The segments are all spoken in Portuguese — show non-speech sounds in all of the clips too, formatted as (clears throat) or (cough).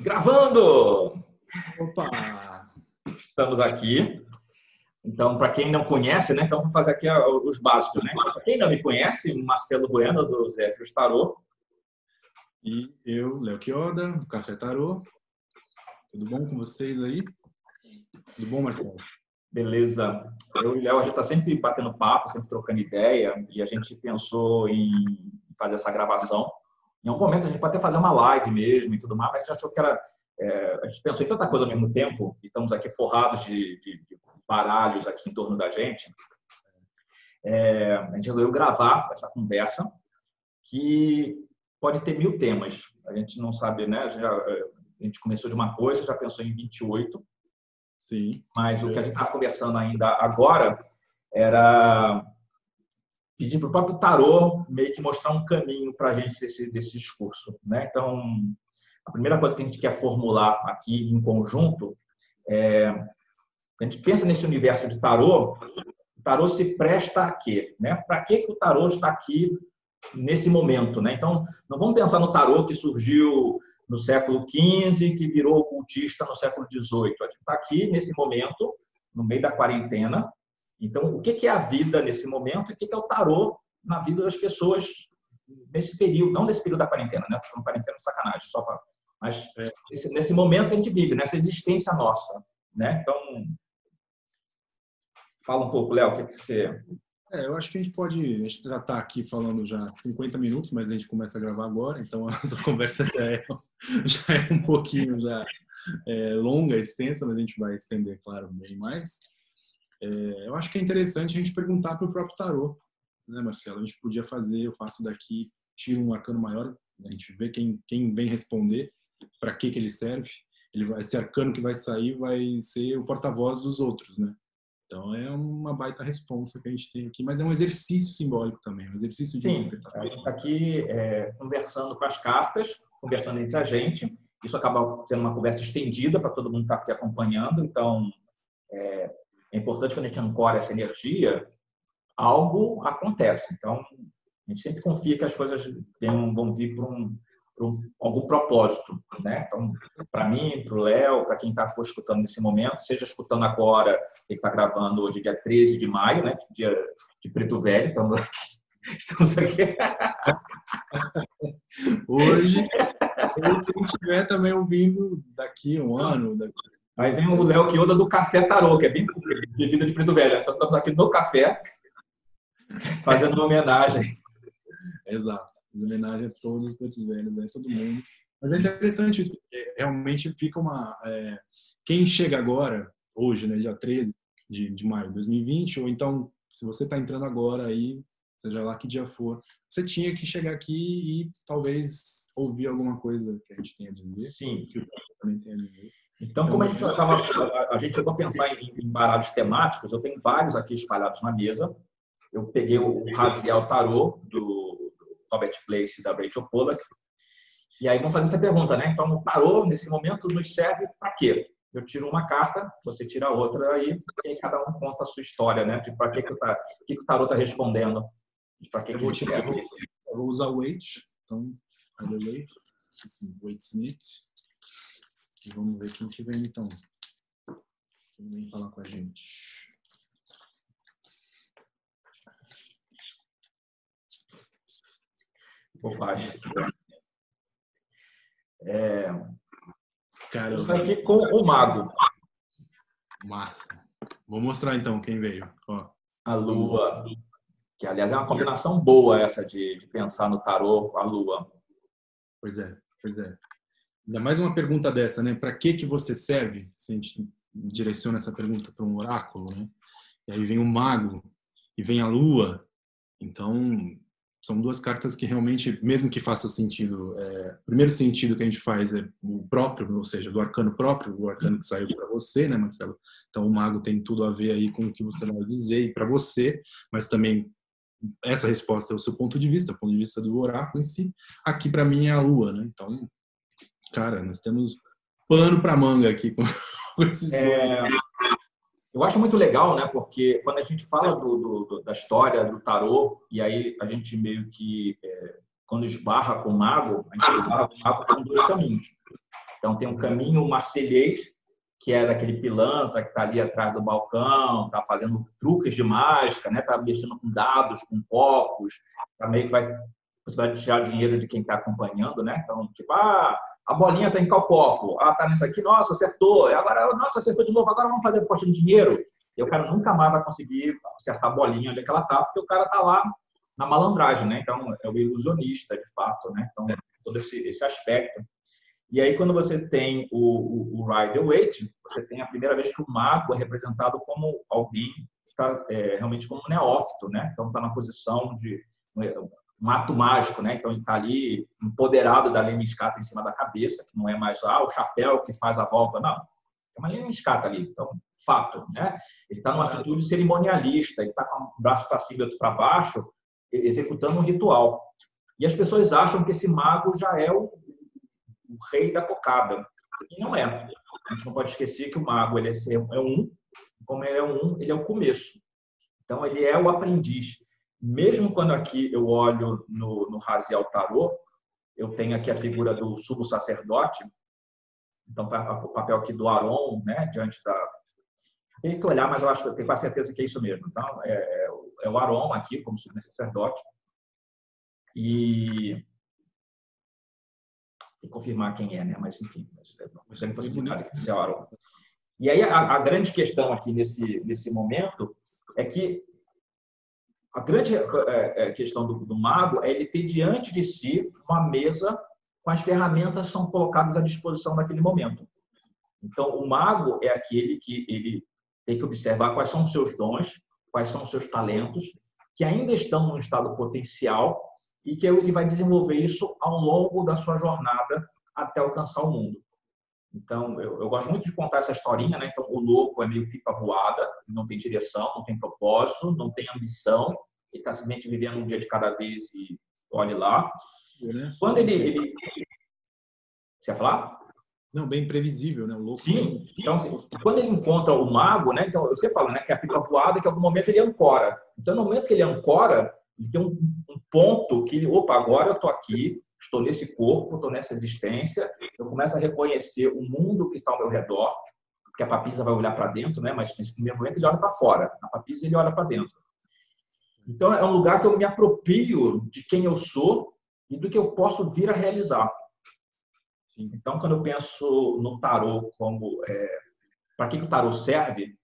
Gravando! Opa! Estamos aqui. Então, para quem não conhece, né? Então, vou fazer aqui os básicos, né? Para quem não me conhece, Marcelo Bueno, do Zé Fios Tarô. E eu, Léo Quioda, do Café Tarô. Tudo bom com vocês aí? Tudo bom, Marcelo? Beleza. Eu e o Léo, a gente está sempre batendo papo, sempre trocando ideia, e a gente pensou em fazer essa gravação. Em algum momento a gente pode até fazer uma live mesmo e tudo mais, mas a gente achou que era. É, a gente pensou em tanta coisa ao mesmo tempo, e estamos aqui forrados de, de, de baralhos aqui em torno da gente. É, a gente resolveu gravar essa conversa, que pode ter mil temas. A gente não sabe, né? Já, a gente começou de uma coisa, já pensou em 28. Sim. Mas o que a gente está conversando ainda agora era pedir para o próprio tarô meio que mostrar um caminho para a gente desse, desse discurso. Né? Então, a primeira coisa que a gente quer formular aqui em conjunto é a gente pensa nesse universo de tarô, o tarô se presta a quê? Né? Para que, que o tarô está aqui nesse momento? Né? Então, não vamos pensar no tarô que surgiu no século XV, que virou ocultista no século XVIII. A gente está aqui nesse momento, no meio da quarentena. Então, o que é a vida nesse momento e o que é o tarô na vida das pessoas nesse período, não nesse período da quarentena, né? Estou quarentena é sacanagem, só para. Mas é. nesse, nesse, momento que a gente vive, nessa existência nossa, né? Então, fala um pouco, Léo, o que, que você é, eu acho que a gente pode. A gente já está aqui falando já 50 minutos, mas a gente começa a gravar agora, então (laughs) essa conversa já é, já é um pouquinho já é, longa, extensa, mas a gente vai estender, claro, bem mais. É, eu acho que é interessante a gente perguntar para o próprio tarô, né, Marcelo? A gente podia fazer, eu faço daqui, tiro um arcano maior, a gente vê quem, quem vem responder, para que, que ele serve. Ele vai, esse arcano que vai sair vai ser o porta-voz dos outros, né? Então é uma baita responsa que a gente tem aqui, mas é um exercício simbólico também, um exercício de Sim, a gente está aqui é, conversando com as cartas, conversando entre a gente. Isso acaba sendo uma conversa estendida para todo mundo estar tá aqui acompanhando. Então é, é importante quando a gente ancora essa energia, algo acontece. Então a gente sempre confia que as coisas vão, vir por um algum propósito, né? Então, para mim, para o Léo, para quem está escutando nesse momento, seja escutando agora, que está gravando hoje, dia 13 de maio, né? Dia de Preto Velho, estamos aqui. (laughs) Estamos aqui. Hoje, quem estiver também ouvindo daqui um ano. Daqui... Aí vem o Léo Kioda do Café Tarô, que é bem bebida de Preto Velho. Então, estamos aqui no café, fazendo uma homenagem. (laughs) Exato em homenagem a todos os pretos velhos, a todo mundo. Mas é interessante isso, porque realmente fica uma. É, quem chega agora, hoje, né, dia 13 de, de maio de 2020, ou então, se você está entrando agora aí, seja lá que dia for, você tinha que chegar aqui e talvez ouvir alguma coisa que a gente tenha a dizer. Sim. Que o também tem a dizer. Então, como a gente já estava, a gente chegou a pensar em, em baralhos temáticos, eu tenho vários aqui espalhados na mesa. Eu peguei o Raziel Tarot do Robert Place da Rachel Pollack. E aí vamos fazer essa pergunta, né? Então, o tarô, nesse momento, nos serve para quê? Eu tiro uma carta, você tira outra, aí cada um conta a sua história, né? De para que, que, tá, que, que o tarô está respondendo. Para que, que vou tirar, eu vou usar o weight. Então, either way, weight smith. E vamos ver quem que vem, então. Quem vem falar com a gente. bobagem. É... Cara, eu aqui com o mago. Massa. Vou mostrar então quem veio. Ó. A lua. Que, aliás, é uma combinação boa essa de, de pensar no tarô, a lua. Pois é, pois é. Ainda mais uma pergunta dessa, né? Para que que você serve? Se a gente direciona essa pergunta para um oráculo, né? E aí vem o mago e vem a lua. Então, são duas cartas que realmente, mesmo que faça sentido, é, o primeiro sentido que a gente faz é o próprio, ou seja, do arcano próprio, o arcano que saiu para você, né, Marcelo? Então o mago tem tudo a ver aí com o que você vai dizer e para você, mas também essa resposta é o seu ponto de vista, o ponto de vista do oráculo em si. Aqui para mim é a lua, né? Então, cara, nós temos pano para manga aqui com, (laughs) com esses é... dois. Eu acho muito legal, né? Porque quando a gente fala do, do, da história do tarô, e aí a gente meio que, é, quando esbarra com o mago, a gente esbarra com o mago por dois caminhos. Então tem um caminho marselhês, que é daquele pilantra que está ali atrás do balcão, está fazendo truques de mágica, né? Está mexendo com dados, com copos, também tá vai possibilidade de tirar dinheiro de quem está acompanhando, né? Então, tipo, ah, a bolinha está em qual copo? Ah, tá nisso aqui, nossa, acertou. Agora, nossa, acertou de novo, agora vamos fazer aposta de dinheiro. E o cara nunca mais vai conseguir acertar a bolinha onde é que ela está, porque o cara está lá na malandragem, né? Então, é o ilusionista, de fato, né? Então, todo esse, esse aspecto. E aí, quando você tem o, o, o Rider Waite, você tem a primeira vez que o mago é representado como alguém que está é, realmente como neófito, né? Então, está na posição de um ato mágico, né? Então ele está ali empoderado da linha escata em cima da cabeça, que não é mais ah, o chapéu que faz a volta, não. É uma linha escata ali, então fato, né? Ele está numa atitude cerimonialista, ele está com o braço para cima e outro para baixo, executando um ritual. E as pessoas acham que esse mago já é o, o rei da cocada. E não é. A gente não pode esquecer que o mago ele é, é um, como ele é um, ele é o começo. Então ele é o aprendiz mesmo quando aqui eu olho no, no Raziel Tarot, eu tenho aqui a figura do subo sacerdote, então o papel aqui do Aron, né, diante da tem que olhar, mas eu acho que eu tenho quase certeza que é isso mesmo. Então é, é, o Aron aqui como sumo sacerdote e e confirmar quem é, né? Mas enfim, mas, mas é possibilidade que é o Aron. E aí a, a grande questão aqui nesse nesse momento é que a grande é, é, questão do, do, mago é ele ter diante de si uma mesa com as ferramentas que são colocadas à disposição naquele momento. Então, o mago é aquele que ele tem que observar quais são os seus dons, quais são os seus talentos, que ainda estão no estado potencial e que ele vai desenvolver isso ao longo da sua jornada até alcançar o mundo. Então, eu, eu, gosto muito de contar essa historinha, né? Então, o louco é meio pipa voada, não tem direção, não tem propósito, não tem ambição, ele está simplesmente vivendo um dia de cada vez e olhe lá. É. Quando ele, ele... Você ia falar? Não, bem previsível, né? O louco. Sim, então, assim, quando ele encontra o mago, né? Então, você fala, né? Que é a pipa voada, que em algum momento ele ancora. Então, no momento que ele ancora, ele tem um, um ponto que ele, opa, agora eu estou aqui, estou nesse corpo, estou nessa existência, eu começo a reconhecer o mundo que está ao meu redor, porque a papisa vai olhar para dentro, né? mas nesse primeiro momento ele olha para fora, na papisa ele olha para dentro. Então é um lugar que eu me aproprio de quem eu sou e do que eu posso vir a realizar. Então, quando eu penso no tarô como é, para que, que o tarô serve,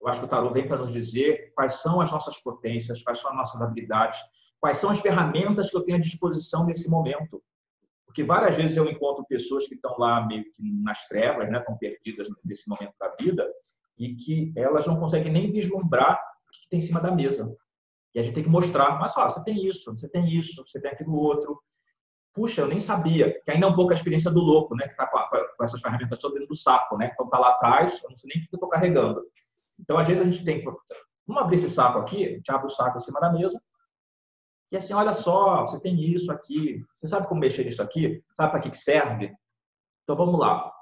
eu acho que o tarô vem para nos dizer quais são as nossas potências, quais são as nossas habilidades, quais são as ferramentas que eu tenho à disposição nesse momento. Porque várias vezes eu encontro pessoas que estão lá meio que nas trevas, né, estão perdidas nesse momento da vida, e que elas não conseguem nem vislumbrar o que tem em cima da mesa. E a gente tem que mostrar, mas ó, você tem isso, você tem isso, você tem aquilo outro. Puxa, eu nem sabia. Que ainda é um pouco a experiência do louco, né? Que está com, com, essas ferramentas todas dentro do saco, né? Então tá lá atrás, eu não sei nem o que eu carregando. Então, às vezes, a gente tem. Vamos abrir esse saco aqui, a gente abre o saco em cima da mesa, e assim, olha só, você tem isso aqui, você sabe como mexer nisso aqui? Sabe para que, que serve? Então vamos lá.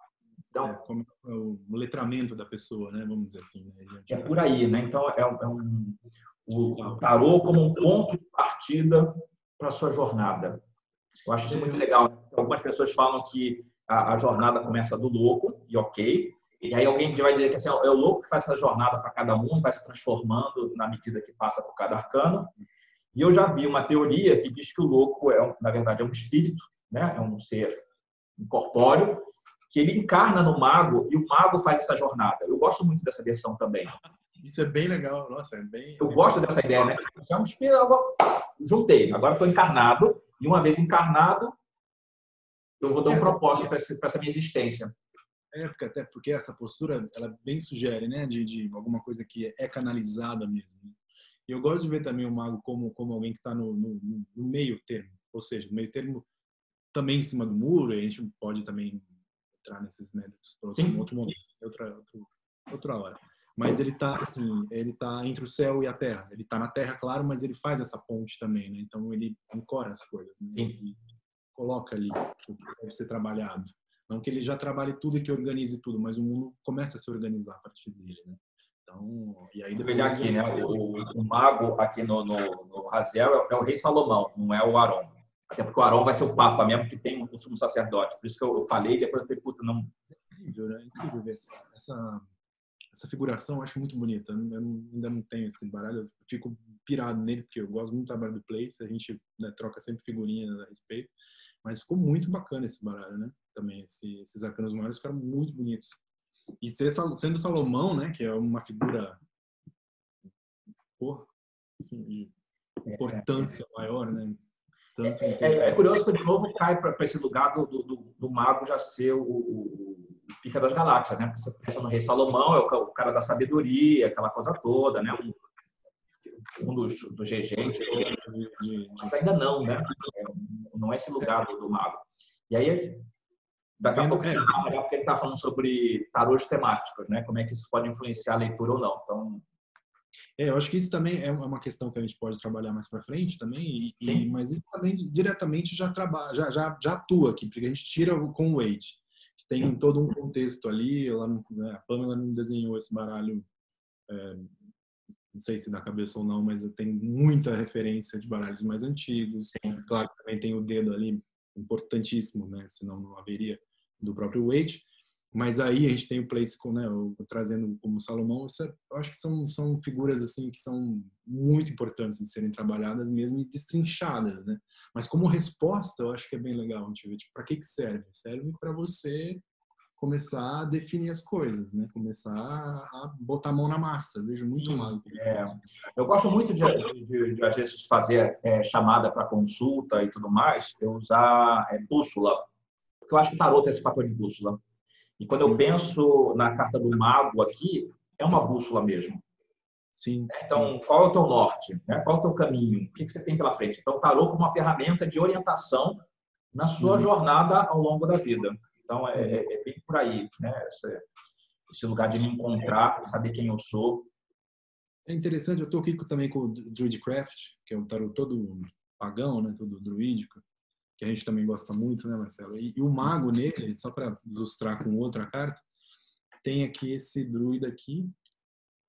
Então, é, como é o letramento da pessoa, né? Vamos dizer assim. Né? É por aí, né? Então é, é um o tarô como um ponto de partida para a sua jornada. Eu acho isso muito legal. Algumas pessoas falam que a, a, jornada começa do louco, e ok. E aí alguém vai dizer que assim, é o louco que faz essa jornada para cada um, vai se transformando na medida que passa por cada arcano. E eu já vi uma teoria que diz que o louco é, na verdade, é um espírito, né? é um ser incorpóreo, que ele encarna no mago e o mago faz essa jornada. Eu gosto muito dessa versão também. Isso é bem legal. Nossa, é bem. Eu gosto dessa ideia, né? É um espírito, juntei. Agora estou encarnado e uma vez encarnado, eu vou dar um é, propósito para essa minha existência. É, porque até porque essa postura, ela bem sugere, né, de, de alguma coisa que é canalizada mesmo. E eu gosto de ver também o mago como, como alguém que está no, no, no, meio termo, ou seja, no meio termo também em cima do muro, e a gente pode também entrar nesses métodos para outro, outro momento, outra, outra, outra hora. Mas ele está assim, ele tá entre o céu e a terra. Ele está na terra, claro, mas ele faz essa ponte também, né? Então ele ancora as coisas, né? Ele coloca ali o que deve ser trabalhado. Não que ele já trabalhe tudo e que organize tudo, mas o mundo começa a se organizar a partir dele, né? Então, e aí depois... aqui, né? O, o, mago aqui no, no, no Raziel é, é, o rei Salomão, não é o Arão. Até porque o Arão vai ser o Papa mesmo, que tem o sumo sacerdote. Por isso que eu falei, depois eu falei, puta, não. É incrível, né? É incrível ver essa, essa, essa figuração, eu acho muito bonita. Eu, não, eu ainda não tenho esse baralho, eu fico pirado nele, porque eu gosto muito do trabalho do Place, a gente né, troca sempre figurinhas a respeito. Mas ficou muito bacana esse baralho, né? Também, esse, esses arcanos maiores ficaram muito bonitos. E ser, sendo Salomão, né, que é uma figura porra, assim, de é, importância é, maior, né? Tanto é, é, é, curioso que de novo cai para esse lugar do, do, do, mago já ser o, o, o, pica das galáxias, né? Porque você pensa no rei Salomão, é o, o cara da sabedoria, aquela coisa toda, né? Um, um dos, dos regentes, mas ainda não, né? É, não é esse lugar do, do mago. E aí, daqui a pouco, é. porque ele está falando sobre tarôs temáticos, né? Como é que isso pode influenciar a leitura ou não. Então, é, eu acho que isso também é uma questão que a gente pode trabalhar mais para frente também, e, e, mas isso também diretamente já trabalha, já, já, já atua aqui, porque a gente tira com o Wade, que tem todo um contexto ali, ela não, né, a Pamela não desenhou esse baralho, é, não sei se da cabeça ou não, mas tem muita referência de baralhos mais antigos, claro que também tem o dedo ali, importantíssimo, né, senão não haveria, do próprio Wade, mas aí a gente tem o Place com, né, trazendo como Salomão, é, eu acho que são, são figuras assim que são muito importantes de serem trabalhadas mesmo e destrinchadas, né? Mas como resposta, eu acho que é bem legal tipo, para que que serve? Serve para você começar a definir as coisas, né? Começar a botar a mão na massa. Eu vejo muito mal. É, eu gosto muito de, de, de às vezes, fazer é, chamada para consulta e tudo mais, eu usar é, bússola. Porque eu acho que tarô tem esse papel de bússola. E quando eu penso na carta do mago aqui, é uma bússola mesmo. Sim. Então, qual é o teu norte? Né? Qual é o teu caminho? O que você tem pela frente? Então, o tarô como uma ferramenta de orientação na sua uhum. jornada ao longo da vida. Então, é, é, é bem por aí, né? Esse, esse, lugar de me encontrar, saber quem eu sou. É interessante, eu estou aqui também com o Druidcraft, que é um tarô todo pagão, né? todo druídico que a gente também gosta muito, né, Marcelo? E, e o mago nele, só para ilustrar com outra carta, tem aqui esse druida aqui,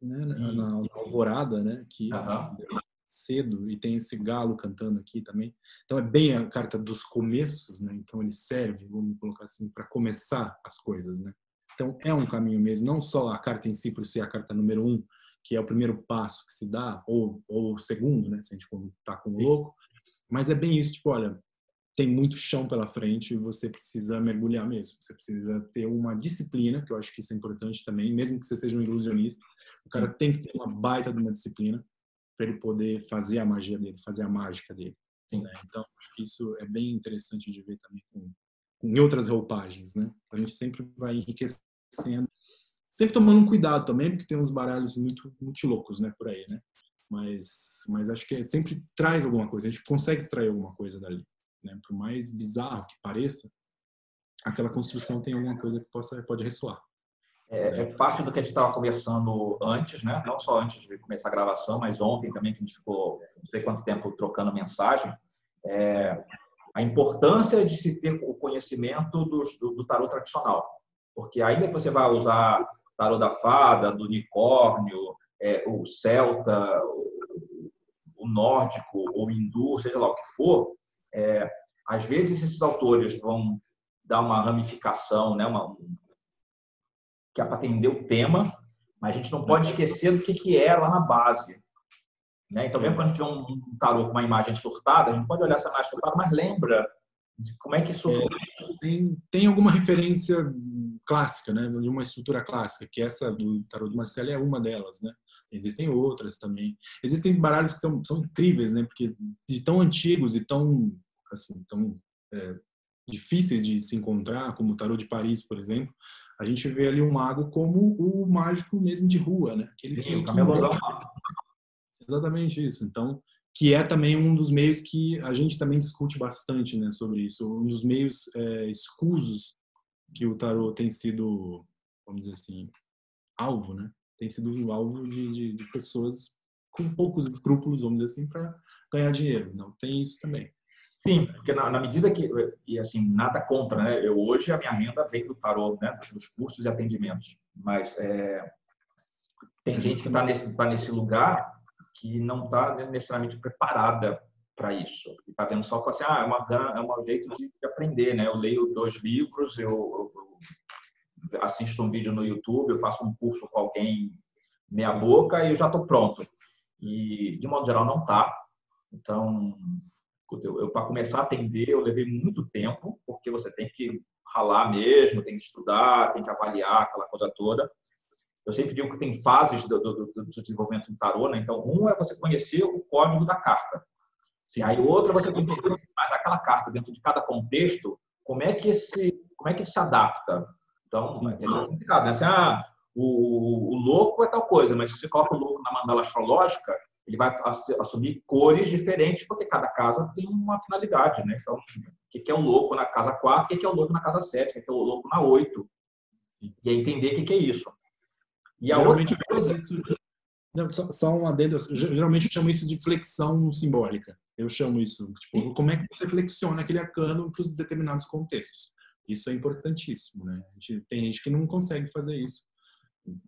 né, na, na, alvorada, né, aqui, uhum. cedo, e tem esse galo cantando aqui também. Então é bem a carta dos começos, né? Então ele serve, vamos colocar assim, para começar as coisas, né? Então é um caminho mesmo, não só a carta em si por ser a carta número um, que é o primeiro passo que se dá, ou, ou o segundo, né? Se a gente tá com o louco, mas é bem isso, tipo, olha, tem muito chão pela frente e você precisa mergulhar mesmo. Você precisa ter uma disciplina, que eu acho que isso é importante também, mesmo que você seja um ilusionista. O cara tem que ter uma baita de uma disciplina para ele poder fazer a magia dele, fazer a mágica dele. Né? Então, acho que isso é bem interessante de ver também com, com outras roupagens, né? A gente sempre vai enriquecendo, sempre tomando cuidado também, porque tem uns baralhos muito, muito loucos, né, por aí, né? Mas, mas acho que é, sempre traz alguma coisa, a gente consegue extrair alguma coisa dali. Né? Por mais bizarro que pareça, aquela construção tem alguma coisa que possa pode ressoar. É, é parte do que a gente estava conversando antes, né? Não só antes de começar a gravação, mas ontem também que a gente ficou não sei quanto tempo trocando mensagem. É, a importância de se ter o conhecimento do, do, do tarot tradicional, porque ainda que você vá usar tarot da fada, do unicórnio, é, o celta, o, o nórdico ou hindu, seja lá o que for, é, às vezes esses autores vão dar uma ramificação, né, uma, que é para atender o tema, mas a gente não pode esquecer do que, que é lá na base. Né? Então, mesmo quando gente vê um tarô com uma imagem surtada, a gente pode olhar essa imagem surtada, mas lembra como é que isso... É, tem, tem alguma referência clássica, né, de uma estrutura clássica, que essa do tarô de Marcelo é uma delas, né? Existem outras também. Existem baralhos que são, são incríveis, né? Porque de tão antigos e tão assim, tão é, difíceis de se encontrar, como o Tarot de Paris, por exemplo, a gente vê ali o mago como o mágico mesmo de rua, né? Aquele que, que... Exatamente isso. Então, que é também um dos meios que a gente também discute bastante, né, sobre isso. Um dos meios é, escusos que o tarot tem sido, vamos dizer assim, alvo, né? Tem sido alvo de, de, de pessoas com poucos escrúpulos, vamos dizer assim, para ganhar dinheiro. Não tem isso também. Sim, porque na, na, medida que, e assim, nada contra, né? Eu hoje a minha renda vem do tarô, né? Dos cursos e atendimentos. Mas é, tem gente que está nesse, tá nesse lugar que não está necessariamente preparada para isso. E está vendo só assim, ah, é, uma, é um jeito de aprender, né? Eu leio dois livros, eu, eu, eu assisto um vídeo no YouTube, eu faço um curso com alguém meia boca e eu já estou pronto. E, de modo geral, não está. Então, eu, para começar a atender, eu levei muito tempo, porque você tem que ralar mesmo, tem que estudar, tem que avaliar aquela coisa toda. Eu sempre digo que tem fases do, do, do desenvolvimento do tarô, né? Então, um é você conhecer o código da carta. E aí, outro é você entender mais aquela carta dentro de cada contexto, como é que esse, como é que se adapta. Então, é complicado, né? Assim, ah, o, o louco é tal coisa, mas se você coloca o louco na mandala astrológica, ele vai assumir cores diferentes, porque cada casa tem uma finalidade, né? Então, o que é o louco na casa 4, o que é o louco na casa 7, o que é o louco na 8. E entender o que é isso. E a geralmente, outra coisa... Não, só, só um adendo. Geralmente eu chamo isso de flexão simbólica. Eu chamo isso. Tipo, como é que você flexiona aquele arcano para os determinados contextos? Isso é importantíssimo, né? Gente, tem gente que não consegue fazer isso.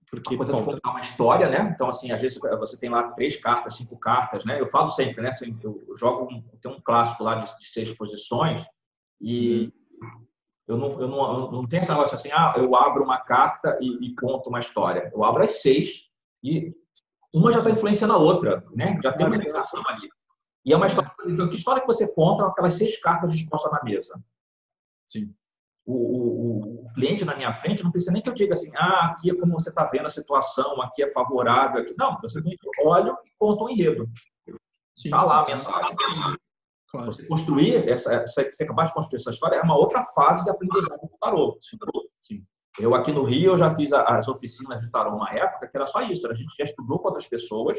Porque uma coisa de contar uma história, né? Então, assim, às vezes você tem lá três cartas, cinco cartas, né? Eu falo sempre, né? Assim, eu jogo, um, tem um clássico lá de, de seis posições e uhum. eu não, eu, não, eu não tenho esse negócio assim, ah, eu abro uma carta e, e conto uma história. Eu abro as seis e uma já está influenciando a outra, né? Já tem uma ligação ali. E é uma história, então, que história que você conta com aquelas seis cartas dispostas na mesa? Sim o, o, o, cliente na minha frente não precisa nem que eu diga assim, ah, aqui é como você está vendo a situação, aqui é favorável. Aqui. Não, você olha e conta um enredo. Está lá a mensagem. Claro. Você construir, essa, ser capaz de construir essa história é uma outra fase de aprendizagem do tarô. Sim. Eu aqui no Rio, eu já fiz as oficinas de tarô uma época que era só isso. A gente já estudou com outras pessoas,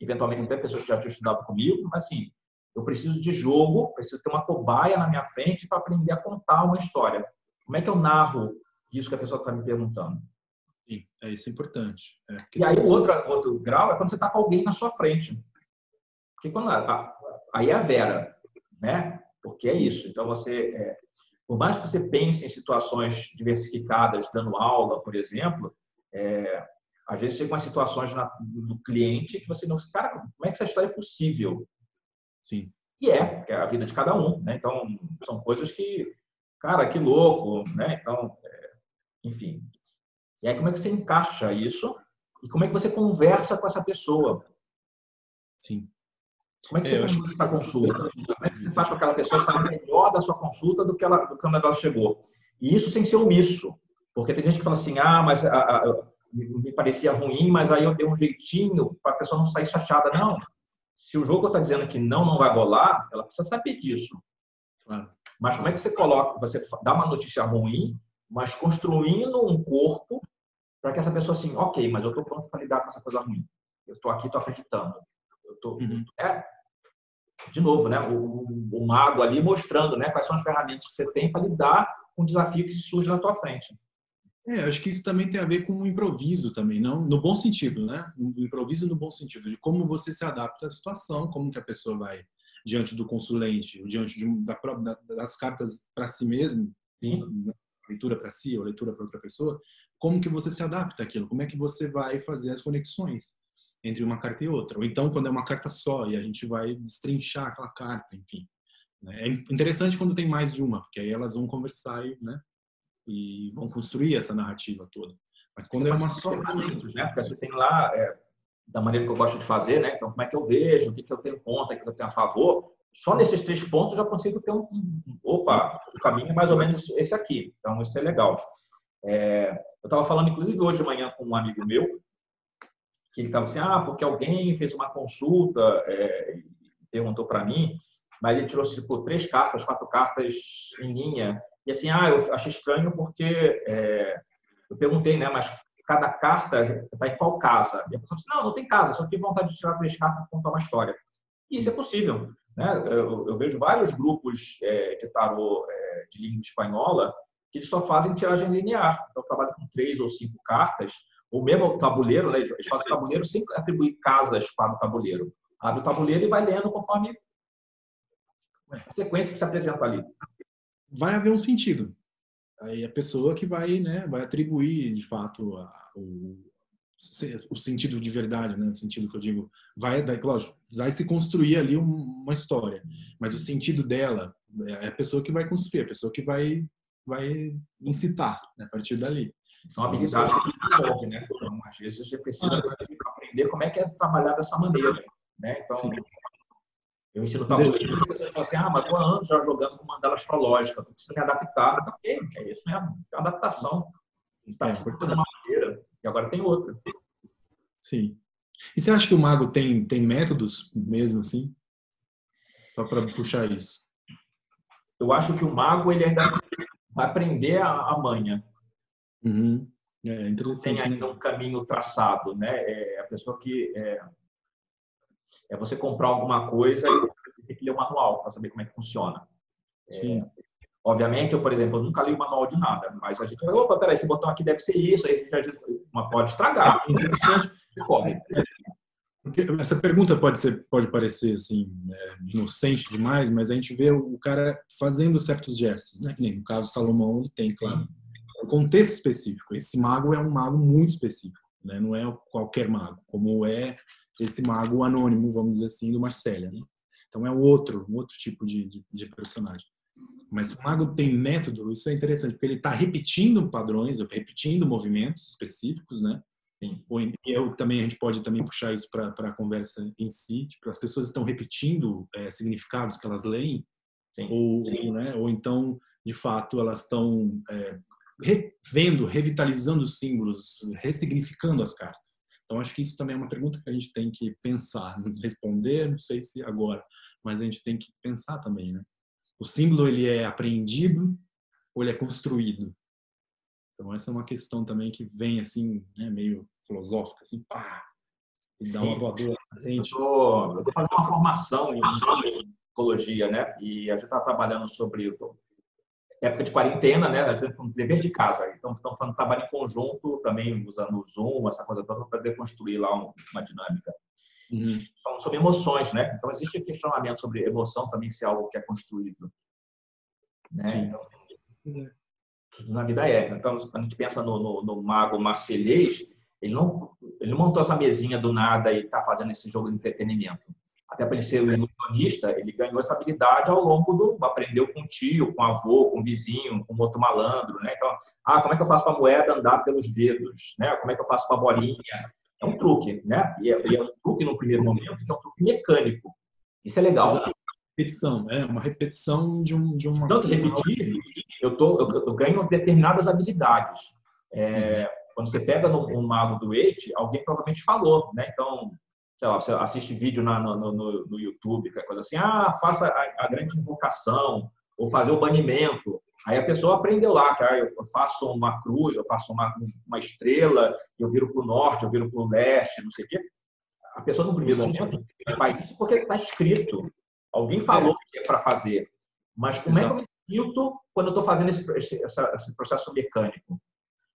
eventualmente até pessoas que já tinham estudado comigo, mas assim, eu preciso de jogo, preciso ter uma cobaia na minha frente para aprender a contar uma história. Como é que eu narro isso que a pessoa está me perguntando? Sim, é isso é importante. É, e aí o outro, outro grau é quando você está com alguém na sua frente. Porque quando a, aí é a Vera, né? Porque é isso. Então você, é, por mais que você pense em situações diversificadas, dando aula, por exemplo, é, às vezes chegam as situações na, do cliente que você não, cara, como é que essa história é possível? Sim. E é, que é a vida de cada um, né? Então são coisas que cara, que louco, né? Então, é, enfim. E aí, como é que você encaixa isso? E como é que você conversa com essa pessoa? Sim. Como é que você é, faz essa consulta? Como é que você faz com aquela pessoa estar melhor da sua consulta do que ela, do que ela chegou? E isso sem ser omisso. Porque tem gente que fala assim, ah, mas a, a, me parecia ruim, mas aí eu dei um jeitinho para a pessoa não sair chateada. Não. Se o jogo está dizendo que não, não vai rolar, ela precisa saber disso. Claro. Mas como é que você coloca, você dá uma notícia ruim, mas construindo um corpo para que essa pessoa assim, ok, mas eu estou pronto para lidar com essa coisa ruim. Eu estou aqui, estou acreditando. Eu tô, uhum. é, de novo, né? O, o, mago ali mostrando, né? Quais são as ferramentas que você tem para lidar com o desafio que surge na tua frente. É, acho que isso também tem a ver com o improviso também, não no bom sentido, né? O improviso no bom sentido de como você se adapta à situação, como que a pessoa vai diante do consulente, diante de, da, das cartas para si mesmo, Sim. leitura para si ou leitura para outra pessoa, como que você se adapta àquilo? Como é que você vai fazer as conexões entre uma carta e outra? Ou então, quando é uma carta só e a gente vai destrinchar aquela carta, enfim. Né? É interessante quando tem mais de uma, porque aí elas vão conversar e, né, e vão construir essa narrativa toda. Mas quando é uma só... Né? Porque você tem lá... É da maneira que eu gosto de fazer, né? Então, como é que eu vejo, o que, que eu tenho contra, o que eu tenho a favor. Só nesses três pontos eu já consigo ter um, um opa, o caminho é mais ou menos esse aqui. Então, isso é legal. É, eu estava falando, inclusive, hoje de manhã com um amigo meu, que ele estava assim, ah, porque alguém fez uma consulta, é, perguntou para mim, mas ele tirou tipo, três cartas, quatro cartas em linha. E assim, ah, eu achei estranho porque é, eu perguntei, né, mas cada carta está em qual casa. E a pessoa disse, não, não tem casa, só tive vontade de tirar três cartas e contar uma história. E isso é possível. Né? Eu, eu vejo vários grupos é, de tarô é, de língua espanhola que eles só fazem tiragem linear. Então, trabalham com três ou cinco cartas, ou mesmo o tabuleiro, né? eles fazem o tabuleiro sem atribuir casas para o tabuleiro. Abre o tabuleiro e vai lendo conforme a sequência que se apresenta ali. Vai haver um sentido. Aí a pessoa que vai, né, vai atribuir de fato a, o o sentido de verdade, né? O sentido que eu digo, vai, lógico, vai se construir ali uma história, mas o sentido dela é a pessoa que vai construir, a pessoa que vai vai incitar né, a partir dali. São habilidades que desenvolve, né? Então, às vezes você precisa ah, aprender como é que é trabalhar dessa maneira, né? Então, Sim. Eu ensino tabuleiro, as pessoas falam assim, ah, mas estou há anos já jogando com mandala astrológica, tu precisa me adaptar. Ok, é isso, é adaptação. Está é, de uma maneira e agora tem outra. Sim. E você acha que o mago tem, tem métodos mesmo assim? Só para puxar isso. Eu acho que o mago ele ainda vai aprender a, a manha. Uhum. É interessante. Tem ainda né? um caminho traçado, né? É a pessoa que é, é você comprar alguma coisa e tem que ler o manual para saber como é que funciona. É, Sim. É, obviamente, eu, por exemplo, eu nunca li o manual de nada, mas a gente vai, opa, peraí, esse botão aqui deve ser isso, aí a gente já pode estragar. É interessante (laughs) essa pergunta pode ser, pode parecer assim é, inocente demais, mas a gente vê o cara fazendo certos gestos, né? Que nem no caso Salomão ele tem, claro, um contexto específico. Esse mago é um mago muito específico, né? Não é qualquer mago, como é esse mago anônimo, vamos dizer assim, do Marcélia, né? Então é um outro, um outro tipo de, de, de personagem. Mas o mago tem método, isso é interessante, porque ele está repetindo padrões, repetindo movimentos específicos, né? E eu também a gente pode também puxar isso para a conversa em si. Tipo, as pessoas estão repetindo é, significados que elas leem, Sim. Ou, Sim. Né, ou então, de fato, elas estão é, revendo, revitalizando os símbolos, ressignificando as cartas. Então, acho que isso também é uma pergunta que a gente tem que pensar, responder, não sei se agora, mas a gente tem que pensar também, né? O símbolo ele é aprendido ou ele é construído? Então essa é uma questão também que vem assim, né, meio filosófica, assim, pá, e dá uma voadora na gente. Eu estou fazendo uma formação em psicologia, né? E a gente está trabalhando sobre época de quarentena, né? A gente tem dever de casa. Então, estamos fazendo trabalho em conjunto, também usando o Zoom, essa coisa toda, para poder construir lá uma dinâmica. Uhum. Então, sobre emoções, né? Então, existe questionamento sobre emoção também ser algo que é construído. Né? Sim. Então, na vida é. Então, quando a gente pensa no, no, no mago marcelês, ele não, ele não montou essa mesinha do nada e está fazendo esse jogo de entretenimento. Até para ele ser um ilusionista, ele ganhou essa habilidade ao longo do. aprendeu com o tio, com o avô, com o vizinho, com outro malandro. Né? Então, ah, como é que eu faço para a moeda andar pelos dedos? Né? Como é que eu faço para a bolinha? É um truque, né? E é, e é um truque no primeiro momento, que é um truque mecânico. Isso é legal. Exato repetição, é uma repetição de, um, de uma. Tanto repetir, eu, tô, eu, eu ganho determinadas habilidades. É, uhum. Quando você pega no, um mago do Eight, alguém provavelmente falou, né? Então, sei lá, você assiste vídeo na, no, no, no, YouTube, que é coisa assim, ah, faça a, a, grande invocação, ou fazer o banimento. Aí a pessoa aprendeu lá, que ah, eu faço uma cruz, eu faço uma, uma estrela, eu viro para o norte, eu viro para o leste, não sei o quê. A pessoa no primeiro momento faz isso porque está escrito. Alguém falou é. que é para fazer. Mas como Exato. é que eu me sinto quando eu estou fazendo esse, esse, esse, processo mecânico?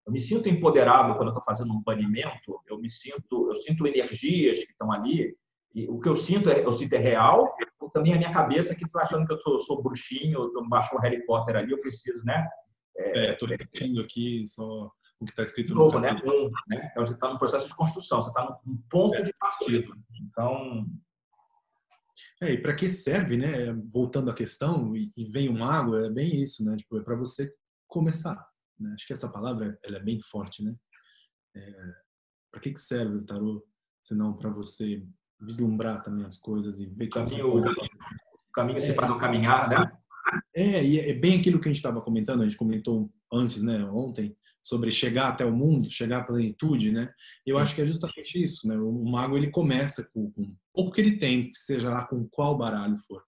Eu me sinto empoderado quando eu estou fazendo um banimento. Eu me sinto, eu sinto energias que estão ali. E o que eu sinto é, eu sinto é real. Também a minha cabeça que está achando que eu sou, sou bruxinho, eu baixou o Harry Potter ali, eu preciso, né? É, estou repetindo aqui só o que está escrito no novo, né? Um, né? Então você está no processo de construção, você está num ponto é. de partido. Então é, e para que serve, né? Voltando à questão, e, e vem o mago, é bem isso, né? Tipo, é para você começar. Né? Acho que essa palavra ela é bem forte, né? É, para que, que serve o tarô? Senão para você vislumbrar também as coisas e ver que o caminho, o caminho se é, faz caminhar, né? É, e é bem aquilo que a gente estava comentando, a gente comentou antes, né, ontem, sobre chegar até o mundo, chegar à plenitude, né? Eu acho que é justamente isso, né? O mago ele começa com, com pouco que ele tem, seja lá com qual baralho for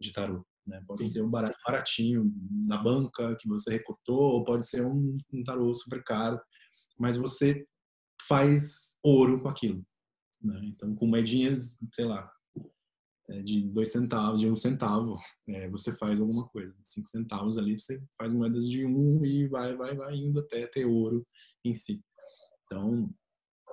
de tarô, né? Pode Sim. ser um baratinho na banca que você recortou, ou pode ser um, um tarô super caro, mas você faz ouro com aquilo, né? Então com moedinhas, sei lá, é, de dois centavos, de um centavo, é, você faz alguma coisa. Cinco centavos ali, você faz moedas de um e vai, vai, vai indo até ter ouro em si. Então,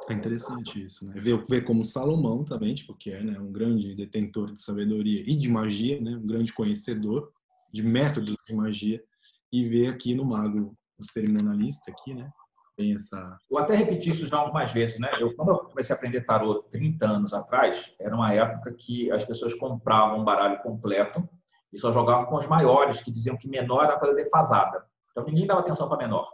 é interessante isso, né? Ver, ver como Salomão também, tipo, que é né, um grande detentor de sabedoria e de magia, né? Um grande conhecedor de métodos de magia e ver aqui no mago, o cerimonialista aqui, né? tem essa. Eu até repeti isso já algumas vezes, né? Eu, quando eu comecei a aprender tarô 30 anos atrás, era uma época que as pessoas compravam um baralho completo e só jogavam com os maiores, que diziam que menor era coisa defasada. Então ninguém dava atenção para menor.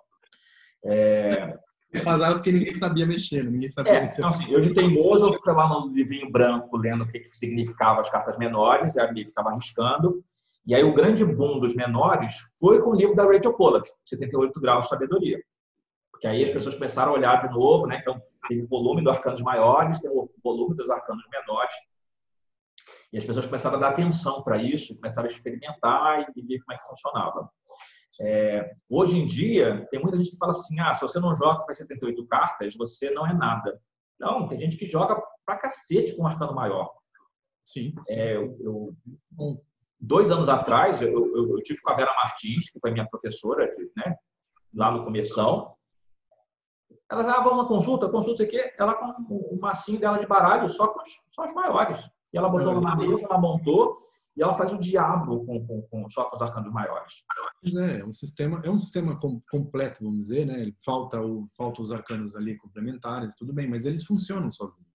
É... Defasado porque ninguém sabia mexer, ninguém sabia. É, então, assim, eu de teimoso, eu ficava lá no livrinho branco lendo o que, que significava as cartas menores, e ali ficava arriscando. E aí o grande boom dos menores foi com o livro da Rachel Pollack, 78 graus de sabedoria. Porque aí as pessoas começaram a olhar de novo, né? Então, tem o volume dos arcanos maiores, tem o volume dos arcanos menores. E as pessoas começaram a dar atenção para isso, começaram a experimentar e ver como é que funcionava. É, hoje em dia, tem muita gente que fala assim: ah, se você não joga para 78 cartas, você não é nada. Não, tem gente que joga pra cacete com um arcano maior. Sim. sim, é, eu, eu, dois anos atrás, eu, eu, eu, tive com a Vera Martins, que foi minha professora, né, lá no começou. Ela dava ah, vamos uma consulta, consulta aqui, ela com o massinho dela de baralho só com os, só os maiores. E ela botou na mesa, ela montou e ela faz o diabo com, com, com só com os arcanos maiores. Pois é, é um sistema, é um sistema completo, vamos dizer, né? Falta o falta os arcanos ali complementares, tudo bem, mas eles funcionam sozinhos,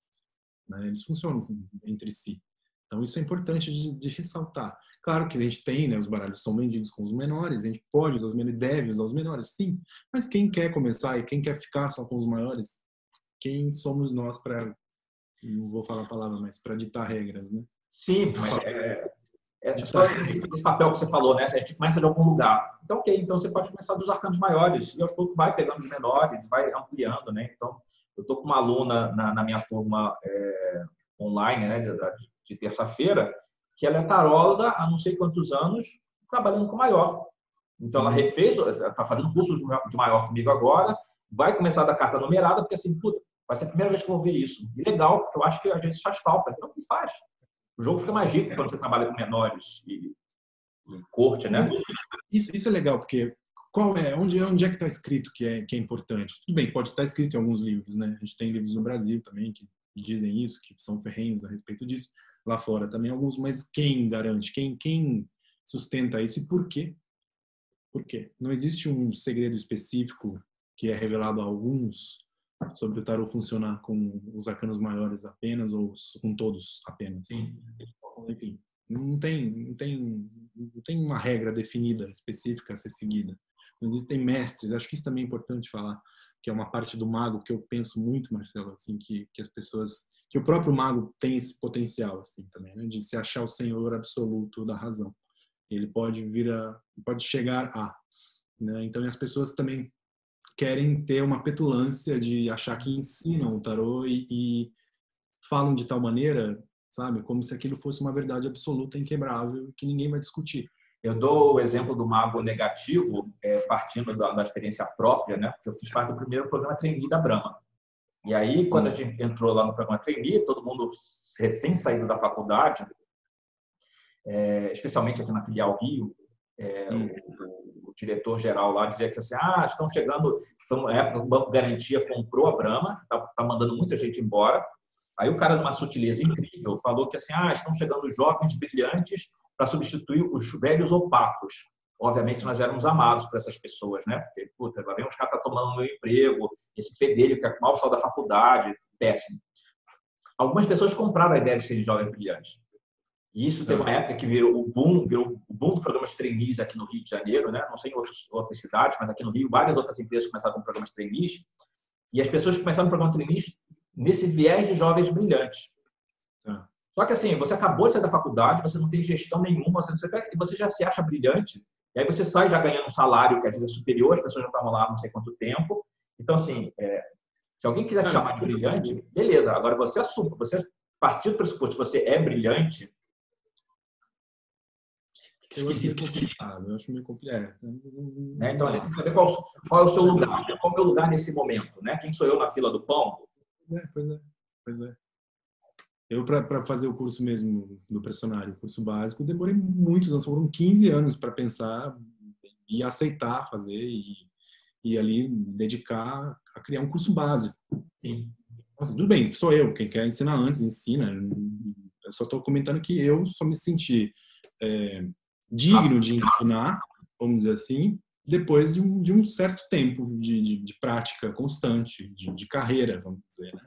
né? Eles funcionam entre si. Então isso é importante de, de ressaltar. Claro que a gente tem, né, os baralhos são vendidos com os menores, a gente pode usar os menores, deve usar os menores, sim. Mas quem quer começar e quem quer ficar só com os maiores, quem somos nós para, não vou falar a palavra, mas para ditar regras, né? Sim, mas é, é só esse papel que você falou, né? A gente começa de algum lugar. Então, ok, então você pode começar dos arcanos maiores e aos poucos vai pegando os menores, vai ampliando, né? Então, eu estou com uma aluna na, na minha turma é, online, né, de, de terça-feira, que ela é taróloga há não sei quantos anos, trabalhando com maior. Então, ela uhum. refez, está fazendo curso de maior comigo agora, vai começar da carta numerada, porque assim, puta, vai ser a primeira vez que eu vou ver isso. E legal, porque eu acho que a gente faz falta. Então, que faz? O jogo fica mais rico quando você trabalha com menores e, corte, né? Isso, isso é legal, porque qual é, onde, onde é que está escrito que é, que é importante? Tudo bem, pode estar escrito em alguns livros, né? A gente tem livros no Brasil também que dizem isso, que são ferrenhos a respeito disso lá fora também alguns, mas quem garante? Quem, quem sustenta isso e por quê? Por quê? Não existe um segredo específico que é revelado a alguns sobre o tarot funcionar com os arcanos maiores apenas ou com todos apenas. Sim. Enfim, não tem, não tem, não tem uma regra definida específica a ser seguida. Não existem mestres. Acho que isso também é importante falar, que é uma parte do mago que eu penso muito, Marcelo, assim, que, que as pessoas que o próprio mago tem esse potencial assim também, né, de se achar o senhor absoluto da razão. Ele pode vir a, pode chegar a, né? Então as pessoas também querem ter uma petulância de achar que ensinam o tarô e, e falam de tal maneira, sabe, como se aquilo fosse uma verdade absoluta, inquebrável, que ninguém vai discutir. Eu dou o exemplo do mago negativo, é, partindo da, da, experiência própria, né? Porque eu fiz parte do primeiro programa trainee da Brahma. E aí, quando a gente entrou lá no programa trainee, todo mundo recém saído da faculdade, é, especialmente aqui na filial Rio, é, hum. o, o diretor-geral lá dizia que assim, ah, estão chegando, uma época o Banco Garantia comprou a Brahma, está tá mandando muita gente embora. Aí o cara, numa sutileza incrível, falou que assim, ah, estão chegando jovens brilhantes para substituir os velhos opacos obviamente nós éramos amados por essas pessoas, né? Porque, puta, lá vem uns caras tá tomando meu emprego, esse fedelho que é mal saiu da faculdade, péssimo. Algumas pessoas compraram a ideia de serem jovens brilhantes. E isso teve uma época que virou o boom, virou o boom do programa de trainees aqui no Rio de Janeiro, né? Não sei em outros, outras cidades, mas aqui no Rio várias outras empresas começaram com programas de trainees. E as pessoas começaram o programa de trainees nesse viés de jovens brilhantes. Tá. Só que assim, você acabou de sair da faculdade, você não tem gestão nenhuma, você, e você já se acha brilhante, e aí você sai já ganhando um salário que às vezes é superior, as pessoas já estavam lá não sei quanto tempo. Então, assim, é, se alguém quiser te chamar de brilhante, beleza. Agora, você assume, você partir do pressuposto que você é brilhante. Eu acho meio complicado, eu acho meio complicado. É, né? Então, a gente tem que saber qual, qual, é o seu lugar, qual é o meu lugar nesse momento, né? Quem sou eu na fila do pão? É, pois é, pois é. Eu, para fazer o curso mesmo do pressionário, o curso básico, demorei muitos anos, foram 15 anos para pensar e aceitar fazer e, e ali dedicar a criar um curso básico. Nossa, tudo bem, sou eu, quem quer ensinar antes, ensina. Eu só estou comentando que eu só me senti é, digno de ensinar, vamos dizer assim, depois de um, de um certo tempo de, de, de prática constante, de, de, carreira, vamos dizer. Né?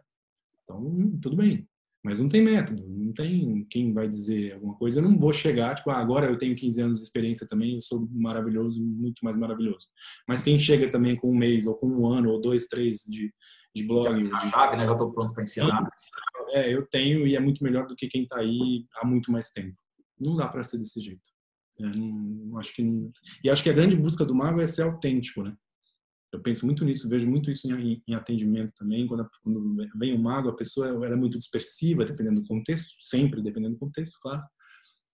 Então, tudo bem. Mas não tem método, não tem quem vai dizer alguma coisa. Eu não vou chegar, tipo, ah, agora eu tenho 15 anos de experiência também, eu sou maravilhoso, muito mais maravilhoso. Mas quem chega também com um mês, ou com um ano, ou dois, três de, de blog. A chave, né? Já estou pronto para ensinar. É, eu tenho e é muito melhor do que quem está aí há muito mais tempo. Não dá para ser desse jeito. É, não, acho que. E acho que a grande busca do mago é ser autêntico, né? Eu penso muito nisso, vejo muito isso em, em atendimento também. Quando, quando, vem o mago, a pessoa ela é muito dispersiva, dependendo do contexto, sempre dependendo do contexto, claro.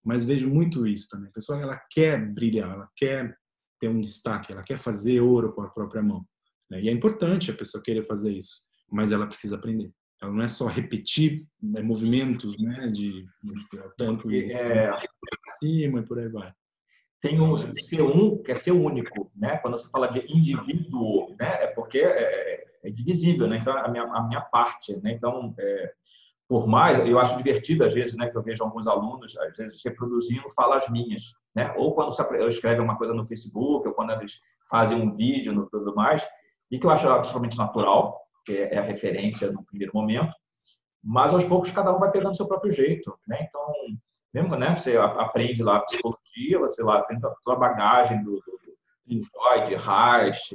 Mas vejo muito isso também. A pessoa ela quer brilhar, ela quer ter um destaque, ela quer fazer ouro com a própria mão. Né? E é importante a pessoa querer fazer isso, mas ela precisa aprender. Ela não é só repetir né, movimentos, né, de, tanto é, cima e por aí vai tem um ser um que é ser único, né? Quando você fala de indivíduo, né? É porque é, é divisível, né? Então a minha, a minha parte, né? Então é, por mais eu acho divertido às vezes, né? Que eu vejo alguns alunos às vezes reproduzindo falas minhas, né? Ou quando você escreve uma coisa no Facebook, ou quando eles fazem um vídeo no tudo mais, e que eu acho absolutamente natural, que é a referência no primeiro momento. Mas aos poucos cada um vai pegando seu próprio jeito, né? Então mesmo, né? Você aprende lá psicologia, você lá tem toda a bagagem do, do, do Freud, Reich,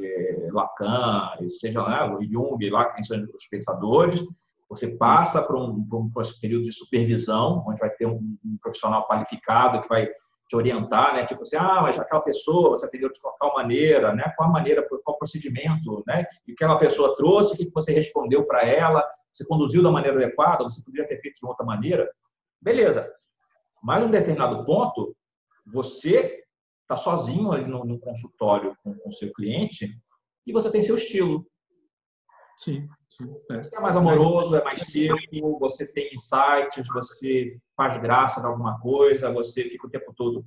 Lacan, seja lá, o Jung, lá, quem são os pensadores. Você passa para um, um, período de supervisão, onde vai ter um, um, profissional qualificado que vai te orientar, né? Tipo assim, ah, mas aquela pessoa você atendeu de qual maneira, né? Qual maneira, qual procedimento, né? E aquela pessoa trouxe, o que você respondeu para ela? Você conduziu da maneira adequada? Você poderia ter feito de outra maneira? Beleza. Mas, em um determinado ponto, você está sozinho ali no, no consultório com o seu cliente e você tem seu estilo. Sim, sim. É. Você é mais amoroso, é mais seco, você tem insights, você faz graça de alguma coisa, você fica o tempo todo.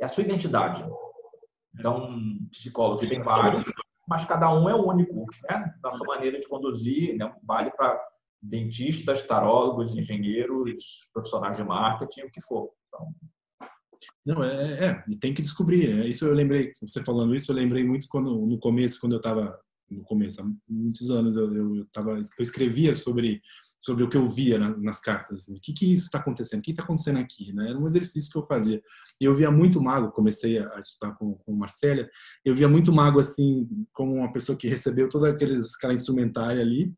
É a sua identidade. Então, psicólogo tem vários, mas cada um é único, né? Na sua maneira de conduzir, né? vale para dentistas, tarólogos, engenheiros, profissionais de marketing, o que for. Então, não, é, é, tem que descobrir. Né? Isso eu lembrei, você falando isso, eu lembrei muito quando no começo, quando eu estava no começo, há muitos anos, eu, eu, eu, tava, eu escrevia sobre sobre o que eu via na, nas cartas. Assim, o que que isso está acontecendo? O que está acontecendo aqui? Né? Era um exercício que eu fazia. E eu via muito mago, comecei a, a estudar com, com Marcélia, eu via muito mago assim, como uma pessoa que recebeu toda aqueles, aquela instrumentária ali,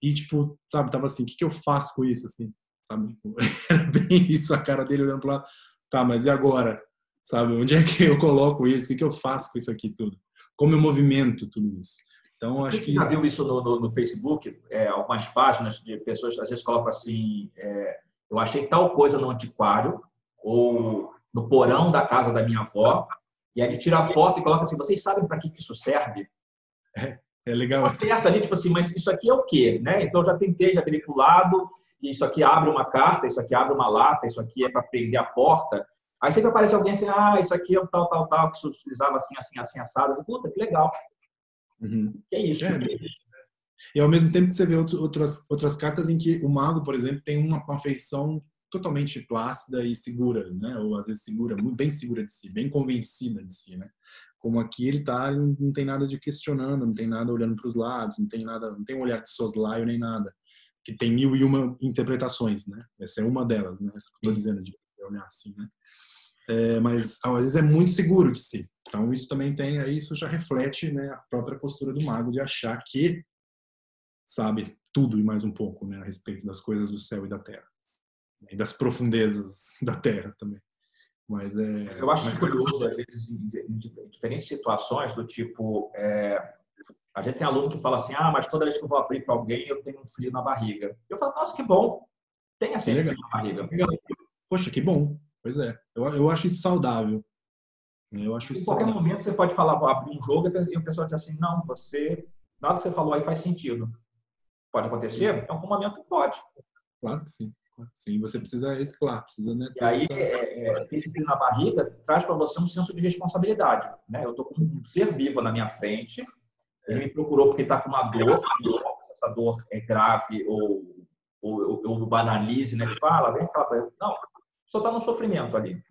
e, tipo, sabe, tava assim, o que, que eu faço com isso, assim, sabe? Tipo, (laughs) era bem isso, a cara dele olhando para lá, tá, mas e agora? Sabe, onde é que eu coloco isso? O que, que eu faço com isso aqui tudo? Como eu movimento tudo isso? Então, acho que... já viu isso no, no, no Facebook? É, algumas páginas de pessoas, às vezes, colocam assim, é, eu achei tal coisa no antiquário, ou no porão da casa da minha avó, e aí ele tira a foto e coloca assim, vocês sabem para que, que isso serve? É. É legal. Uma peça ali, tipo assim, mas isso aqui é o quê? Né? Então, já tentei, já virei para o lado, e isso aqui abre uma carta, isso aqui abre uma lata, isso aqui é para prender a porta. Aí sempre aparece alguém assim, ah, isso aqui é um tal, tal, tal, que se utilizava assim, assim, assim, assado. Assim, Puta, que legal. Uhum. É isso. É, e ao mesmo tempo que você vê outras, outras cartas em que o mago, por exemplo, tem uma, uma feição totalmente plácida e segura, né? Ou às vezes segura, bem segura de si, bem convencida de si, né? Como aqui ele tá, não tem nada de questionando, não tem nada olhando para os lados, não tem nada, não tem um olhar de soslaio nem nada. Que tem mil e uma interpretações, né? Essa é uma delas, né? Essa que eu tô dizendo de olhar assim, né? É, mas às vezes é muito seguro de si. Então isso também tem, aí isso já reflete, né, a própria postura do mago de achar que sabe tudo e mais um pouco, né, a respeito das coisas do céu e da terra e das profundezas (laughs) da terra também. Mas é. Eu acho curioso, às vezes, em diferentes situações, do tipo. É, a gente tem aluno que fala assim: ah, mas toda vez que eu vou abrir para alguém, eu tenho um frio na barriga. Eu falo, nossa, que bom. Tem assim frio na barriga. Poxa, que bom. Pois é. Eu, eu acho isso saudável. Eu acho isso em qualquer saudável. momento você pode falar, vou abrir um jogo, e o pessoal diz assim: não, você. Nada que você falou aí faz sentido. Pode acontecer? Em algum momento pode. Claro que sim. Sim, você precisa reciclar, precisa, né? E aí, essa... é, é, esse frio na barriga traz para você um senso de responsabilidade, né? Eu estou com um ser vivo na minha frente, ele me procurou porque está com uma dor, se essa dor é grave ou, ou, ou, ou banalize, né? Tipo, ah, vem aquela Não, só está no sofrimento ali.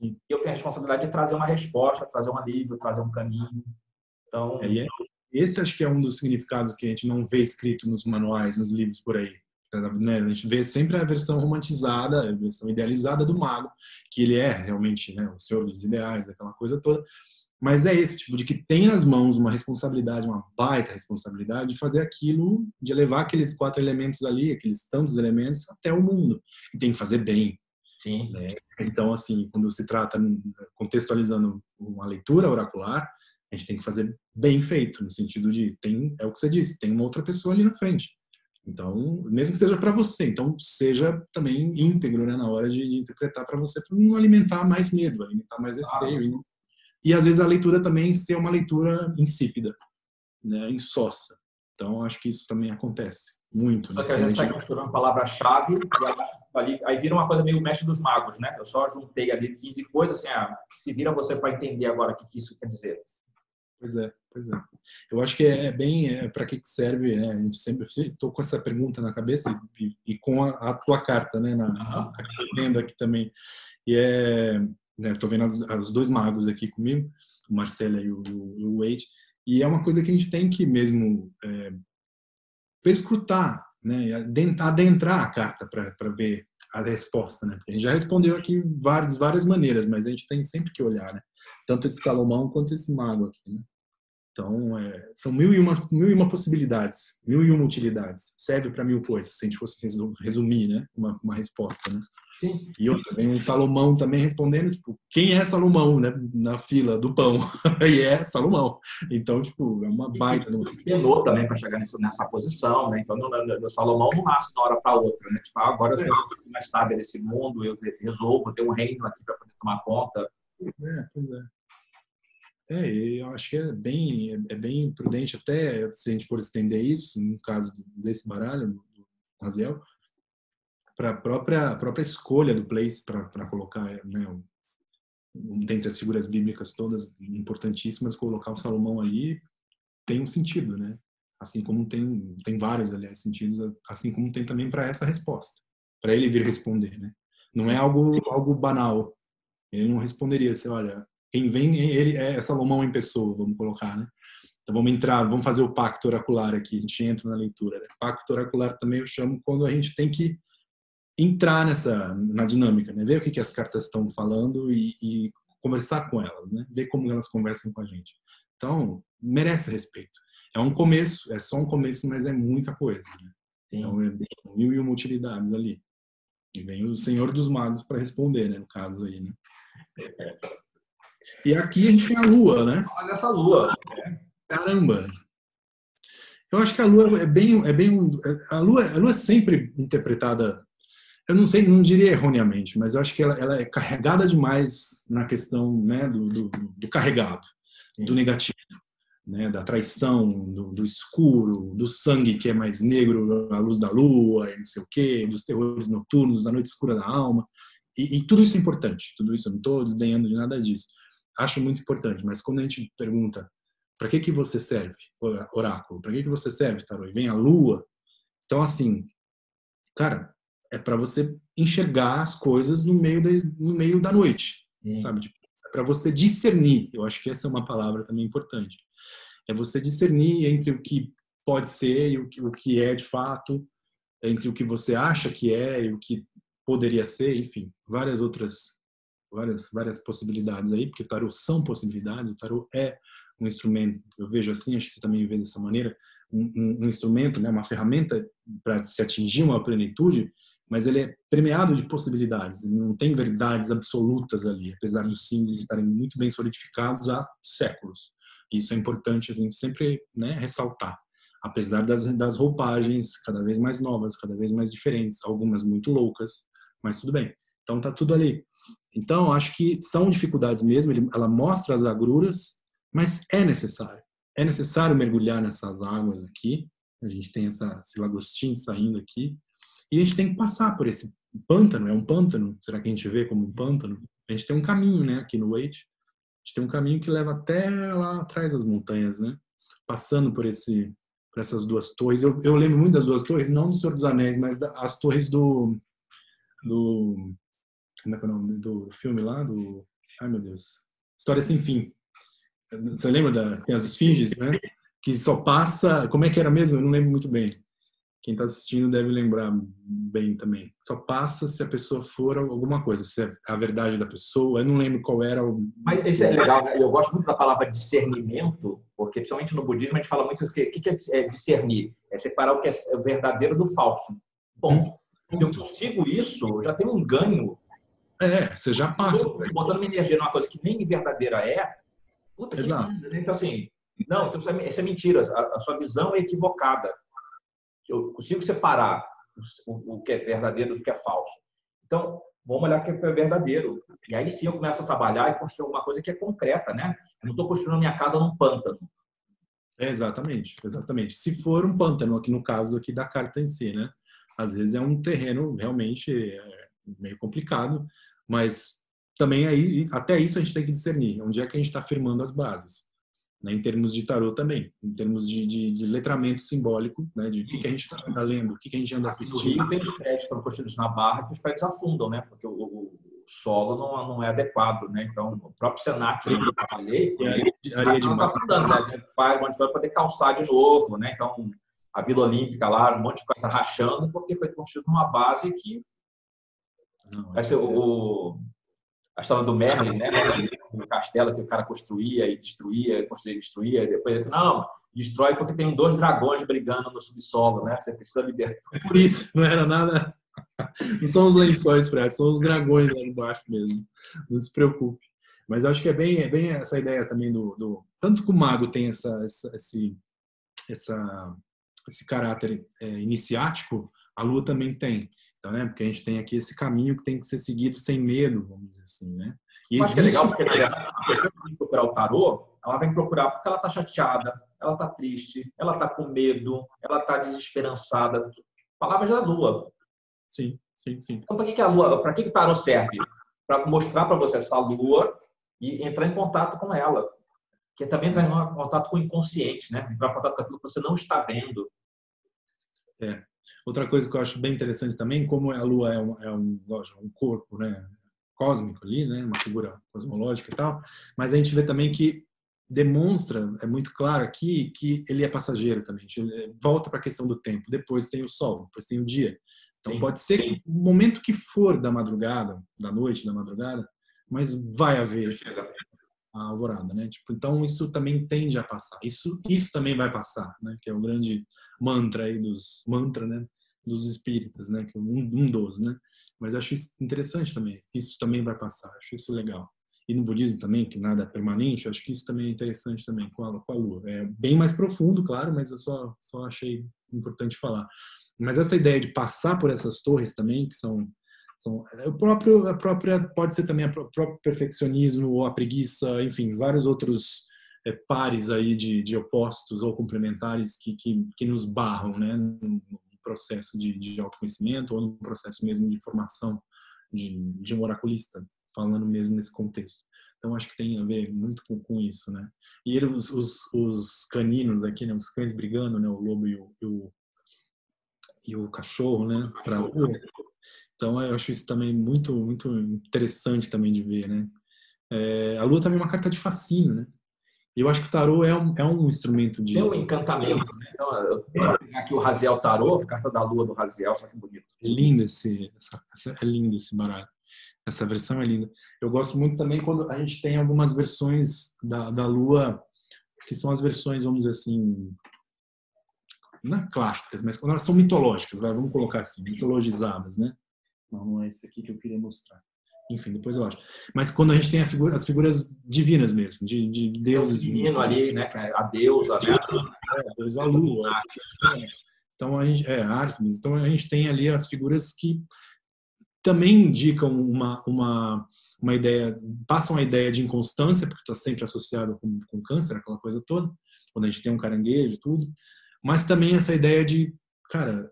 Sim. E eu tenho a responsabilidade de trazer uma resposta, trazer um alívio, trazer um caminho. Então, é, é, esse acho que é um dos significados que a gente não vê escrito nos manuais, nos livros por aí. Né? A gente vê sempre a versão romantizada, a versão idealizada do mago, que ele é realmente né, o senhor dos ideais, aquela coisa toda. Mas é esse tipo de que tem nas mãos uma responsabilidade, uma baita responsabilidade de fazer aquilo, de levar aqueles quatro elementos ali, aqueles tantos elementos até o mundo. E tem que fazer bem. Sim. Né? Então, assim, quando se trata, contextualizando uma leitura oracular, a gente tem que fazer bem feito, no sentido de, tem, é o que você disse, tem uma outra pessoa ali na frente. Então, mesmo que seja para você, então seja também íntegro né, na hora de, de interpretar para você, para não alimentar mais medo, alimentar mais receio. Ah. E às vezes a leitura também ser uma leitura insípida, né, insossa. Então, acho que isso também acontece muito. Só né? que a gente está costurando palavra-chave e aí vira uma coisa meio mestre dos magos, né? Eu só juntei ali 15 coisas, assim, ah, se vira você para entender agora o que, que isso quer dizer. Pois é, pois é. Eu acho que é, é bem é, para que serve, né? A gente sempre estou com essa pergunta na cabeça e, e com a, a, tua carta, né? Na, uhum. aqui também. E é, né, Estou vendo as, os dois magos aqui comigo, o Marcelo e o, o, Wade. E é uma coisa que a gente tem que mesmo é, perscrutar, né? Adentrar a carta para ver a resposta, né? Porque a gente já respondeu aqui várias várias maneiras, mas a gente tem sempre que olhar, né? Tanto esse Salomão quanto esse mago aqui, né? Então, é, são mil e, uma, mil e uma possibilidades, mil e uma utilidades. Serve para mil coisas, se a gente fosse resumir, né? Uma, uma resposta, né? Sim. E outra, vem um Salomão também respondendo, tipo, quem é Salomão, né? Na fila do pão. (laughs) e é Salomão. Então, tipo, é uma baita. Treinou também para chegar nessa, nessa posição, né? Então, o Salomão não nasce de uma hora para outra, né? Tipo, ah, agora eu sou é. mais sábio desse mundo, eu resolvo ter um reino aqui para poder tomar conta. É, pois é. É, eu acho que é bem, é bem prudente, até se a gente for estender isso, no caso desse baralho, do Raziel, para a própria, própria escolha do place para colocar, né, dentre as figuras bíblicas todas importantíssimas, colocar o Salomão ali tem um sentido, né? Assim como tem, tem vários, aliás, sentidos, assim como tem também para essa resposta, para ele vir responder, né? Não é algo, algo banal. Ele não responderia assim, olha, quem vem, ele é Salomão em pessoa, vamos colocar, né? Então vamos entrar, vamos fazer o pacto oracular aqui, a gente entra na leitura. Né? Pacto oracular também eu chamo quando a gente tem que entrar nessa na dinâmica, né? Ver o que, que as cartas estão falando e, e conversar com elas, né? Ver como elas conversam com a gente. Então merece respeito. É um começo, é só um começo, mas é muita coisa. Né? Então é mil e uma utilidades ali. E vem o Senhor dos Magos para responder, né? No caso aí, né? E aqui a gente tem a Lua, né? Olha essa Lua. Caramba! Eu acho que a Lua é bem, é bem a Lua, a Lua é sempre interpretada, eu não sei, não diria erroneamente, mas eu acho que ela, ela é carregada demais na questão, né, do, do, do carregado, Sim. do negativo, né, da traição, do, do, escuro, do sangue que é mais negro à luz da lua, e não sei o quê, dos terrores noturnos, da noite escura da alma. E, e tudo isso é importante, tudo isso eu não estou desdenhando de nada disso acho muito importante, mas quando a gente pergunta para que que você serve, oráculo, para que que você serve, tarô, e vem a lua, então assim, cara, é para você enxergar as coisas no meio, de, no meio da noite, hum. sabe? Tipo, é para você discernir, eu acho que essa é uma palavra também importante, é você discernir entre o que pode ser e o que, o que é de fato, entre o que você acha que é e o que poderia ser, enfim, várias outras várias, várias possibilidades aí, porque o tarot são possibilidades, o tarot é um instrumento, eu vejo assim, acho que você também vê dessa maneira, um, um, um instrumento, né, uma ferramenta para se atingir uma plenitude, mas ele é premiado de possibilidades, não tem verdades absolutas ali, apesar dos símbolos estarem muito bem solidificados há séculos. Isso é importante assim, sempre né, ressaltar, apesar das, das roupagens cada vez mais novas, cada vez mais diferentes, algumas muito loucas, mas tudo bem. Então tá tudo ali. Então, acho que são dificuldades mesmo, ela mostra as agruras, mas é necessário. É necessário mergulhar nessas águas aqui. A gente tem essa, esse lagostim saindo aqui. E a gente tem que passar por esse pântano. É um pântano? Será que a gente vê como um pântano? A gente tem um caminho, né, aqui no Wait. A gente tem um caminho que leva até lá atrás das montanhas, né? Passando por esse por essas duas torres. Eu, eu lembro muito das duas torres, não do Senhor dos Anéis, mas das torres do do como é que é o nome do filme lá? Do, ai meu Deus. História Sem Fim. Você lembra da, tem as esfinges, né? Que só passa, como é que era mesmo? Eu não lembro muito bem. Quem está assistindo deve lembrar bem também. Só passa se a pessoa for alguma coisa, se é a verdade da pessoa. Eu não lembro qual era o. Mas isso é legal, né? Eu gosto muito da palavra discernimento, porque principalmente no budismo a gente fala muito o que, que é discernir? É separar o que é verdadeiro do falso. Bom, hum. se eu consigo isso, eu já tenho um ganho. É, você já passa. Botando minha energia numa coisa que nem verdadeira é, puta Exato. Que, né? então, assim, não, então isso é mentira, a, a sua visão é equivocada eu consigo separar o, o que é verdadeiro do que é falso. Então, vamos olhar o que é verdadeiro. E aí sim eu começo a trabalhar e construir alguma coisa que é concreta, né? Eu não estou construindo minha casa num pântano. É, exatamente, exatamente. Se for um pântano, aqui no caso aqui da carta em si, né? Às vezes é um terreno realmente é, meio complicado, mas também aí, até isso a gente tem que discernir. Onde é que a gente está firmando as bases? né, em termos de tarô também, em termos de, de, de letramento simbólico, né, de o que, que, a gente anda lendo, o que, que, a gente anda assistindo. Tem os prédios que estão construídos na Barra que os prédios afundam, né, porque o, o solo não, não, é adequado, né, então o próprio Senac que eu de está afundando, né, a gente faz um monte de coisa para poder calçar de novo, né, então a Vila Olímpica lá, um monte de coisa rachando, porque foi construído numa base que não, vai ser o, a história do Merlin, né? O castelo que o cara construía e destruía, construía e destruía. E depois ele não, destrói porque tem dois dragões brigando no subsolo, né? Você precisa libertar. Por isso, não era nada. Não são os lençóis para são os dragões lá embaixo mesmo. Não se preocupe. Mas eu acho que é bem, é bem essa ideia também do, do tanto que o mago tem essa, essa esse, essa, esse caráter é, iniciático, a lua também tem. Então, né? Porque a gente tem aqui esse caminho que tem que ser seguido sem medo, vamos dizer assim, né? E Mas existe... é legal porque a pessoa que vem procurar o tarô, ela vem procurar porque ela está chateada, ela está triste, ela está com medo, ela está desesperançada. Palavras da lua. Sim, sim, sim. Então, para que, que a lua, para que, que o tarô serve? Para mostrar para você essa lua e entrar em contato com ela. Que é também entrar em contato com o inconsciente, né? Entrar em contato com aquilo que você não está vendo. É. Outra coisa que eu acho bem interessante também, como a Lua é um, é um, um corpo né, cósmico ali, né, uma figura cosmológica e tal, mas a gente vê também que demonstra, é muito claro aqui, que ele é passageiro também. Ele volta para a questão do tempo. Depois tem o sol, depois tem o dia. Então sim, pode ser sim. o momento que for da madrugada, da noite, da madrugada, mas vai haver a alvorada, né? Tipo, então isso também tende a passar. Isso isso também vai passar, né? Que é o grande mantra aí dos mantra, né? Dos espíritas, né? Que é um, um dos, né? Mas acho isso interessante também. Isso também vai passar. Acho isso legal. E no budismo também, que nada é permanente, acho que isso também é interessante também com a, com a lua. É bem mais profundo, claro, mas eu só só achei importante falar. Mas essa ideia de passar por essas torres também, que são são, é, o próprio, a própria, pode ser também o próprio perfeccionismo ou a preguiça, enfim, vários outros é, pares aí de, de opostos ou complementares que, que, que nos barram, né, no processo de, de autoconhecimento ou no processo mesmo de formação de, de um oraculista, falando mesmo nesse contexto. Então acho que tem a ver muito com, com isso, né? E ele, os, os, os, caninos aqui, né? Os cães brigando, né? O lobo e o, e o, e o cachorro, né? Para então eu acho isso também muito muito interessante também de ver, né? É, a lua também é uma carta de fascínio, né? Eu acho que o tarô é um, é um instrumento de. Tem um encantamento, né? Então, eu vou pegar aqui o Raziel Tarô, a carta da lua do Raziel, só que bonito. É lindo esse, essa, é lindo esse baralho. Essa versão é linda. Eu gosto muito também quando a gente tem algumas versões da, da lua, que são as versões, vamos dizer assim, não é clássicas, mas quando elas são mitológicas, vai, vamos colocar assim, mitologizadas, né? Não, não é esse aqui que eu queria mostrar. Enfim, depois eu acho. Mas quando a gente tem figura, as figuras divinas mesmo, de, de deuses. Divino ali, né? É a deusa, né? É, a deusa lua. Então a gente, é, Artemis. Então a gente tem ali as figuras que também indicam uma, uma, uma ideia, passam a ideia de inconstância, porque está sempre associado com, com câncer, aquela coisa toda, quando a gente tem um caranguejo, tudo. Mas também essa ideia de, cara,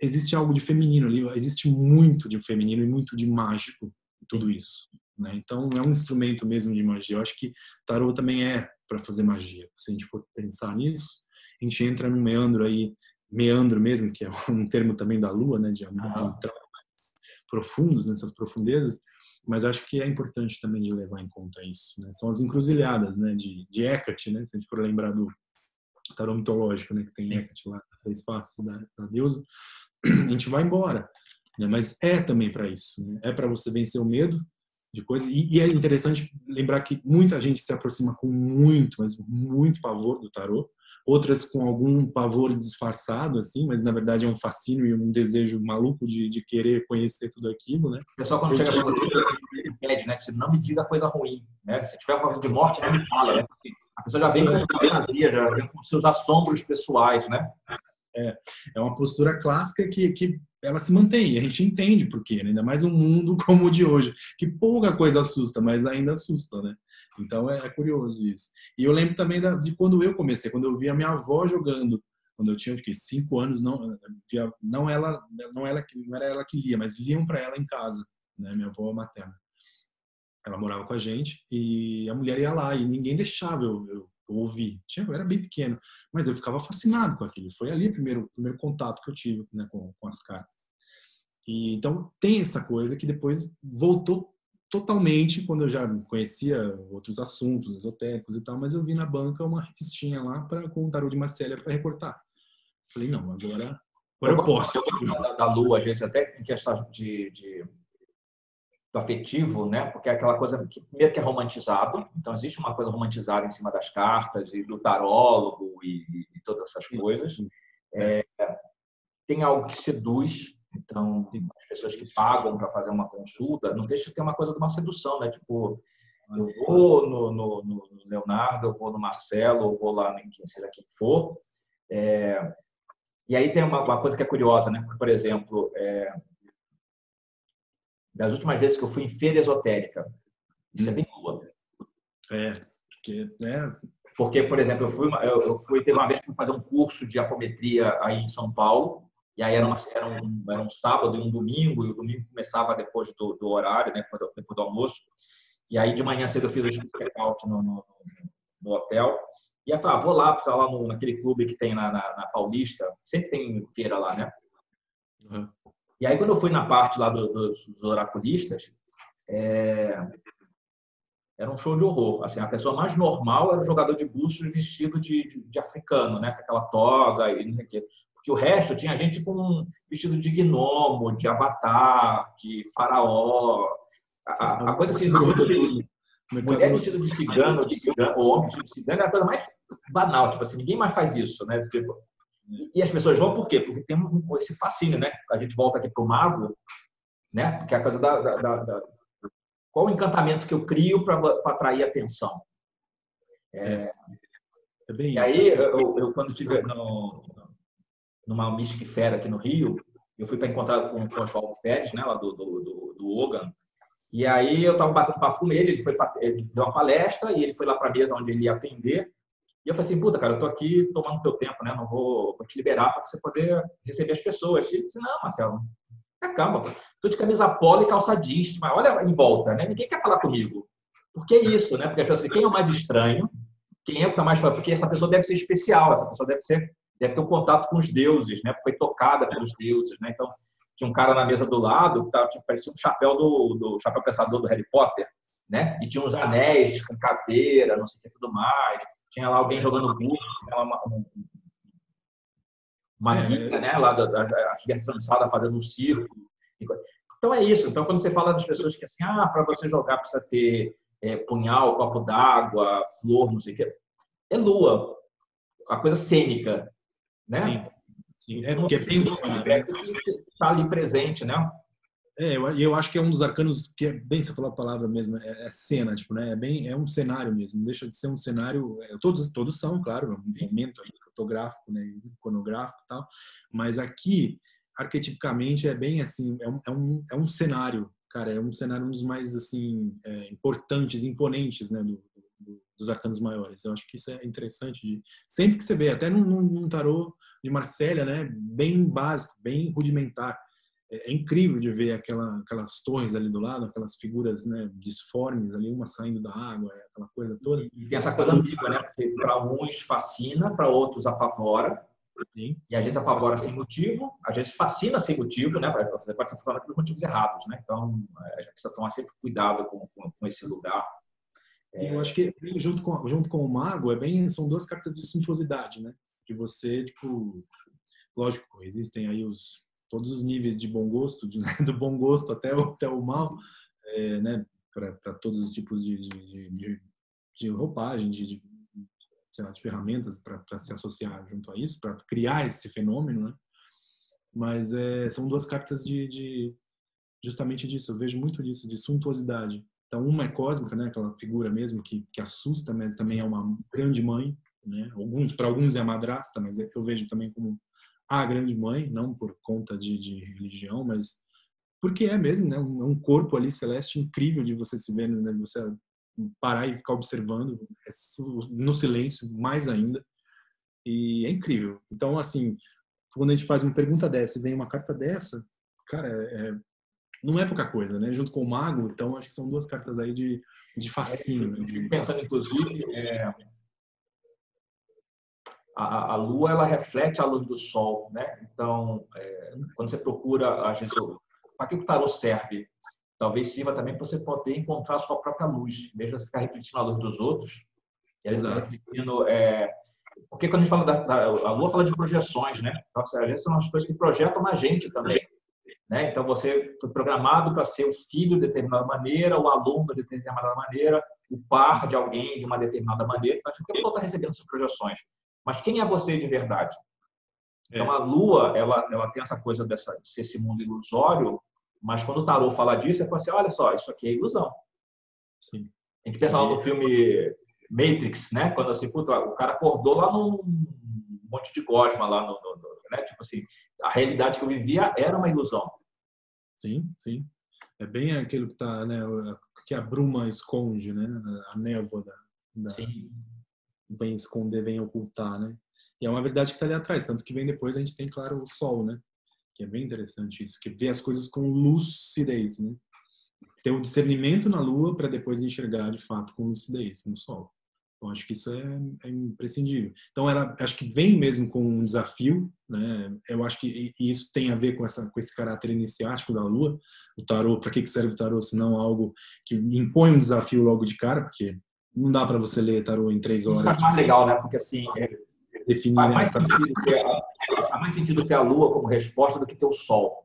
existe algo de feminino ali, existe muito de feminino e muito de mágico tudo isso. Né? Então é um instrumento mesmo de magia. Eu acho que tarot também é para fazer magia. Se a gente for pensar nisso, a gente entra num meandro aí, meandro mesmo, que é (laughs) um termo também da lua, né? De ah. profundos, nessas profundezas, mas acho que é importante também de levar em conta isso. Né? São as encruzilhadas né? de, de Hecate, né? se a gente for lembrar do tarô mitológico, né? que tem Hecate lá, seis faces da, da deusa, (clears throat) a gente vai embora. Né? Mas é também para isso. Né? É para você vencer o medo de coisas. E, e, é interessante lembrar que muita gente se aproxima com muito, mas muito pavor do tarô. Outras com algum pavor disfarçado, assim, mas na verdade é um fascínio e um desejo maluco de, de querer conhecer tudo aquilo, né? O pessoal quando chega para você, ele pede, né? Se não me diga coisa ruim, né? Se tiver uma coisa de morte, não me fala, né? A pessoa já vem com fantasia, já vem com seus assombros pessoais, né? É, é uma postura clássica que, que ela se mantém, e a gente entende por quê, né? ainda mais num mundo (laughs) como o de hoje, que pouca coisa assusta, mas ainda assusta, né? Então é, é curioso isso. E eu lembro também da, de quando eu comecei, quando eu vi a minha avó jogando, quando eu tinha que cinco anos, não, via, não ela, não ela, não era ela que lia, mas liam para ela em casa, né? Minha avó materna. Ela morava com a gente e a mulher ia lá e ninguém deixava eu, eu eu ouvi. Tinha, eu era bem pequeno, mas eu ficava fascinado com aquilo. Foi ali o primeiro, primeiro contato que eu tive né, com, com as cartas. E, então, tem essa coisa que depois voltou totalmente quando eu já conhecia outros assuntos esotéricos e tal, mas eu vi na banca uma revistinha lá para com o tarô de Marcélia para recortar. Falei, não, agora, agora eu, eu posso. Da, da Lua, a gente até em questão de, de do afetivo, né? Porque é aquela coisa que meio que é romantizado. Então existe uma coisa romantizada em cima das cartas e do tarólogo e, e todas essas coisas. É, tem algo que seduz. Então as pessoas que pagam para fazer uma consulta não deixa de ter uma coisa de uma sedução, né? Tipo eu vou no, no, no Leonardo, eu vou no Marcelo, eu vou lá em quem seja quem for. É, e aí tem uma, uma, coisa que é curiosa, né? Por exemplo, é, das últimas vezes que eu fui em feira esotérica. Isso é bem lua. É, porque, né? Porque, por exemplo, eu fui, eu fui, teve uma vez que fui fazer um curso de apometria aí em São Paulo, e aí era, uma, era, um, era um sábado e um domingo, e o domingo começava depois do, do horário, né, depois do, depois do, almoço. E aí de manhã cedo eu fiz o check-out no, no, no, hotel. E aí falei, ah, vou lá, tá lá no, naquele clube que tem na, na, na, Paulista, sempre tem feira lá, né? Uhum. E aí, quando eu fui na parte lá do, dos, dos, oraculistas, é... era um show de horror. Assim, a pessoa mais normal era o jogador de bustos vestido de, de, de, africano, né? com aquela toga e não sei o quê. Porque o resto tinha gente com vestido de gnomo, de avatar, de faraó. A, a coisa assim, mulher vestida de cigano, de cigano, ou homem vestido de cigano, é a coisa mais banal. Tipo assim, ninguém mais faz isso, né? Tipo, e as pessoas vão por quê? Porque tem esse fascínio, né? A gente volta aqui para o mago, né? Porque é a coisa da, da, da, da, Qual o encantamento que eu crio para atrair atenção? É, é, é bem e aí, eu, eu, quando estive no, numa Mystic Fera aqui no Rio, eu fui para encontrar com, com o Oswaldo Férez, né? Lá do, do, do, do Ogan. E aí eu estava batendo papo com ele, ele, foi pra, ele deu uma palestra e ele foi lá para a mesa onde ele ia atender. E eu falei assim, puta, cara, eu tô aqui tomando teu tempo, né? Não vou, vou te liberar para você poder receber as pessoas. E ele disse, não, Marcelo, calma, pô. tô de camisa polo e calça jeans, mas olha em volta, né? Ninguém quer falar comigo. Por que isso, né? Porque assim, quem é o mais estranho? Quem é o que tá mais porque essa pessoa deve ser especial, essa pessoa deve ser deve ter um contato com os deuses, né? Foi tocada pelos deuses, né? Então tinha um cara na mesa do lado que tava, tipo, parecia um chapéu do, do chapéu pensador do Harry Potter, né? E tinha uns anéis com caveira, não sei o que tudo mais tinha lá alguém jogando bússola, uma, uma é. guia, né, lá da, da, da trançada fazendo um círculo. Então é isso. Então quando você fala das pessoas que assim, ah, para você jogar precisa ter é, punhal, copo d'água, flor, não sei o quê, é lua, a coisa cênica, né? Sim. Sim. É porque tem que está ali presente, né? É, eu, eu acho que é um dos arcanos que é bem, você falou a palavra mesmo, é, é, cena, tipo, né? É bem, é um cenário mesmo, deixa de ser um cenário, é, todos, todos são, claro, um momento fotográfico, né, iconográfico tal, mas aqui, arquetipicamente, é bem assim, é um, é um, é um cenário, cara, é um cenário um dos mais, assim, é, importantes, imponentes, né, do, do, dos arcanos maiores. Eu acho que isso é interessante, de, sempre que você vê, até num, num tarô de Marsella, né, bem básico, bem rudimentar, é, é incrível de ver aquela, aquelas torres ali do lado, aquelas figuras né, disformes ali, uma saindo da água, é aquela coisa toda. E tem essa coisa ambígua, né? Porque para uns fascina, para outros apavora, Sim, e às vezes apavora sem motivo, às vezes fascina sem motivo, né? Você pode estar falando por motivos errados, né? Então, é, a gente precisa tomar sempre cuidado com, com, com esse lugar. É... Eu acho que junto com, junto com o mago, é bem, são duas cartas de suntuosidade, né? De você, tipo, lógico, existem aí os todos os níveis de bom gosto, de, (laughs) do bom gosto até o, até o mal, é, né? Para todos os tipos de, de, de, de roupagem, de, de, lá, de ferramentas para se associar junto a isso, para criar esse fenômeno, né? Mas é, são duas cartas de, de, justamente disso. Eu vejo muito disso, de suntuosidade. Então, uma é cósmica, né? Aquela figura mesmo que, que assusta, mas também é uma grande mãe, né? Alguns, para alguns é a madrasta, mas eu vejo também como a grande mãe, não por conta de, de religião, mas porque é mesmo, né? É um corpo ali celeste incrível de você se ver, né? Você parar e ficar observando é no silêncio mais ainda e é incrível. Então, assim, quando a gente faz uma pergunta dessa e vem uma carta dessa, cara, é, não é pouca coisa, né? Junto com o mago, então acho que são duas cartas aí de, de fascínio. É, de... Pensando, inclusive, é, a, a, lua ela reflete a luz do sol, né? Então, é, quando você procura, a gente, para que o tarô serve? Talvez sirva também para você poder encontrar a sua própria luz, de você ficar refletindo a luz dos outros. E você refletindo, é, porque quando a gente fala da, da, a lua fala de projeções, né? Então, às vezes são as coisas que projetam na gente também. Né? Então, você foi programado para ser o filho de determinada maneira, o aluno de determinada maneira, o par de alguém de uma determinada maneira. Então, a gente está recebendo essas projeções. Mas quem é você de verdade? É. Então, a Lua, ela, ela tem essa coisa dessa, de ser esse mundo ilusório, mas quando o Tarot fala disso, é para assim, olha só, isso aqui é ilusão. Sim. A gente pensa lá no filme Matrix, né? Quando assim, puta, o cara acordou lá num monte de gosma lá no, no, no, né? Tipo assim, a realidade que eu vivia era uma ilusão. Sim, sim. É bem aquilo que tá, né? Que a bruma esconde, né? A névoa da, da... Vem esconder, vem ocultar, né? E é uma verdade que está ali atrás, tanto que vem depois a gente tem, claro, o sol, né? Que é bem interessante isso, que vê as coisas com lucidez, né? Ter o discernimento na lua para depois enxergar de fato com lucidez no sol. Então, acho que isso é, é, imprescindível. Então, ela acho que vem mesmo com um desafio, né? Eu acho que isso tem a ver com, essa, com esse caráter iniciático da Lua. O tarô, para que serve o tarô se não algo que impõe um desafio logo de cara? Porque não dá para você ler tarô em três horas. Isso mais legal, né? Porque assim, é, definir faz mais, essa... sentido ter faz mais sentido ter a Lua como resposta do que ter o Sol.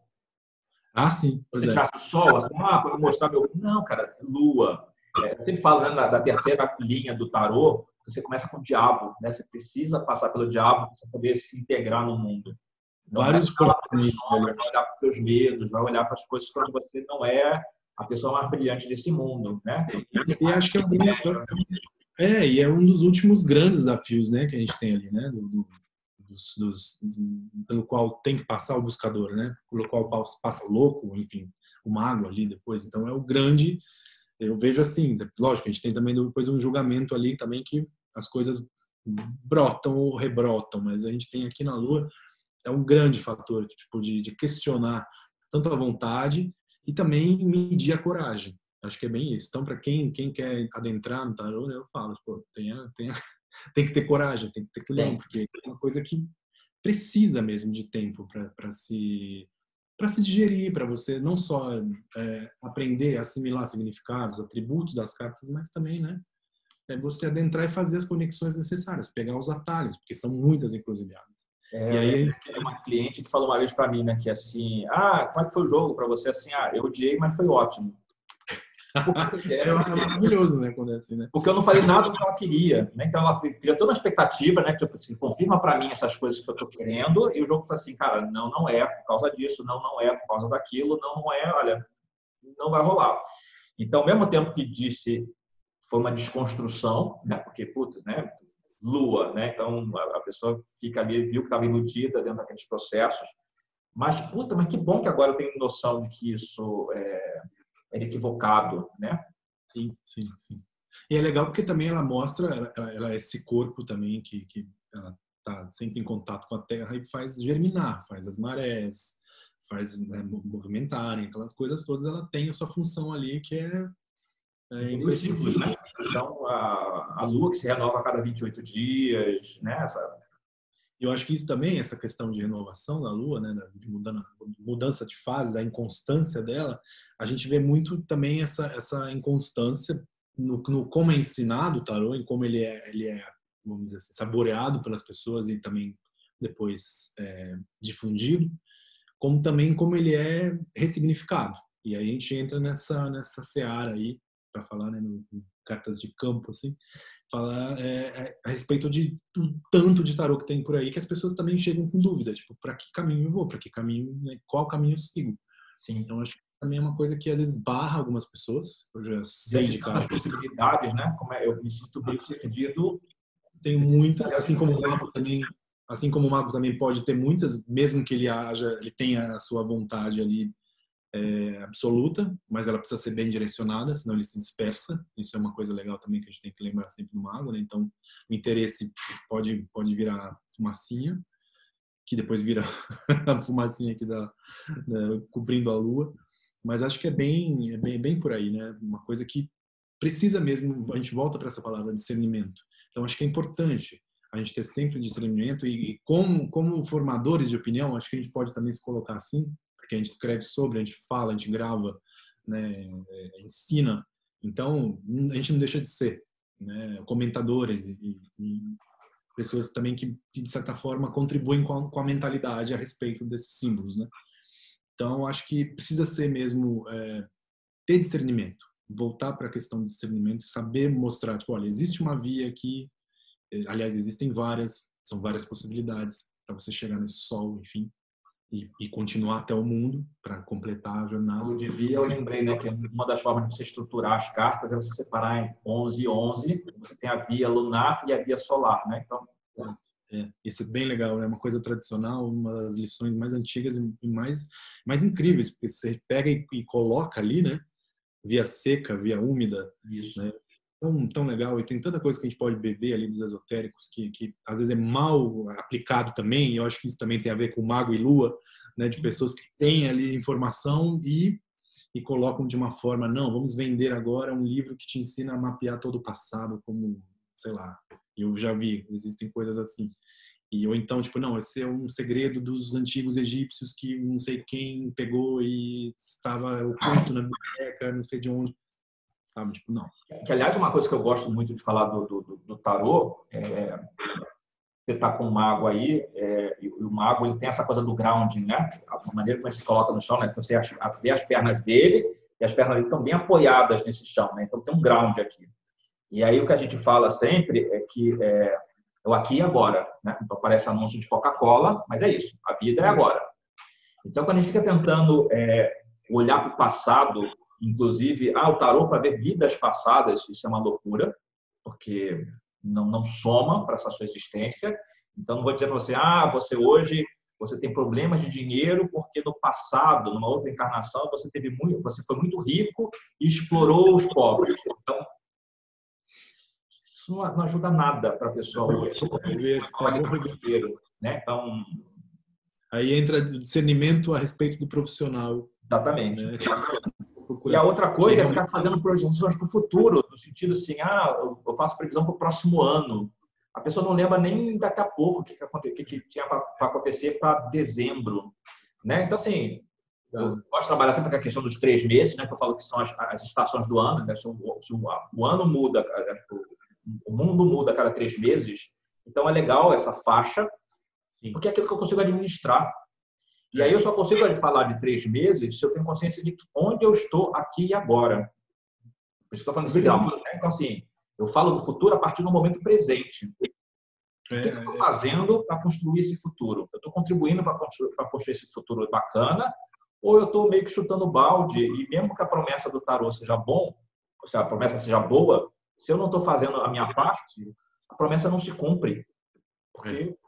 Ah, sim. Você é. o Sol, assim, ah, para mostrar meu. Não, cara, Lua. É, sempre falo né, da, terceira linha do tarô, você começa com o diabo, né? Você precisa passar pelo diabo para poder se integrar no mundo. Então, Vários vai olhar para os seus medos, vai olhar para as coisas quando você não é a pessoa mais brilhante desse mundo, né? E, acho que é, um, é, e é um dos últimos grandes desafios, né, que a gente tem ali, né, do, do, dos, dos, pelo qual tem que passar o buscador, né, pelo qual passa o louco, enfim, o mago ali depois. Então é o grande, eu vejo assim, lógico, a gente tem também depois um julgamento ali também que as coisas brotam ou rebrotam, mas a gente tem aqui na Lua é um grande fator tipo de, de questionar tanto a vontade e também medir a coragem. Acho que é bem isso. Então, para quem, quem quer adentrar no tarô, eu falo, pô, tenha, tenha, (laughs) tem que ter coragem, tem que ter culhão, porque é uma coisa que precisa mesmo de tempo para se para se digerir, para você não só é, aprender a assimilar significados, atributos das cartas, mas também, né, é você adentrar e fazer as conexões necessárias, pegar os atalhos, porque são muitas encruzilhadas. É, e aí é uma cliente que falou uma vez para mim, né, que assim, ah, como é que foi o jogo para você? Assim, ah, eu odiei, mas foi ótimo. (laughs) é, é maravilhoso, né, quando é assim, né? Porque eu não falei nada do que ela queria, né? Então ela criou toda uma expectativa, né? Tipo assim, confirma para mim essas coisas que eu tô querendo, e o jogo foi assim, cara, não, não é por causa disso, não, não é por causa daquilo, não, não é, olha, não vai rolar. Então, ao mesmo tempo que disse foi uma desconstrução, né? Porque, putz, né? Lua, né? Então a pessoa fica ali, viu que estava iludida dentro daqueles processos. Mas, puta, mas que bom que agora eu tenho noção de que isso é, é equivocado, né? Sim, sim, sim. E é legal porque também ela mostra, ela, ela é esse corpo também que, que ela está sempre em contato com a Terra e faz germinar, faz as marés, faz né, movimentarem, aquelas coisas todas. Ela tem a sua função ali que é é, ciclos, né? Então, a, a Lua que se renova a cada 28 dias, né? Essa... eu acho que isso também, essa questão de renovação da Lua, né, de mudança de fase, a inconstância dela, a gente vê muito também essa, essa inconstância no, no como é ensinado o tarô, em como ele é, ele é, vamos dizer assim, saboreado pelas pessoas e também depois é, difundido, como também como ele é ressignificado. E aí a gente entra nessa nessa seara aí para falar, né, no, no, cartas de campo assim, falar é, é, a respeito de tanto de tarô que tem por aí que as pessoas também chegam com dúvida, tipo, para que caminho eu vou, para que caminho, né, qual caminho eu sigo. Sim. Então acho que também é uma coisa que às vezes barra algumas pessoas. Eu já sei de cara. possibilidades, né? Como é, eu me sinto bem sucedido. Tem muitas, assim como o mago também, assim como o mago também pode ter muitas, mesmo que ele haja, ele tenha a sua vontade ali é, absoluta, mas ela precisa ser bem direcionada, senão ele se dispersa. Isso é uma coisa legal também que a gente tem que lembrar sempre do mago, né? Então, o interesse pode pode virar fumacinha, que depois vira (laughs) a fumacinha aqui da, da, cobrindo a lua. Mas acho que é bem, é bem, bem por aí, né? Uma coisa que precisa mesmo, a gente volta para essa palavra discernimento. Então acho que é importante a gente ter sempre discernimento e, e como como formadores de opinião, acho que a gente pode também se colocar assim, porque a gente escreve sobre, a gente fala, a gente grava, né, é, ensina. Então, a gente não deixa de ser né, comentadores e, e pessoas também que, de certa forma, contribuem com a, com a, mentalidade a respeito desses símbolos, né? Então, acho que precisa ser mesmo é, ter discernimento, voltar para a questão do discernimento, saber mostrar, tipo, olha, existe uma via aqui, é, aliás, existem várias, são várias possibilidades para você chegar nesse sol, enfim, e, e continuar até o mundo para completar a jornada. O de via, eu lembrei, né, que uma das formas de você estruturar as cartas é você separar em 11 e 11, você tem a via lunar e a via solar, né? Então, é, isso é bem legal, é né? uma coisa tradicional, uma das lições mais antigas e mais, mais incríveis, porque você pega e, e coloca ali, né? Via seca, via úmida, né? Tão, tão legal, e tem tanta coisa que a gente pode beber ali dos esotéricos que, que às vezes é mal aplicado também, e eu acho que isso também tem a ver com mago e lua, né? De pessoas que têm ali informação e e colocam de uma forma, não, vamos vender agora um livro que te ensina a mapear todo o passado como, sei lá, eu já vi, existem coisas assim. E ou então, tipo, não, esse é um segredo dos antigos egípcios que não sei quem pegou e estava oculto na biblioteca, não sei de onde. Sabe? Tipo, não. Que, aliás, uma coisa que eu gosto muito de falar do, do, do tarô é. Você está com o mago aí, é, e o mago ele tem essa coisa do grounding, né? A maneira como ele se coloca no chão, né? Então, você vê as pernas dele e as pernas dele estão bem apoiadas nesse chão, né? Então tem um ground aqui. E aí o que a gente fala sempre é que é, é o aqui e agora. Né? Então parece anúncio de Coca-Cola, mas é isso, a vida é agora. Então quando a gente fica tentando é, olhar para o passado, inclusive, ah, o tarô para ver vidas passadas, isso é uma loucura, porque não, não soma para essa sua existência. Então não vou dizer para você, ah, você hoje você tem problemas de dinheiro porque no passado, numa outra encarnação, você teve muito, você foi muito rico e explorou os pobres. Então isso não, ajuda nada para a pessoa hoje. dinheiro, né? Então, aí entra o discernimento a respeito do profissional. Exatamente. Né? (laughs) E a outra coisa é ficar fazendo projeções para o futuro, no sentido assim, ah, eu faço previsão para o próximo ano. A pessoa não lembra nem daqui a pouco o que, que, que tinha para acontecer para dezembro. Né? Então, assim, eu gosto de trabalhar sempre com a questão dos três meses, né, que eu falo que são as, as estações do ano. Né? Se, o, se o, o, ano muda, o mundo muda a cada três meses, então é legal essa faixa, Sim. porque é aquilo que eu consigo administrar. E aí eu só consigo falar de três meses se eu tenho consciência de onde eu estou aqui e agora. Por isso que eu estou falando de grau. Né? Então, assim, eu falo do futuro a partir do momento presente. O que eu estou é, é. fazendo para construir esse futuro? Eu estou contribuindo para construir, construir, esse futuro bacana ou eu estou meio que chutando balde e mesmo que a promessa do tarô seja bom, ou seja, a promessa seja boa, se eu não estou fazendo a minha parte, a promessa não se cumpre. Porque é.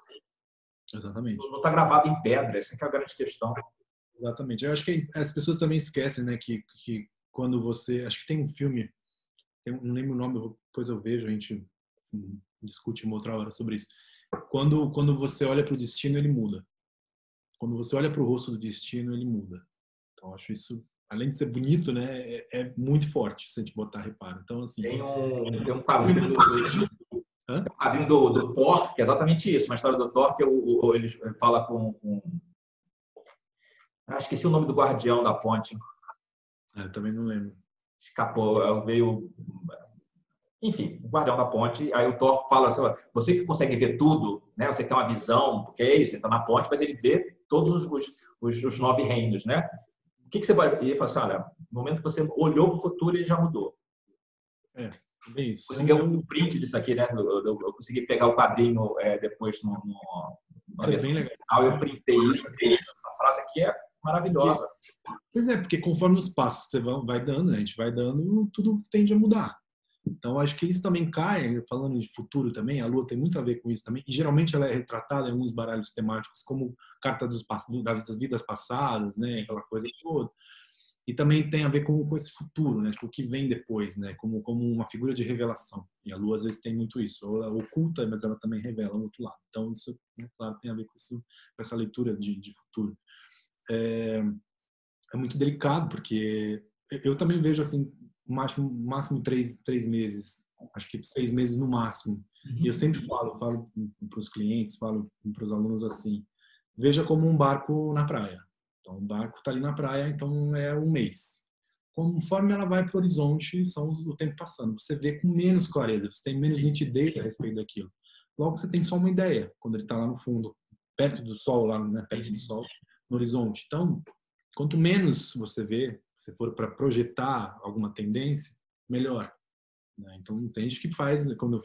Exatamente. não está gravado em pedra. Essa é a grande questão. Exatamente. Eu acho que as pessoas também esquecem, né, que, que quando você. Acho que tem um filme, eu não lembro o nome, depois eu vejo, a gente discute uma outra hora sobre isso. Quando, quando você olha para o destino, ele muda. Quando você olha para o rosto do destino, ele muda. Então, acho isso além de ser bonito, né, é, é, muito forte se a gente botar reparo. Então, assim. Tem um, tem um capítulo, Hã? O quadrinho do, do Thor, que é exatamente isso, uma história do Thor que o, o, ele fala com, com... Ah, esqueci o nome do guardião da ponte. É, eu também não lembro. Escapou, veio enfim, o guardião da ponte, aí o Thor fala assim, você que consegue ver tudo, né? Você tem uma visão, porque é isso, ele está na ponte, mas ele vê todos os, os, os, nove reinos, né? O que, que você vai... E ele fala assim, olha, no momento que você olhou para o futuro, ele já mudou. É, é isso. Consegui é um print disso aqui, né? Eu, eu, eu consegui pegar o quadrinho é, depois no, no, é eu printei isso, essa frase aqui é maravilhosa. Pois é, porque conforme os passos você vai dando, né? a gente vai dando, tudo tende a mudar. Então, acho que isso também cai, falando de futuro também, a Lua tem muito a ver com isso também, e geralmente ela é retratada em alguns baralhos temáticos como carta dos, das vidas passadas, né, aquela coisa toda. E também tem a ver com, com esse futuro, né, o que vem depois, né, como, como uma figura de revelação. E a Lua às vezes tem muito isso, ela oculta, mas ela também revela o outro lado. Então, isso, né, claro, tem a ver com, isso, com essa leitura de, de futuro. É, é muito delicado, porque eu também vejo assim máximo, máximo três, três meses, acho que seis meses no máximo. Uhum. E eu sempre falo, falo para os clientes, falo para os alunos assim, veja como um barco na praia. Então, o barco está ali na praia, então é um mês. Conforme ela vai para o horizonte, são o tempo passando. Você vê com menos clareza, você tem menos nitidez a respeito daquilo. Logo, você tem só uma ideia, quando ele está lá no fundo, perto do sol, lá né, perto do sol, no horizonte. Então, quanto menos você vê, se for para projetar alguma tendência, melhor. Né? Então, tem gente que faz, né, quando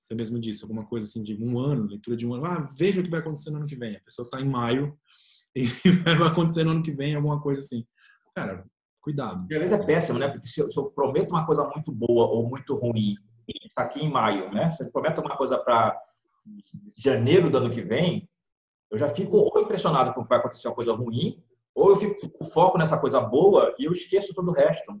você mesmo disse, alguma coisa assim de um ano, leitura de um ano, ah, veja o que vai acontecer no ano que vem. A pessoa está em maio (laughs) e vai acontecer no ano que vem alguma coisa assim. Cara, cuidado. Às vezes é péssimo, né? Porque se eu, se eu prometo uma coisa muito boa ou muito ruim, está aqui em maio, né? Se eu prometo uma coisa para janeiro do ano que vem, eu já fico ou impressionado com que vai acontecer uma coisa ruim, ou eu fico com foco nessa coisa boa e eu esqueço todo o resto.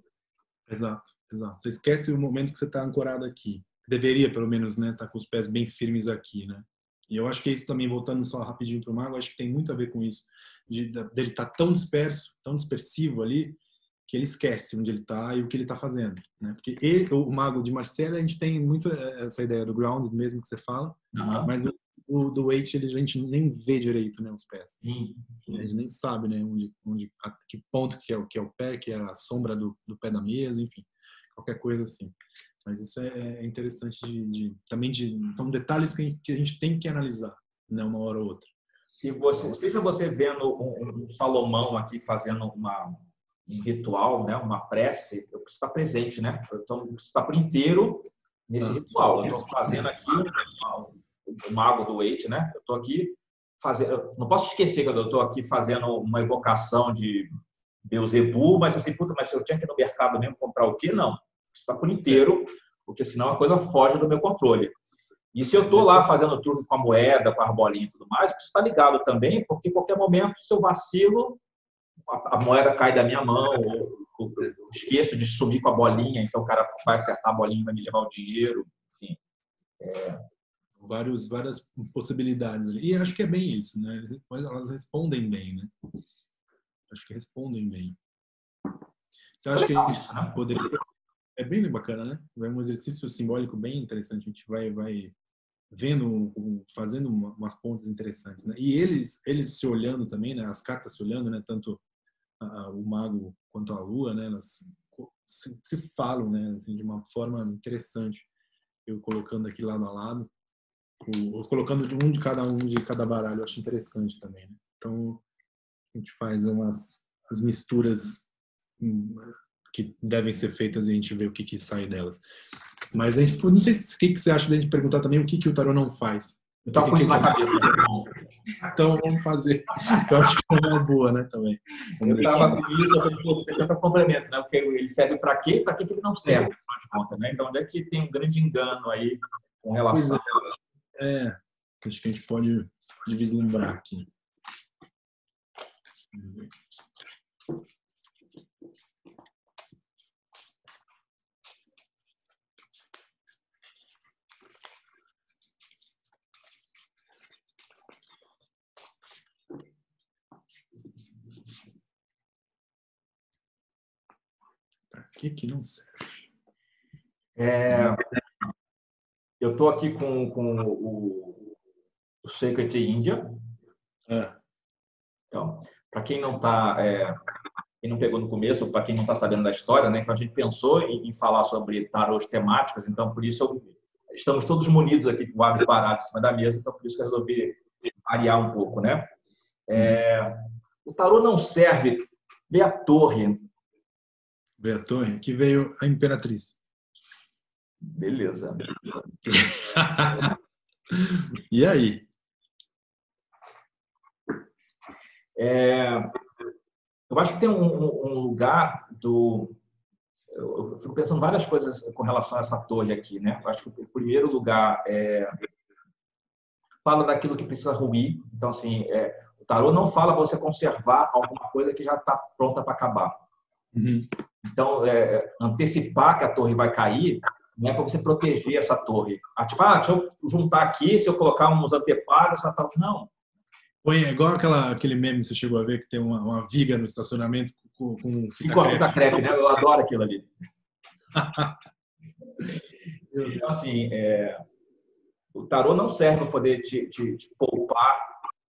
Exato, exato. Você esquece o momento que você está ancorado aqui. Deveria, pelo menos, né, estar tá com os pés bem firmes aqui, né? E eu acho que isso também, voltando só rapidinho para o mago, acho que tem muito a ver com isso. De, dele estar tá tão disperso, tão dispersivo ali, que ele esquece onde ele está e o que ele está fazendo. Né? Porque ele, o mago de Marcelo, a gente tem muito eh, essa ideia do ground mesmo que você fala, uhum. mas o do weight ele, a gente nem vê direito, né, os pés. Sim. A gente nem sabe, né, onde, onde, a, que ponto que é o que é o pé, que é a sombra do, do pé da mesa, enfim, qualquer coisa assim. Mas isso é, é interessante de, de, também de são detalhes que a, gente, que a gente tem que analisar, né, uma hora ou outra. E você, seja você vendo um, um Salomão aqui fazendo uma um ritual, né, uma prece, eu preciso estar presente, né? Então, eu estar por inteiro nesse ah, ritual. Eu estou fazendo aqui o mago do Wait, né? Eu estou aqui fazendo, não posso esquecer que eu estou aqui fazendo uma evocação de Beuzebu, mas assim, puta, mas eu tinha que ir no mercado mesmo comprar o quê? Não. Está por inteiro, porque senão a coisa foge do meu controle. E se eu estou lá fazendo tudo com a moeda, com a bolinhas e tudo mais, preciso estar ligado também, porque em qualquer momento, se eu vacilo, a, moeda cai da minha mão, ou, esqueço de sumir com a bolinha, então o cara vai acertar a bolinha e vai me levar o dinheiro. Enfim, é, vários, várias possibilidades. E acho que é bem isso, né? Elas respondem bem, né? Acho que respondem bem. Você acha que a gente poderia... É bem bacana, né? É um exercício simbólico bem interessante. A gente vai, vai vendo, fazendo umas pontas interessantes, né? E eles, eles se olhando também, né? As cartas se olhando, né? Tanto a, o mago quanto a lua, né? Elas se, se falam, né? Assim, de uma forma interessante. Eu colocando aqui lado a lado o, colocando um de cada um de cada baralho, eu acho interessante também. Né? Então a gente faz umas as misturas hum, que devem ser feitas e a gente vê o que, que sai delas. Mas a gente, não sei o que, que você acha da gente perguntar também o que, que o tarô não faz. Eu tava com isso na cabeça. Então vamos fazer. Eu acho que é uma boa, né, também. Vamos eu estava com isso, eu pensei para complemento, né? Porque ele serve para quê? Para que ele não serve, afinal de contas, né? Então onde é que tem um grande engano aí com relação é, acho que a gente pode vislumbrar aqui. Para que que não serve? É, eu estou aqui com, com o, o Secret India. É. Então, para quem não está, é, quem não pegou no começo, para quem não está sabendo da história, né? Então a gente pensou em, em falar sobre tarôs temáticas, então por isso eu, estamos todos munidos aqui com o hábito parado em cima da mesa, então por isso que eu resolvi variar um pouco, né? É, o tarô não serve. Vê a torre. Vê a torre, que veio a imperatriz. Beleza. (laughs) e aí? É, eu acho que tem um, um lugar do. Eu, fico pensando várias coisas com relação a essa torre aqui, né? Eu acho que o primeiro lugar é, fala daquilo que precisa ruir. Então, assim, é, o tarô não fala para você conservar alguma coisa que já está pronta para acabar. Uhum. Então, é, antecipar que a torre vai cair não é para você proteger essa torre. Ah, tipo, ah, deixa eu juntar aqui, se eu colocar uns anteparos, tal. não. Põe, é igual aquela, aquele meme que você chegou a ver, que tem uma, uma viga no estacionamento com, com fita, com fita crepe, né? Eu adoro aquilo ali. (laughs) então, assim, é, o tarô não serve para poder te, te, te, poupar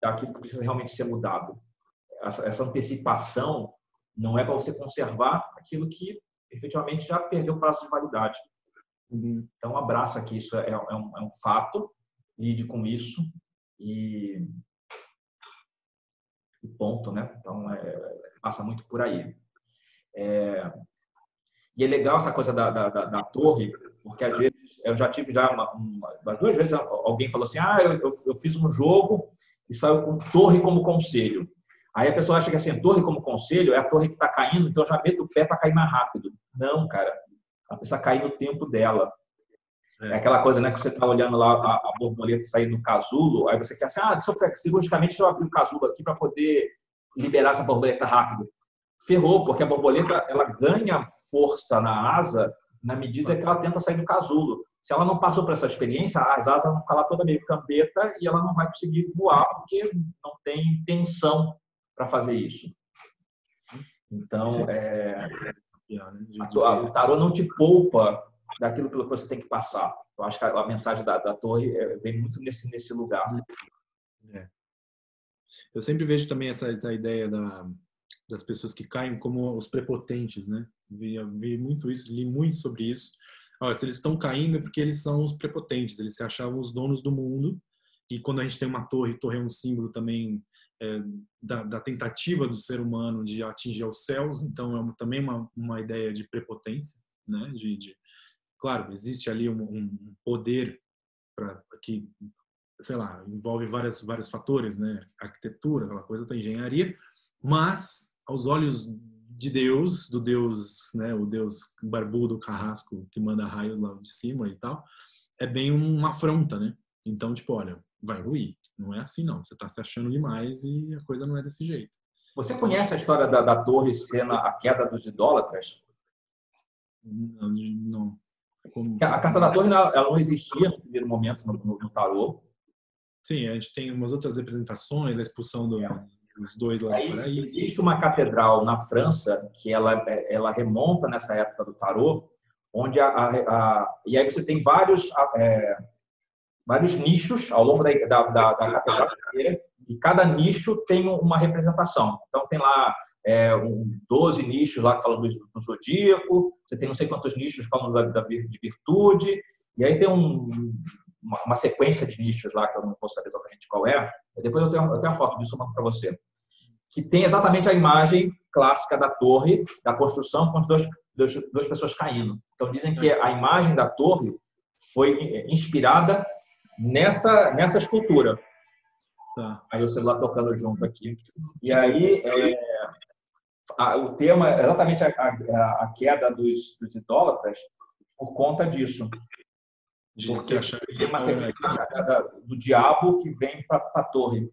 daquilo que precisa realmente ser mudado. Essa, essa antecipação não é para você conservar aquilo que efetivamente já perdeu o prazo de validade. Uhum. Então, abraça que isso é, é, um, é um fato, lide com isso e e ponto, né? Então, é, passa muito por aí. É, e é legal essa coisa da, da, da, da, torre, porque às vezes eu já tive já uma, uma, duas vezes alguém falou assim, ah, eu, eu, eu, fiz um jogo e saiu com torre como conselho. Aí a pessoa acha que assim, torre como conselho é a torre que está caindo, então já meto o pé para cair mais rápido. Não, cara. A pessoa cair no tempo dela. É. aquela coisa, né, que você está olhando lá a, a, borboleta sair do casulo, aí você quer assim, ah, deixa eu, cirurgicamente deixa eu abrir o casulo aqui para poder liberar essa borboleta rápido. Ferrou, porque a borboleta ela ganha força na asa na medida que ela tenta sair do casulo. Se ela não passou por essa experiência, as asas vão ficar lá toda meio cambeta e ela não vai conseguir voar porque não tem tensão para fazer isso. Então, é, o tarô não te poupa daquilo que você tem que passar. Eu acho que a, mensagem da, da torre é, vem muito nesse, nesse lugar. É. Eu sempre vejo também essa, essa ideia da, das pessoas que caem como os prepotentes, né? Vi, vi muito isso, li muito sobre isso. Olha, se eles estão caindo é porque eles são os prepotentes, eles se achavam os donos do mundo. E quando a gente tem uma torre, torre é um símbolo também é, da, da, tentativa do ser humano de atingir os céus, então é uma, também uma, uma ideia de prepotência, né? De, de, Claro, existe ali um, um poder para que, sei lá, envolve várias, vários fatores, né? Arquitetura, aquela coisa da engenharia, mas aos olhos de Deus, do Deus, né, o Deus barbudo, carrasco, que manda raios lá de cima e tal, é bem uma afronta, né? Então, tipo, olha, vai ruir. Não é assim, não. Você está se achando demais e a coisa não é desse jeito. Você conhece a história da, da torre sendo a queda dos idólatras? Não, não. Como... A carta da torre ela não existia no primeiro momento no, no, no, tarô. Sim, a gente tem umas outras representações, a expulsão do, é. dos dois lá aí, por aí. Existe uma catedral na França que ela, ela remonta nessa época do tarô, onde a, a, a e aí você tem vários é, vários nichos ao longo da, da, da, da e cada nicho tem uma representação. Então tem lá é, um 12 nichos lá falando do, do zodíaco, você tem não sei quantos nichos falando da, da de virtude, e aí tem um, uma, uma, sequência de nichos lá que eu não posso saber exatamente qual é. Depois eu tenho, eu tenho a foto disso para você. Que tem exatamente a imagem clássica da torre, da construção, com as duas, duas, duas pessoas caindo. Então dizem que a imagem da torre foi inspirada nessa, nessa escultura. Tá. Aí o celular tocando junto aqui. E aí, é, a, o tema é exatamente a, a, a queda dos, dos, idólatras por conta disso. Porque tem uma sequência do diabo que vem para a torre.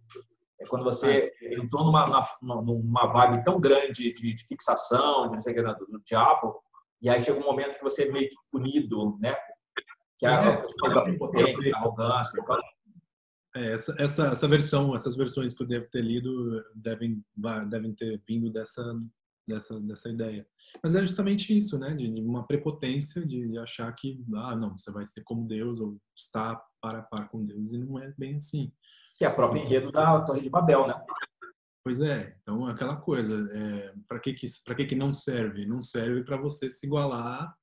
É quando você entrou numa, numa vibe tão grande de, de fixação, de não sei o que, do, do diabo, e aí chega um momento que você é meio que punido, né? Que é a questão da prepotência, da arrogância. É, essa, essa, essa versão, essas versões que eu devo ter lido devem, devem ter vindo dessa, dessa, dessa ideia. Mas é justamente isso, né? De, de uma prepotência de, de, achar que, ah, não, você vai ser como Deus ou está para par com Deus e não é bem assim. Que é a própria enredo da Torre de Babel, né? Pois é, então aquela coisa, é, para que que para que que não serve? Não serve para você se igualar,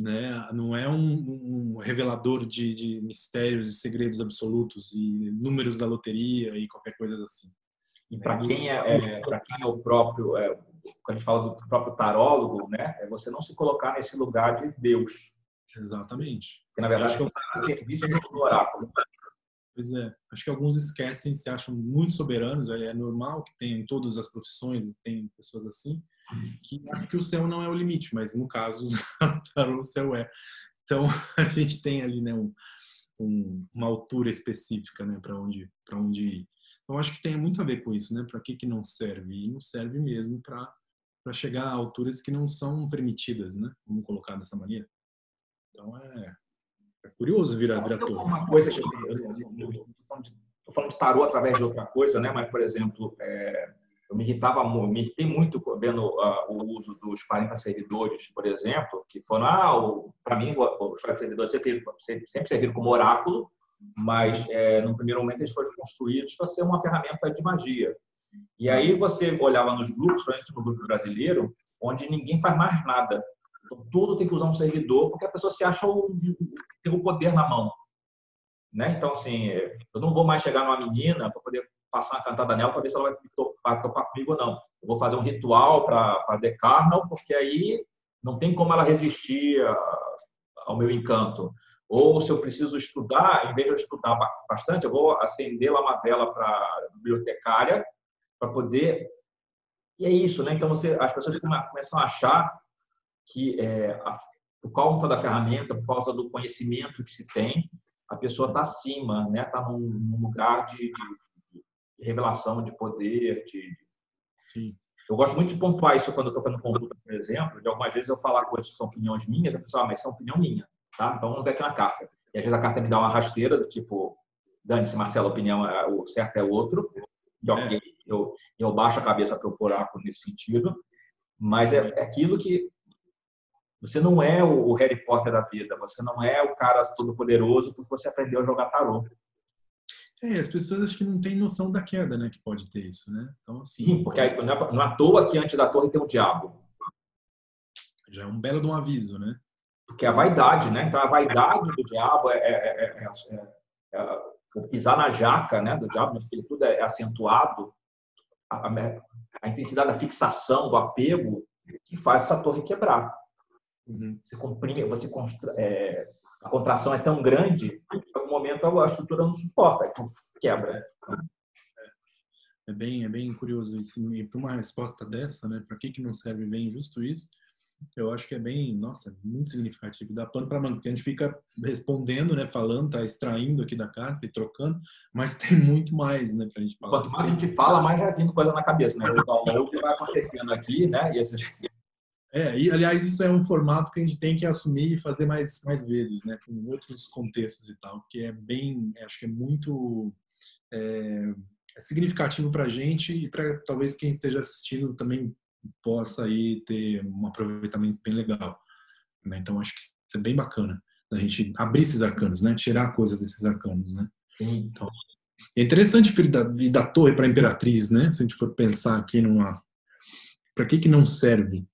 né? Não é um, um revelador de, de, mistérios e segredos absolutos e números da loteria e qualquer coisa assim. E para quem é, é para quem é o próprio, é, quando a gente fala do próprio tarólogo, né? É você não se colocar nesse lugar de Deus. Exatamente. Porque na verdade é um serviço do oráculo. Pois é, acho que alguns esquecem, se acham muito soberanos, é normal que tenha em todas as profissões, tem pessoas assim, que acham que o céu não é o limite, mas no caso (laughs) o céu é. Então (laughs) a gente tem ali né, um, um, uma altura específica né, para onde, onde ir. Então acho que tem muito a ver com isso, né? Para que, que não serve? E não serve mesmo para chegar a alturas que não são permitidas, né? Vamos colocar dessa maneira. Então é, é curioso virar, virar torre. Uma coisa que eu estou falando de tarô através de outra coisa, né? Mas, por exemplo, é, eu me irritava me irritei muito vendo uh, o uso dos 40 servidores, por exemplo, que foram, ah, para mim, os 40 servidores sempre, serviram como oráculo, mas é, no primeiro momento eles foram construídos para ser uma ferramenta de magia. E aí você olhava nos grupos, principalmente no grupo brasileiro, onde ninguém faz mais nada. Então, tudo tem que usar um servidor, porque a pessoa se acha o, tem o poder na mão. Né? Então, assim, eu não vou mais chegar numa menina para poder passar uma cantada nela para ver se ela vai topar, topar comigo ou não. Eu vou fazer um ritual para Decarnal, porque aí não tem como ela resistir ao meu encanto. Ou se eu preciso estudar, em vez de eu estudar bastante, eu vou acender lá uma vela para bibliotecária para poder. E é isso, né? Então você, as pessoas começam a achar que é, a, por causa da ferramenta, por causa do conhecimento que se tem, a pessoa está acima, né? Está num, num, lugar de, de, revelação de poder, de, Sim. Eu gosto muito de pontuar isso quando eu estou fazendo consulta, por exemplo, de algumas vezes eu falar coisas que são opiniões minhas, a pessoa, ah, mas isso é opinião minha, tá? Então não vai ter uma carta. E às vezes a carta me dá uma rasteira do tipo, dane-se, Marcelo, a opinião, é, o certo é outro, e ok, é. eu, eu baixo a cabeça para o oráculo nesse sentido, mas é, é aquilo que você não é o Harry Potter da vida, você não é o cara todo poderoso porque você aprendeu a jogar tarô. É, as pessoas acho que não têm noção da queda, né, que pode ter isso, né? Então assim. Sim, porque aí, não é à toa que antes da torre tem o diabo. Já é um belo de um aviso, né? Porque a vaidade, né? Então a vaidade do diabo é, é, é, é pisar na jaca, né? Do diabo, porque tudo é acentuado. A, a, a intensidade da fixação, do apego, que faz essa torre quebrar. Uhum. Você comprime, você constrói, é, a contração é tão grande que em algum momento a estrutura não suporta, então quebra. É, bem, é bem curioso isso. E para uma resposta dessa, né, para que que não serve bem justo isso? Eu acho que é bem, nossa, muito significativo. Dá pano para manga, porque a gente fica respondendo, né, falando, tá extraindo aqui da carta e trocando, mas tem muito mais, né, para a gente falar. Quanto mais a gente fala, mais vai vindo coisa na cabeça, né? O que vai acontecendo aqui, né? E esses é, e aliás, isso é um formato que a gente tem que assumir e fazer mais, mais vezes, né, com outros contextos e tal, que é bem, acho que é muito é, é significativo para a gente e para talvez quem esteja assistindo também possa aí ter um aproveitamento bem legal. Né? Então, acho que isso é bem bacana, a gente abrir esses arcanos, né, tirar coisas desses arcanos, né. Então, é interessante vir da, vir da torre para a imperatriz, né, se a gente for pensar aqui numa... Para que que não serve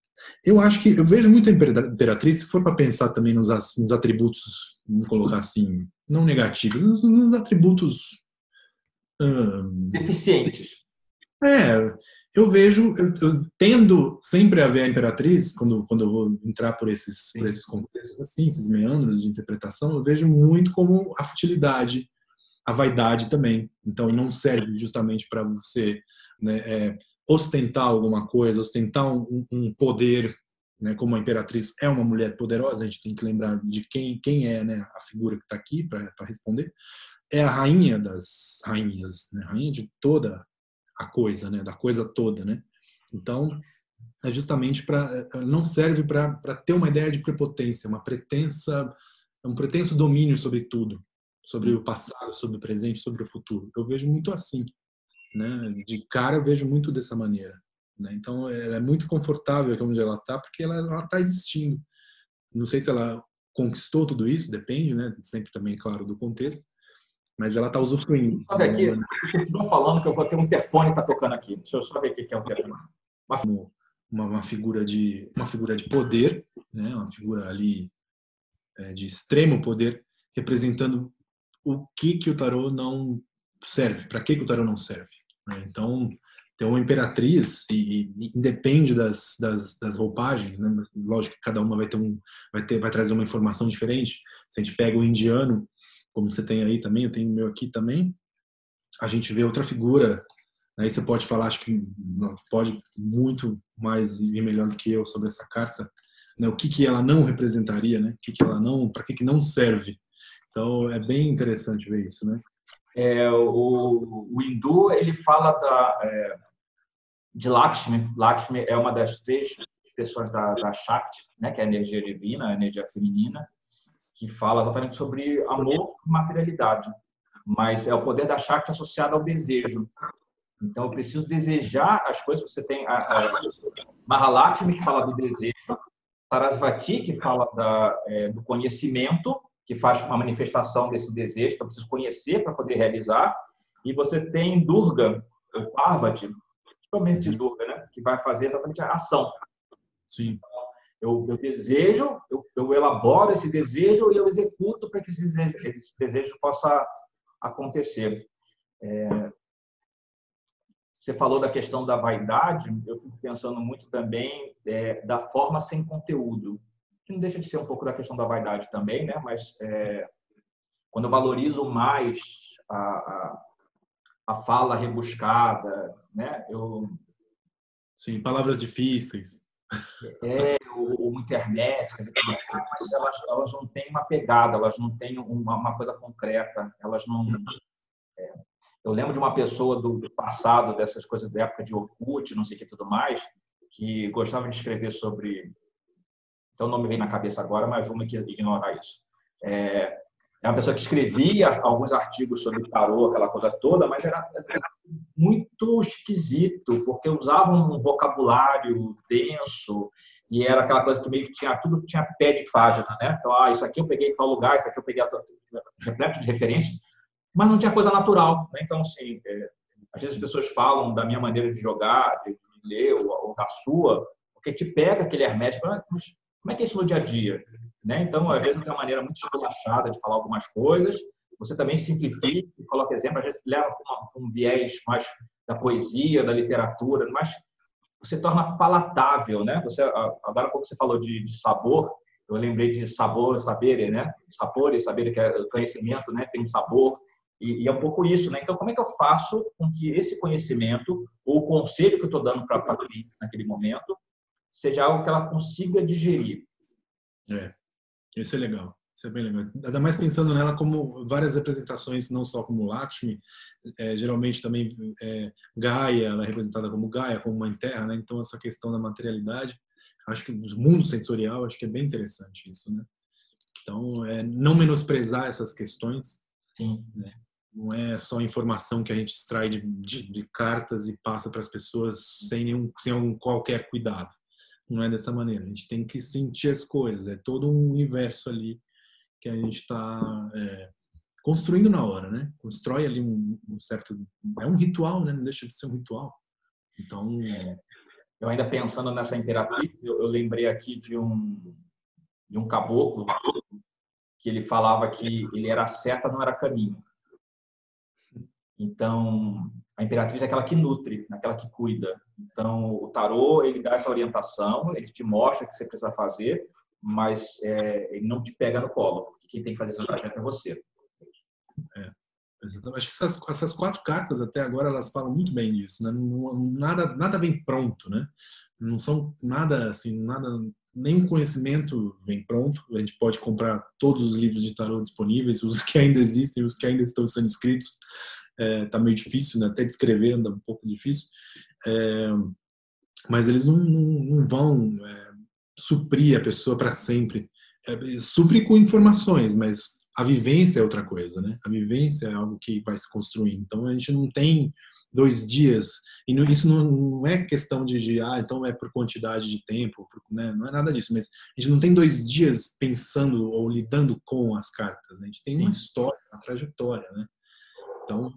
eu acho que eu vejo muito a Imperatriz, se for para pensar também nos, nos, atributos, vamos colocar assim, não negativos, nos, nos atributos. Hum, Deficientes. É, eu vejo, eu, eu, tendo sempre a ver a Imperatriz, quando, quando eu vou entrar por esses, por esses contextos assim, esses meandros de interpretação, eu vejo muito como a futilidade, a vaidade também. Então, não serve justamente para você né, é, ostentar alguma coisa, ostentar um, um poder, né, como a imperatriz é uma mulher poderosa, a gente tem que lembrar de quem, quem é né, a figura que está aqui para responder, é a rainha das rainhas, né, rainha de toda a coisa, né, da coisa toda, né? Então, é justamente para não serve para ter uma ideia de prepotência, uma pretensa, um pretenso domínio sobre tudo, sobre o passado, sobre o presente, sobre o futuro. Eu vejo muito assim, né? De cara eu vejo muito dessa maneira. Né? Então, ela é muito confortável onde ela está, porque ela está existindo. Não sei se ela conquistou tudo isso, depende, né? Sempre também, claro, do contexto. Mas ela está usufruindo. Sabe aqui, continua falando que eu vou ter um interfone tá tocando aqui. Deixa eu só ver o que é um interfone. Uma, uma, figura de uma figura de poder, né? Uma figura ali é, de extremo poder, representando o que que o tarô não serve, para que que o tarô não serve. Né? Então tem uma imperatriz e, e independe das, das, das, roupagens, né? Lógico que cada uma vai ter um, vai ter, vai trazer uma informação diferente. Se a gente pega o indiano, como você tem aí também, eu tenho o meu aqui também, a gente vê outra figura. Aí você pode falar, acho que pode muito mais e melhor do que eu sobre essa carta, né? O que que ela não representaria, né? O que que ela não, para que que não serve? Então é bem interessante ver isso, né? É, o, o hindu ele fala da é, de Lakshmi. Lakshmi é uma das três pessoas da, da Shakti, né, que é a energia divina, a energia feminina, que fala exatamente sobre amor e materialidade. Mas é o poder da Shakti associado ao desejo. Então, eu preciso desejar as coisas. Você tem a, a Mahalakshmi, que fala do desejo, Sarasvati, que fala da, é, do conhecimento, que faz uma manifestação desse desejo, então preciso conhecer para poder realizar. E você tem Durga, o Parvati, principalmente uhum. Durga, né? que vai fazer exatamente a ação. Sim. Eu, eu desejo, eu, eu, elaboro esse desejo e eu executo para que esse desejo, esse desejo possa acontecer. É, você falou da questão da vaidade, eu fico pensando muito também é, da forma sem conteúdo, que não deixa de ser um pouco da questão da vaidade também, né? Mas é, quando eu valorizo mais a, a, a fala rebuscada, né? Eu sim, palavras difíceis. É, o, o internet, mas elas, elas não têm uma pegada, elas não têm uma, uma coisa concreta, elas não. É, eu lembro de uma pessoa do, do, passado, dessas coisas da época de Orkut, não sei o que tudo mais, que gostava de escrever sobre. Então, não me vem na cabeça agora, mas vamos ignorar isso. É, é uma pessoa que escrevia alguns artigos sobre tarô, aquela coisa toda, mas era, muito esquisito, porque usava um vocabulário denso e era aquela coisa que meio que tinha tudo tinha pé de página, né? Então, ah, isso aqui eu peguei em tal lugar, isso aqui eu peguei repleto de referência, mas não tinha coisa natural, né? Então, assim, é, às vezes as pessoas falam da minha maneira de jogar, de, ler ou, ou, da sua, porque te pega aquele hermético, mas como é que é isso no dia a dia? Né? Então, às vezes, tem uma maneira muito esculachada de falar algumas coisas. Você também simplifica, coloca exemplo, às vezes leva para um viés mais da poesia, da literatura, mas você torna palatável, né? Você agora quando você falou de, de sabor, eu lembrei de sabor, saber, né? Sabor e saber que é conhecimento, né? Tem um sabor e, e, é um pouco isso, né? Então, como é que eu faço com que esse conhecimento ou o conselho que eu estou dando para a cliente naquele momento seja algo que ela consiga digerir? É. Isso é legal. Isso é bem legal. Ainda mais pensando nela como várias representações, não só como Lakshmi, é, geralmente também é, Gaia, ela é representada como Gaia, como Mãe Terra, né? Então essa questão da materialidade, acho que o mundo sensorial, acho que é bem interessante isso, né? Então, é, não menosprezar essas questões, né? não é só informação que a gente extrai de, de, de cartas e passa para as pessoas sem nenhum, sem algum qualquer cuidado não é dessa maneira. A gente tem que sentir as coisas. É todo um universo ali que a gente está é, construindo na hora, né? Constrói ali um, um, certo. É um ritual, né? Não deixa de ser um ritual. Então. Eu ainda pensando nessa imperatriz, eu, eu lembrei aqui de um de um caboclo que ele falava que ele era seta, não era caminho. Então, a imperatriz é aquela que nutre, aquela que cuida. Então, o tarô, ele dá essa orientação, ele te mostra o que você precisa fazer, mas é, ele não te pega no colo, porque quem tem que fazer esse trajeto é você. É, Acho que essas, essas, quatro cartas, até agora, elas falam muito bem disso. Né? Não, nada, nada vem pronto, né? Não são nada, assim, nada... Nenhum conhecimento vem pronto. A gente pode comprar todos os livros de tarô disponíveis, os que ainda existem, os que ainda estão sendo escritos é, tá meio difícil, né? até descrever anda um pouco difícil, é, mas eles não, não, não vão é, suprir a pessoa para sempre. É, supre com informações, mas a vivência é outra coisa, né? A vivência é algo que vai se construir. Então a gente não tem dois dias. E isso não é questão de, de, ah, então é por quantidade de tempo, por, né? não é nada disso. Mas a gente não tem dois dias pensando ou lidando com as cartas. Né? A gente tem uma história, uma trajetória, né? Então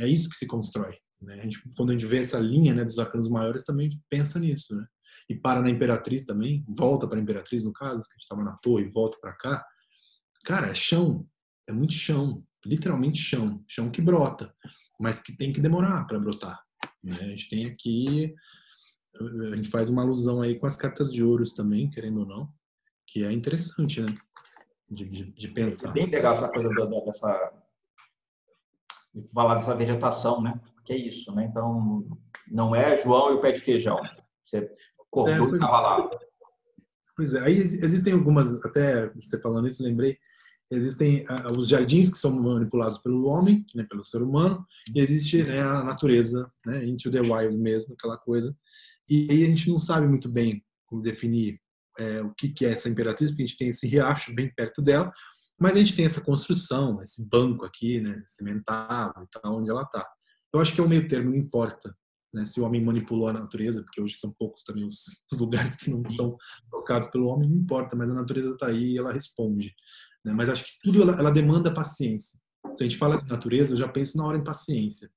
é isso que se constrói. Né? A gente, quando a gente vê essa linha né, dos arcanos maiores, também pensa nisso, né? E para na Imperatriz também, volta para a Imperatriz no caso, que a gente estava na torre e volta para cá. Cara, é chão, é muito chão, literalmente chão, chão que brota mas que tem que demorar para brotar. Né? A gente tem aqui, a gente faz uma alusão aí com as cartas de ouros também, querendo ou não, que é interessante, né? De, de, de pensar. É bem legal essa coisa dessa de falar dessa vegetação, né? Que é isso, né? Então, não é João e o pé de feijão. Você cortou é, e estava lá. Pois é, aí existem algumas, até você falando isso, lembrei, existem uh, os jardins que são manipulados pelo homem, né, pelo ser humano, e existe né, a natureza, né, into the wild mesmo, aquela coisa. E aí a gente não sabe muito bem como definir é, o que, que é essa imperatriz, porque a gente tem esse riacho bem perto dela, mas a gente tem essa construção, esse banco aqui, né, cimentado e tal, onde ela está. Eu acho que é o meio termo, não importa né, se o homem manipulou a natureza, porque hoje são poucos também os, os lugares que não são tocados pelo homem, não importa, mas a natureza está aí e ela responde. Né? Mas acho que tudo ela, ela, demanda paciência. Se a gente fala de natureza, eu já penso na hora em paciência.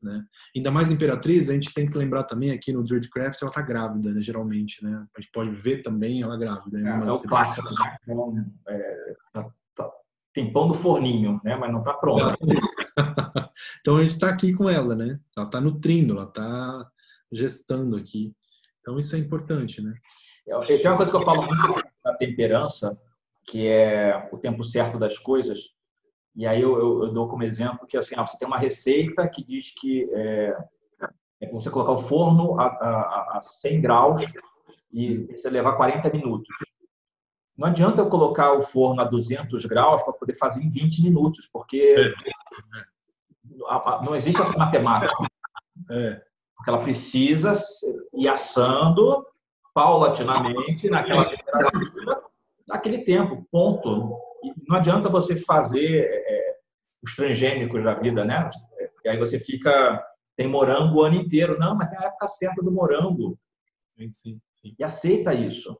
Né? Ainda mais Imperatriz, a gente tem que lembrar também aqui no Druidcraft, ela está grávida, né, geralmente. Né? A gente pode ver também ela grávida. É, é o clássico. Né? É, tem pão do forninho, né? mas não está pronto. (laughs) então a gente está aqui com ela, né? Ela está nutrindo, ela está gestando aqui. Então isso é importante, né? Tem uma coisa que eu falo muito da temperança, que é o tempo certo das coisas. E aí eu, eu, eu dou como exemplo que assim, ah, você tem uma receita que diz que é, é você colocar o forno a, a, a 100 graus e você levar 40 minutos. Não adianta eu colocar o forno a 200 graus para poder fazer em 20 minutos, porque não existe essa matemática. É. Porque ela precisa ir assando paulatinamente naquela temperatura naquele tempo, ponto. E não adianta você fazer é, os transgênicos da vida, né? E aí você fica, tem morango o ano inteiro. Não, mas tem a época certa do morango. Sim, sim, sim. E aceita isso.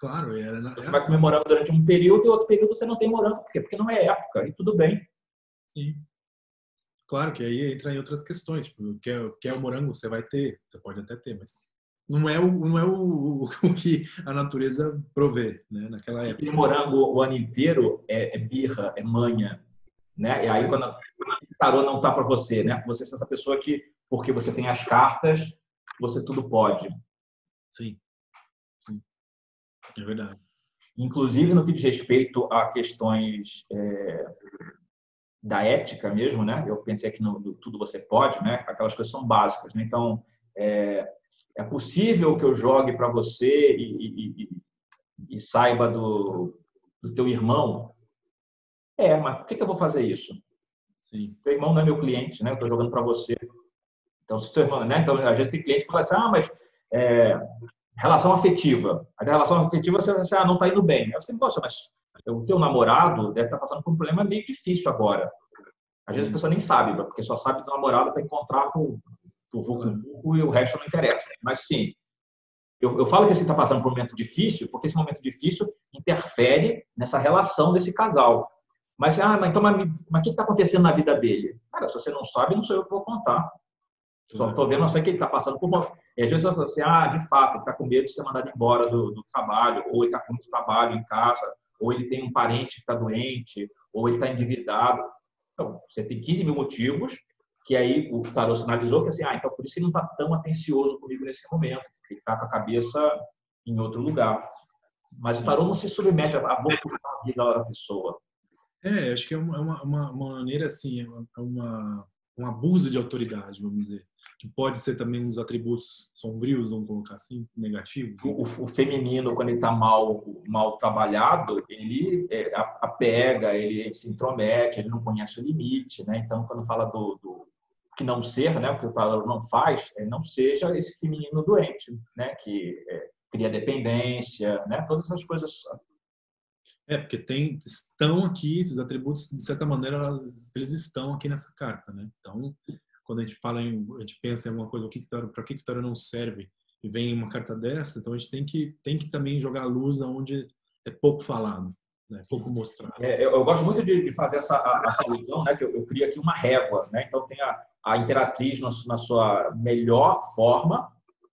Claro, é, é Você vai comer morango durante um período e outro período você não tem morango. Por quê? Porque não é época. E tudo bem. Sim. Claro que aí entra em outras questões. Tipo, quer, quer o morango, você vai ter. Você pode até ter, mas não é o, não é o, o (laughs) que a natureza provê, né? Naquela época. Aquele morango o ano inteiro é, é birra, é manha, né? E aí quando o tarô não tá para você, né? Você é essa pessoa que, porque você tem as cartas, você tudo pode. Sim. É verdade. Inclusive no que diz respeito a questões é, da ética mesmo, né? Eu pensei que no, no, tudo você pode, né? Aquelas coisas são básicas, né? Então, é, é possível que eu jogue para você e, e, e, e, saiba do, do teu irmão? É, mas por que, que eu vou fazer isso? Sim. Teu irmão não é meu cliente, né? Eu estou jogando para você. Então, se teu irmão, né? Então, às vezes tem cliente que fala assim, ah, mas é, relação afetiva. A relação afetiva você assim, ah, não está indo bem. Aí você, poxa, mas o teu namorado deve estar tá passando por um problema meio difícil agora. Às vezes a pessoa nem sabe, porque só sabe que o namorado para encontrar com o Vucu e o resto não interessa. Mas sim, eu, eu falo que você está passando por um momento difícil, porque esse momento difícil interfere nessa relação desse casal. Mas, ah, mas então, mas, o que está acontecendo na vida dele? Cara, se você não sabe, não sou eu que vou contar. Só estou vendo, sei que ele está passando por uma. E às vezes falo assim, ah, de fato, ele está com medo de ser mandado embora do, do trabalho, ou ele está com muito trabalho em casa, ou ele tem um parente que está doente, ou ele está endividado. Então, você tem 15 mil motivos que aí o tarô sinalizou que assim, ah, então por isso que ele não está tão atencioso comigo nesse momento, porque ele está com a cabeça em outro lugar. Mas o tarô não se submete a voltar a vida da pessoa. É, acho que é uma, é uma, uma maneira assim, é uma, é uma, um abuso de autoridade, vamos dizer. Que pode ser também uns atributos sombrios, vamos colocar assim, negativos. O, o feminino, quando ele está mal, mal trabalhado, ele é, apega, ele se intromete, ele não conhece o limite, né? Então, quando fala do, do que não ser, né, o que o tarô não faz, é não seja esse feminino doente, né, que é, cria dependência, né, todas essas coisas. É, porque tem, estão aqui, esses atributos, de certa maneira, elas, eles estão aqui nessa carta, né? Então, quando a gente fala em, a gente pensa em alguma coisa, o que para que tarô não serve, e vem uma carta dessa, então a gente tem que tem que também jogar a luz aonde é pouco falado, né? pouco mostrado. É, eu, eu, gosto muito de, de fazer essa essa alusão, né? Que eu, eu crio aqui uma régua, né? Então tem a, a imperatriz na, na sua melhor forma,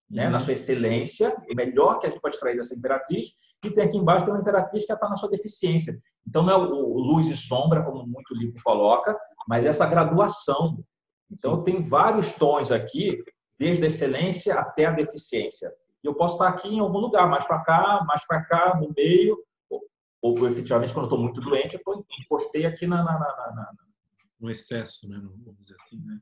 né, uhum. na sua excelência, o melhor que a gente pode extrair dessa imperatriz, e tem aqui embaixo tem uma imperatriz que está na sua deficiência. Então não é o, luz e sombra, como muito livro coloca, mas essa graduação. Então tenho vários tons aqui, desde a excelência até a deficiência. E eu posso estar aqui em algum lugar, mais para cá, mais para cá, no meio, ou, ou efetivamente quando eu estou muito doente, eu postei aqui na, na, na, na, no excesso, né? vamos dizer assim, né?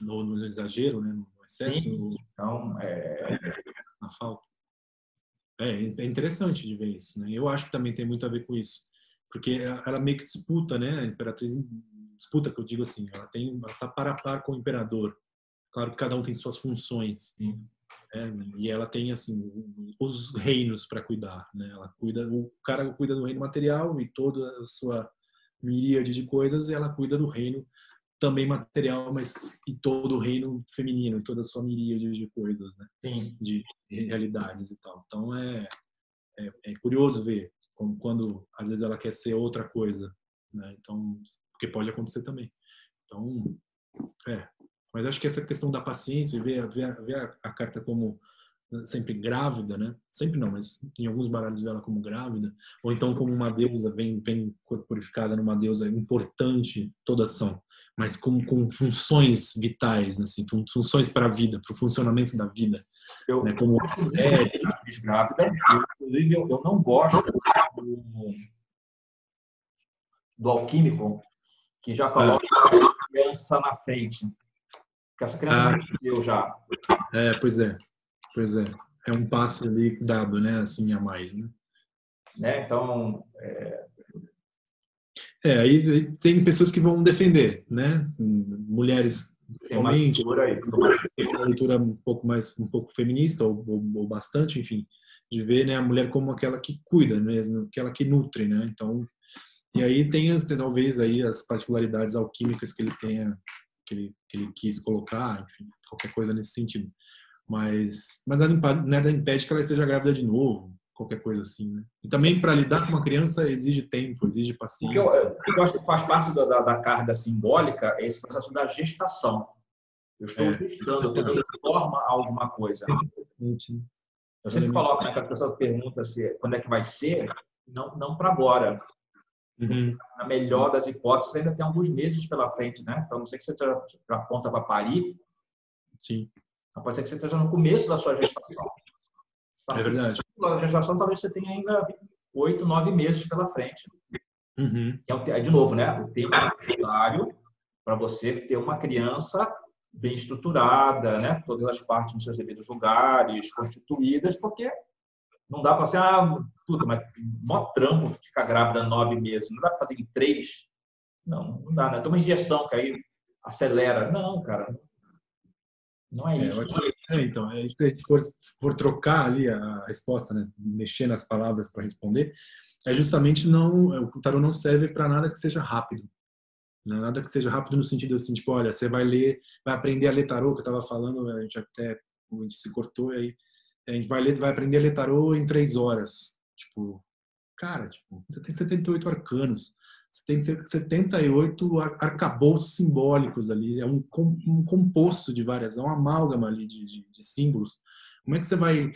No, no exagero, né? Excesso. Sim. Então, é... na falta. É, é interessante de ver isso, né? Eu acho que também tem muito a ver com isso, porque ela meio que disputa, né? A imperatriz disputa, que eu digo assim, ela tem, ela tá para a par com o imperador. Claro que cada um tem suas funções. Né? E ela tem assim os reinos para cuidar, né? Ela cuida, o cara cuida do reino material e toda a sua miríade de coisas, e ela cuida do reino também material, mas e todo o reino feminino, toda a sua miríade de coisas, né? Sim. De realidades e tal. Então é, é, é, curioso ver como, quando às vezes ela quer ser outra coisa, né? Então, porque pode acontecer também. Então, é. Mas acho que essa questão da paciência, ver, ver, ver a, a carta como sempre grávida, né? Sempre não, mas em alguns baralhos vê ela como grávida, ou então como uma deusa bem, bem corporificada numa deusa importante, todas são, mas com, com funções vitais, né? assim, funções para a vida, para o funcionamento da vida. Eu, né? Como a série. Grávida, inclusive eu, eu não gosto do, do alquímico que já coloca ah. a criança na frente. Porque essa criança ah. nasceu já. É, pois é. Pois é, é um passo ali dado, né, assim a mais, né? né? Então, é... é aí tem pessoas que vão defender, né? Mulheres principalmente, uma leitura um pouco mais um pouco feminista ou, ou, ou, bastante, enfim, de ver né, a mulher como aquela que cuida mesmo, aquela que nutre, né? Então, e aí tem talvez aí as particularidades alquímicas que ele tenha que ele, que ele quis colocar, enfim, qualquer coisa nesse sentido. Mas, mas nada impede, que ela esteja grávida de novo, qualquer coisa assim, né? E também para lidar com uma criança exige tempo, exige paciência. O que eu, eu acho que faz parte da, da, carga simbólica é esse processo da gestação. Eu estou é. gestando, eu estou dando forma a alguma coisa. Eu sempre coloco, né, que a pessoa pergunta se quando é que vai ser, não, não para agora. Uhum. Na melhor das hipóteses, ainda tem alguns meses pela frente, né? Então, não sei que você já, já aponta para parir. Sim. Pode ser que você esteja no começo da sua gestação. É verdade. Na gestação, talvez você tenha ainda oito, nove meses pela frente. Uhum. É, de novo, né? O tempo necessário para você ter uma criança bem estruturada, né? Todas as partes nos seus devidos lugares, constituídas, porque não dá para ser, ah, puta, mas mó trampo ficar grávida nove meses. Não dá para fazer em três? Não, não dá, né? Toma injeção, que aí acelera. Não, cara, não é, é isso. É, então, é, se for, for trocar ali a resposta, né, mexer nas palavras para responder, é justamente não, é, o tarô não serve para nada que seja rápido. Né? Nada que seja rápido no sentido assim, tipo, olha, você vai ler, vai aprender a ler tarô, que eu estava falando, a gente até a gente se cortou aí, a gente vai ler, vai aprender a ler tarô em três horas. Tipo, cara, tipo, você tem 78 arcanos. 78 arcabouços simbólicos ali, é um, um composto de várias, é uma amálgama ali de, de, de símbolos. Como é que você vai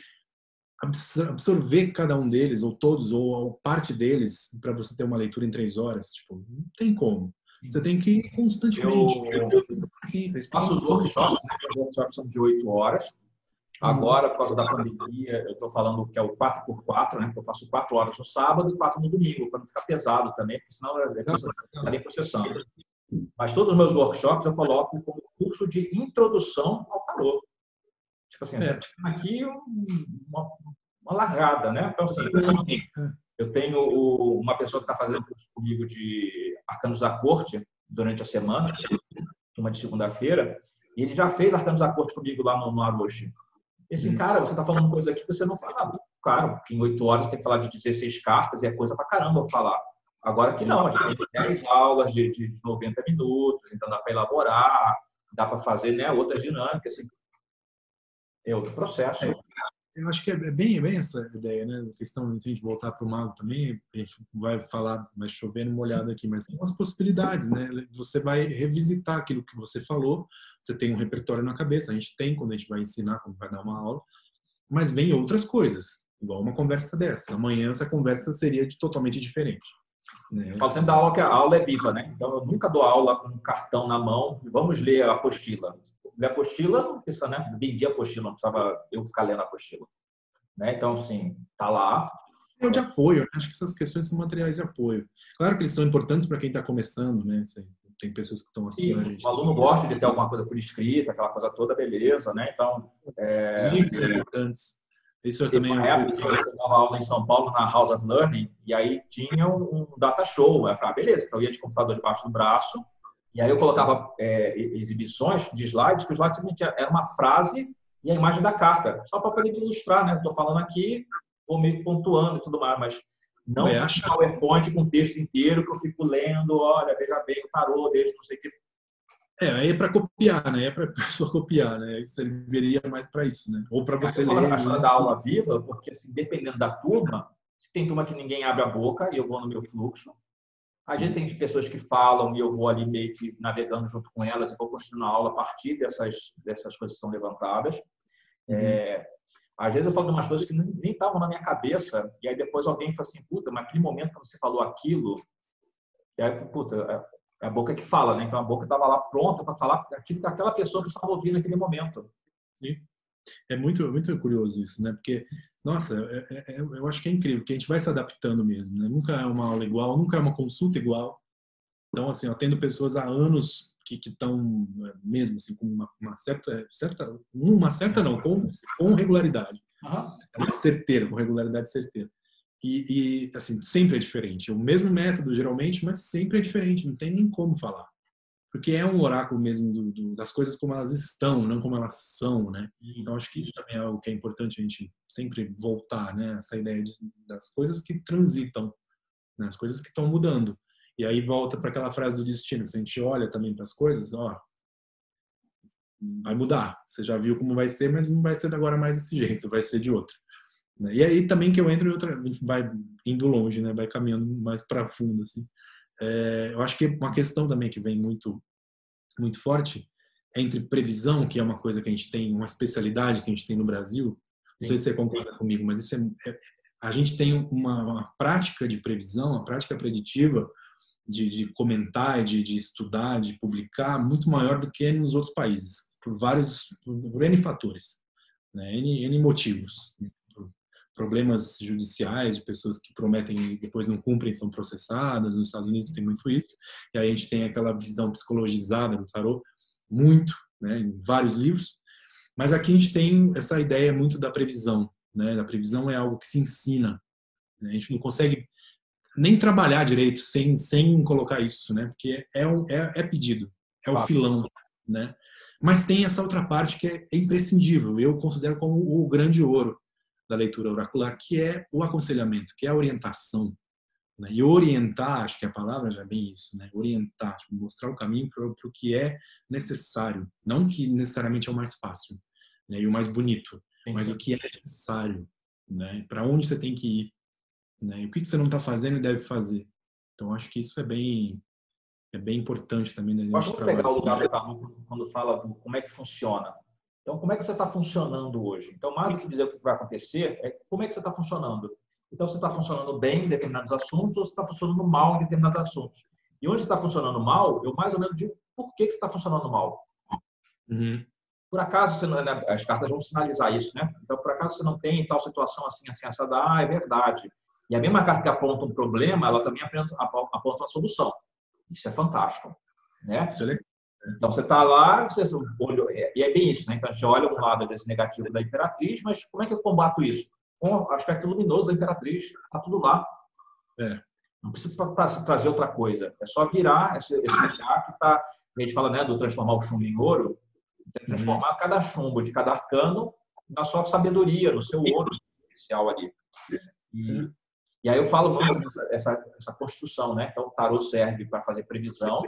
absorver cada um deles, ou todos, ou parte deles, para você ter uma leitura em três horas? Tipo, não tem como. Você tem que ir constantemente. Eu, sim, vocês passam os workshops, né? workshops são de oito horas. Agora, por causa da pandemia, eu estou falando que é o 4x4, né? Eu faço 4 horas no sábado e 4 no domingo, para não ficar pesado também, porque senão é estaria processando. Mas todos os meus workshops eu coloco como curso de introdução ao tarô. Tipo assim, é. aqui uma, uma largada, né? Então, assim, eu tenho uma pessoa que está fazendo curso comigo de Arcanos da Corte durante a semana, uma de segunda-feira, e ele já fez Arcanos da Corte comigo lá no, no Aroshi. E assim, cara, você está falando coisa aqui que você não fala. Claro, em oito horas tem que falar de 16 cartas e é coisa pra caramba falar. Agora que não, a gente tem 10 aulas de, de 90 minutos, então dá para elaborar. dá para fazer né, outras dinâmicas, assim, é outro processo. É, eu acho que é bem, bem essa ideia, né? A questão de a gente voltar para o mago também, a gente vai falar, vai chover molhado aqui, mas tem umas possibilidades, né? Você vai revisitar aquilo que você falou, você tem um repertório na cabeça, a gente tem quando a gente vai ensinar, quando vai dar uma aula, mas vem outras coisas, igual uma conversa dessa. Amanhã essa conversa seria totalmente diferente. Né? Sempre da aula que a aula é viva, né? Então eu nunca dou aula com um cartão na mão, vamos ler a apostila ler apostila, não precisa, né? Vendi a apostila, não precisava eu ficar lendo a apostila. Né? Então, assim, tá lá. É de apoio, né? acho que essas questões são materiais de apoio. Claro que eles são importantes para quem está começando, né? Tem pessoas que estão assistindo a gente. O aluno gosta de ter alguma coisa por escrita, aquela coisa toda, beleza, né? Então. É... Livros são importantes. Isso eu também. Na época eu dava aula em São Paulo, na House of Learning, e aí tinha um data show. Eu falei, ah, beleza, então eu ia de computador debaixo do braço, e aí eu colocava é, exibições de slides, que o slide simplesmente era uma frase e a imagem da carta, só para poder ilustrar, né? Estou falando aqui, vou meio pontuando e tudo mais, mas não é um PowerPoint com texto inteiro que eu fico lendo, olha, veja bem o tarô, desde não sei o que. É, aí é para copiar, né? É para (laughs) pessoa copiar, né? Isso serviria mais para isso, né? Ou para você ler. Eu acho da aula viva, porque assim, dependendo da turma, se tem turma que ninguém abre a boca e eu vou no meu fluxo, às vezes tem pessoas que falam e eu vou ali meio que navegando junto com elas e vou construindo a aula a partir dessas, dessas coisas que são levantadas. Uhum. É, às vezes eu falo de umas coisas que nem estavam na minha cabeça e aí depois alguém fala assim, puta, mas aquele momento que você falou aquilo, e aí, puta, é, é a boca que fala, né? Então a boca estava lá pronta para falar aquilo que aquela pessoa que estava ouvindo naquele momento. Sim. É muito, muito curioso isso, né? Porque nossa, é, é, é, eu acho que é incrível, porque a gente vai se adaptando mesmo, né? Nunca é uma aula igual, nunca é uma consulta igual. Então, assim, eu tendo pessoas há anos que estão mesmo assim com uma, uma, certa, certa, uma certa não, com, com regularidade, uhum. certeira, com regularidade certeira. E, e, assim, sempre é diferente. É o mesmo método, geralmente, mas sempre é diferente. Não tem nem como falar porque é um oráculo mesmo do, do, das coisas como elas estão, não como elas são, né? Então acho que isso também é algo que é importante a gente sempre voltar, né? Essa ideia de, das coisas que transitam, né? as coisas que estão mudando. E aí volta para aquela frase do destino, se a gente olha também para as coisas, ó, vai mudar. Você já viu como vai ser, mas não vai ser agora mais desse jeito, vai ser de outro. Né? E aí também que eu entro em outra, vai indo longe, né? Vai caminhando mais para fundo assim. É, eu acho que uma questão também que vem muito, muito forte entre previsão, que é uma coisa que a gente tem, uma especialidade que a gente tem no Brasil. Não sei se você concorda comigo, mas isso é, é a gente tem uma, uma, prática de previsão, uma prática preditiva de, de comentar, de, de, estudar, de publicar muito maior do que nos outros países, por vários, por N fatores, né? N, N motivos problemas judiciais de pessoas que prometem e depois não cumprem são processadas. Nos Estados Unidos tem muito isso. E aí a gente tem aquela visão psicologizada do tarot, muito, né, em vários livros. Mas aqui a gente tem essa ideia muito da previsão. Né? A previsão é algo que se ensina. Né? A gente não consegue nem trabalhar direito sem, sem colocar isso, né? porque é, um, é, é pedido, é o filão. Né? Mas tem essa outra parte que é imprescindível. Eu considero como o grande ouro da leitura oracular, que é o aconselhamento, que é a orientação. Né? E orientar, acho que a palavra já é bem isso, né? orientar, tipo, mostrar o caminho para o que é necessário, não que necessariamente é o mais fácil né? e o mais bonito, Sim. mas o que é necessário, né? para onde você tem que ir, né? o que você não está fazendo e deve fazer. Então, acho que isso é bem é bem importante também. Né, acho que pegar o lugar do quando fala do como é que funciona. Então, como é que você está funcionando hoje? Então, mais do que dizer o que vai acontecer, é como é que você está funcionando. Então, você está funcionando bem em determinados assuntos ou você está funcionando mal em determinados assuntos. E onde está funcionando mal, eu mais ou menos digo por que, que você está funcionando mal. Uhum. Por acaso, você não, né, as cartas vão sinalizar isso, né? Então, por acaso você não tem tal situação assim, assim, essa da, ah, é verdade. E a mesma carta que aponta um problema, ela também aponta, aponta uma solução. Isso é fantástico. Né? Legal. Então, você está lá, você olha, e é bem isso, né? Então, a gente olha um lado desse negativo da Imperatriz, mas como é que eu combato isso? Com o aspecto luminoso da Imperatriz, está tudo lá. É. Não precisa trazer outra coisa, é só virar esse, esse que está, a gente fala né, do transformar o chumbo em ouro, transformar uhum. cada chumbo de cada arcano na sua sabedoria, no seu ouro especial ali. E, uhum. e aí eu falo muito essa, essa construção, né? Então, o tarot serve para fazer previsão,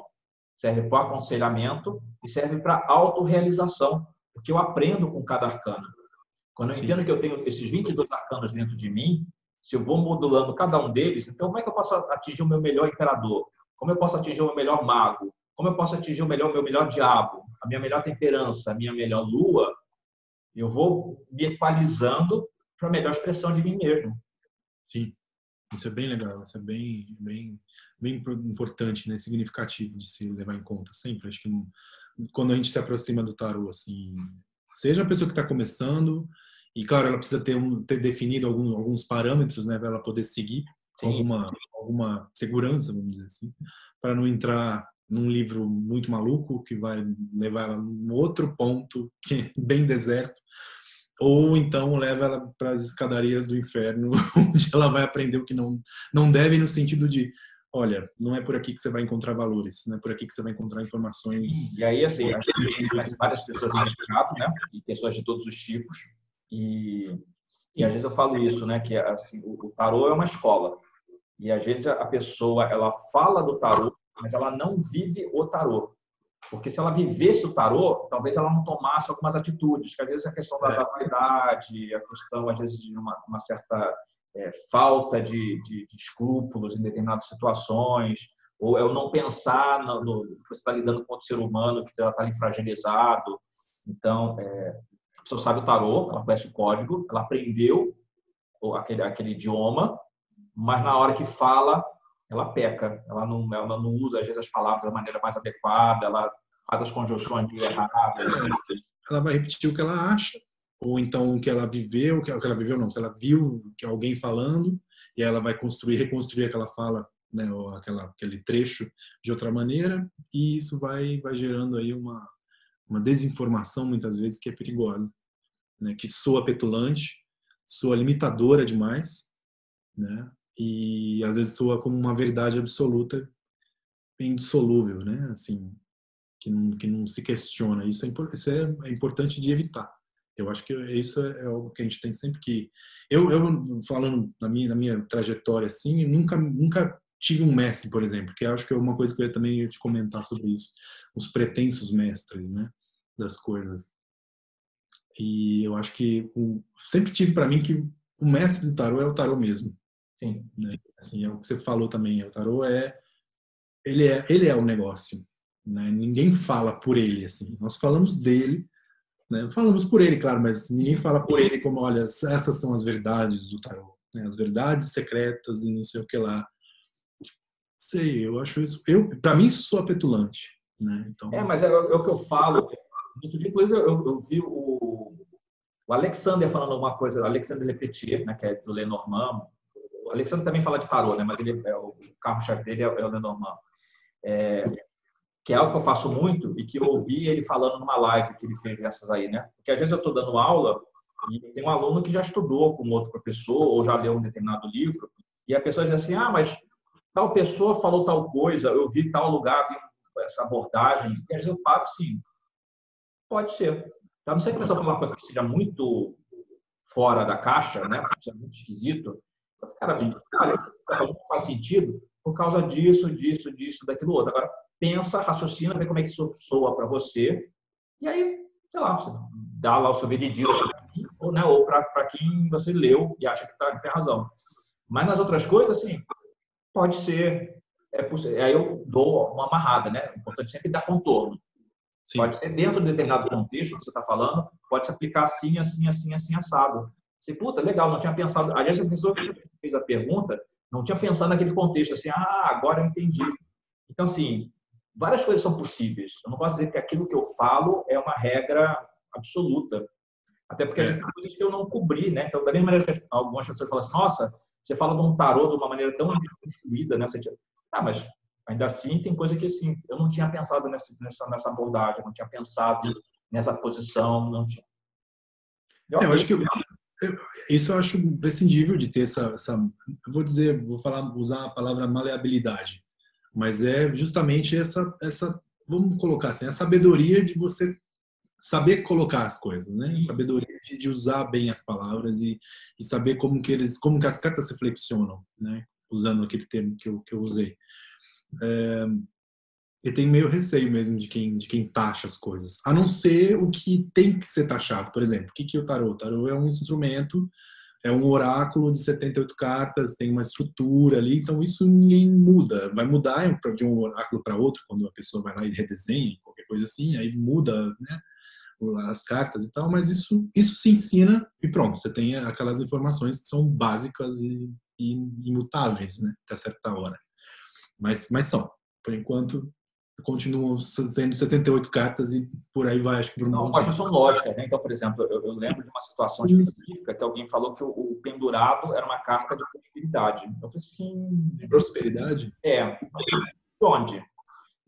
serve para aconselhamento e serve para autorrealização, porque eu aprendo com cada arcano. Quando eu Sim. entendo que eu tenho esses 22 arcanos dentro de mim, se eu vou modulando cada um deles, então como é que eu posso atingir o meu melhor imperador? Como eu posso atingir o meu melhor mago? Como eu posso atingir o melhor, meu melhor diabo? A minha melhor temperança, a minha melhor lua? Eu vou me equalizando para a melhor expressão de mim mesmo. Sim. Isso é bem legal, isso é bem, bem, bem importante, né? significativo de se levar em conta sempre. Acho que quando a gente se aproxima do tarô, assim, seja a pessoa que está começando, e claro, ela precisa ter, um, ter definido alguns, alguns parâmetros, né, para ela poder seguir com alguma, alguma segurança, vamos dizer assim, para não entrar num livro muito maluco que vai levar ela num outro ponto que é bem deserto, ou então leva ela para as escadarias do inferno, (laughs) onde ela vai aprender o que não não deve no sentido de olha, não é por aqui que você vai encontrar valores, não é por aqui que você vai encontrar informações. E aí, assim, a gente conhece várias pessoas no mercado, né? E pessoas de todos os tipos. E, e às vezes eu falo isso, né? Que assim, o, o tarô é uma escola. E às vezes a pessoa, ela fala do tarô, mas ela não vive o tarô. Porque se ela vivesse o tarô, talvez ela não tomasse algumas atitudes, que às vezes é a questão da, é. vaidade, a questão, às vezes, de uma, uma certa é, falta de, de, de, escrúpulos em determinadas situações, ou é o não pensar no, no que você está lidando com outro ser humano que já está ali fragilizado. Então, é, a pessoa sabe o tarô, ela conhece o código, ela aprendeu aquele, aquele idioma, mas na hora que fala, ela peca, ela não, ela não usa às vezes as palavras da maneira mais adequada, ela faz as conjunções erradas. Ela vai repetir o que ela acha, ou então o que ela viveu, o que ela viveu não, que ela viu que alguém falando, e ela vai construir, reconstruir aquela fala, né, ou aquela, aquele trecho de outra maneira, e isso vai, vai gerando aí uma, uma desinformação muitas vezes que é perigosa, né, que soa petulante, soa limitadora demais, né, e às vezes soa como uma verdade absoluta indissolúvel, né? Assim, que não, que não se questiona. Isso é, isso é, é importante de evitar. Eu acho que isso é, é algo que a gente tem sempre que. Eu, eu falando na minha, na minha trajetória assim, nunca, nunca tive um mestre, por exemplo, que acho que é uma coisa que eu também ia te comentar sobre isso. Os pretensos mestres, né? Das coisas. E eu acho que um, sempre tive para mim que o mestre do tarô é o tarô mesmo. Sim. Né? Assim, é o que você falou também. O tarô é ele é ele é o negócio. Né? Ninguém fala por ele assim. Nós falamos dele, né? Falamos por ele, claro, mas ninguém fala por ele como, olha, essas são as verdades do tarô, né? as verdades secretas e não sei o que lá. Sei, eu acho isso. Eu, para mim isso soa petulante, né? Então. É, mas é, é o que eu falo. Depois eu, eu, eu vi o, o Alexander falando uma coisa, o Alexander Lepetier, né, que é do Lenormand, o Alexandre também fala de tarô, né? Mas ele, é, o carro-chefe dele é, é o Lenormand. É, que é algo que eu faço muito e que eu ouvi ele falando numa live que ele fez dessas aí, né? Porque às vezes eu estou dando aula e tem um aluno que já estudou com outro professor ou já leu um determinado livro e a pessoa diz assim, ah, mas tal pessoa falou tal coisa, eu vi tal lugar, vi essa abordagem, e às vezes eu paro assim, pode ser. A não ser que a pessoa fale uma coisa que seja muito fora da caixa, né? Seja muito esquisito, Cara, olha, não faz sentido por causa disso, disso, disso, daquilo outro. Agora, pensa, raciocina, vê como é que isso soa para você. E aí, sei lá, você dá lá o seu veredito ou, né, ou para quem você leu e acha que tá, tem razão. Mas nas outras coisas, assim, pode ser. É possível. Aí eu dou uma amarrada, né? O importante é sempre dar contorno. Sim. Pode ser dentro de determinado contexto que você está falando, pode se aplicar assim, assim, assim, assim, assado. Você, puta, legal, não tinha pensado. Aliás, a pessoa que fez a pergunta não tinha pensado naquele contexto, assim, ah, agora eu entendi. Então, assim, várias coisas são possíveis. Eu não posso dizer que aquilo que eu falo é uma regra absoluta. Até porque é. tem coisas que eu não cobri, né? Então, da mesma maneira que algumas pessoas falam assim, nossa, você fala de um tarô de uma maneira tão construída, né? Você, ah, mas ainda assim tem coisa que, assim, eu não tinha pensado nessa, nessa, nessa abordagem, eu não tinha pensado nessa posição, não tinha. Eu, é, eu acho que isso eu acho imprescindível de ter essa, essa vou dizer, vou falar, usar a palavra maleabilidade, mas é justamente essa, essa, vamos colocar assim, a sabedoria de você saber colocar as coisas, né? Sabedoria de, de usar bem as palavras e, e, saber como que eles, como que as cartas se flexionam, né? Usando aquele termo que eu, que eu usei. É, eu tenho meio receio mesmo de quem, de quem taxa as coisas. A não ser o que tem que ser taxado. Por exemplo, o que, que é o tarô? O tarô é um instrumento, é um oráculo de 78 cartas, tem uma estrutura ali, então isso ninguém muda. Vai mudar de um oráculo para outro, quando a pessoa vai lá e redesenha, qualquer coisa assim, aí muda né, as cartas e tal, mas isso, isso se ensina e pronto, você tem aquelas informações que são básicas e, e imutáveis, né, até certa hora. Mas, mas são, por enquanto, continuam sendo 78 cartas e por aí vai, acho que por um Não, mas são lógicas, né? Então, por exemplo, eu, eu, lembro de uma situação específica que alguém falou que o, o, pendurado era uma carta de prosperidade. Eu falei assim... De prosperidade? É. De onde?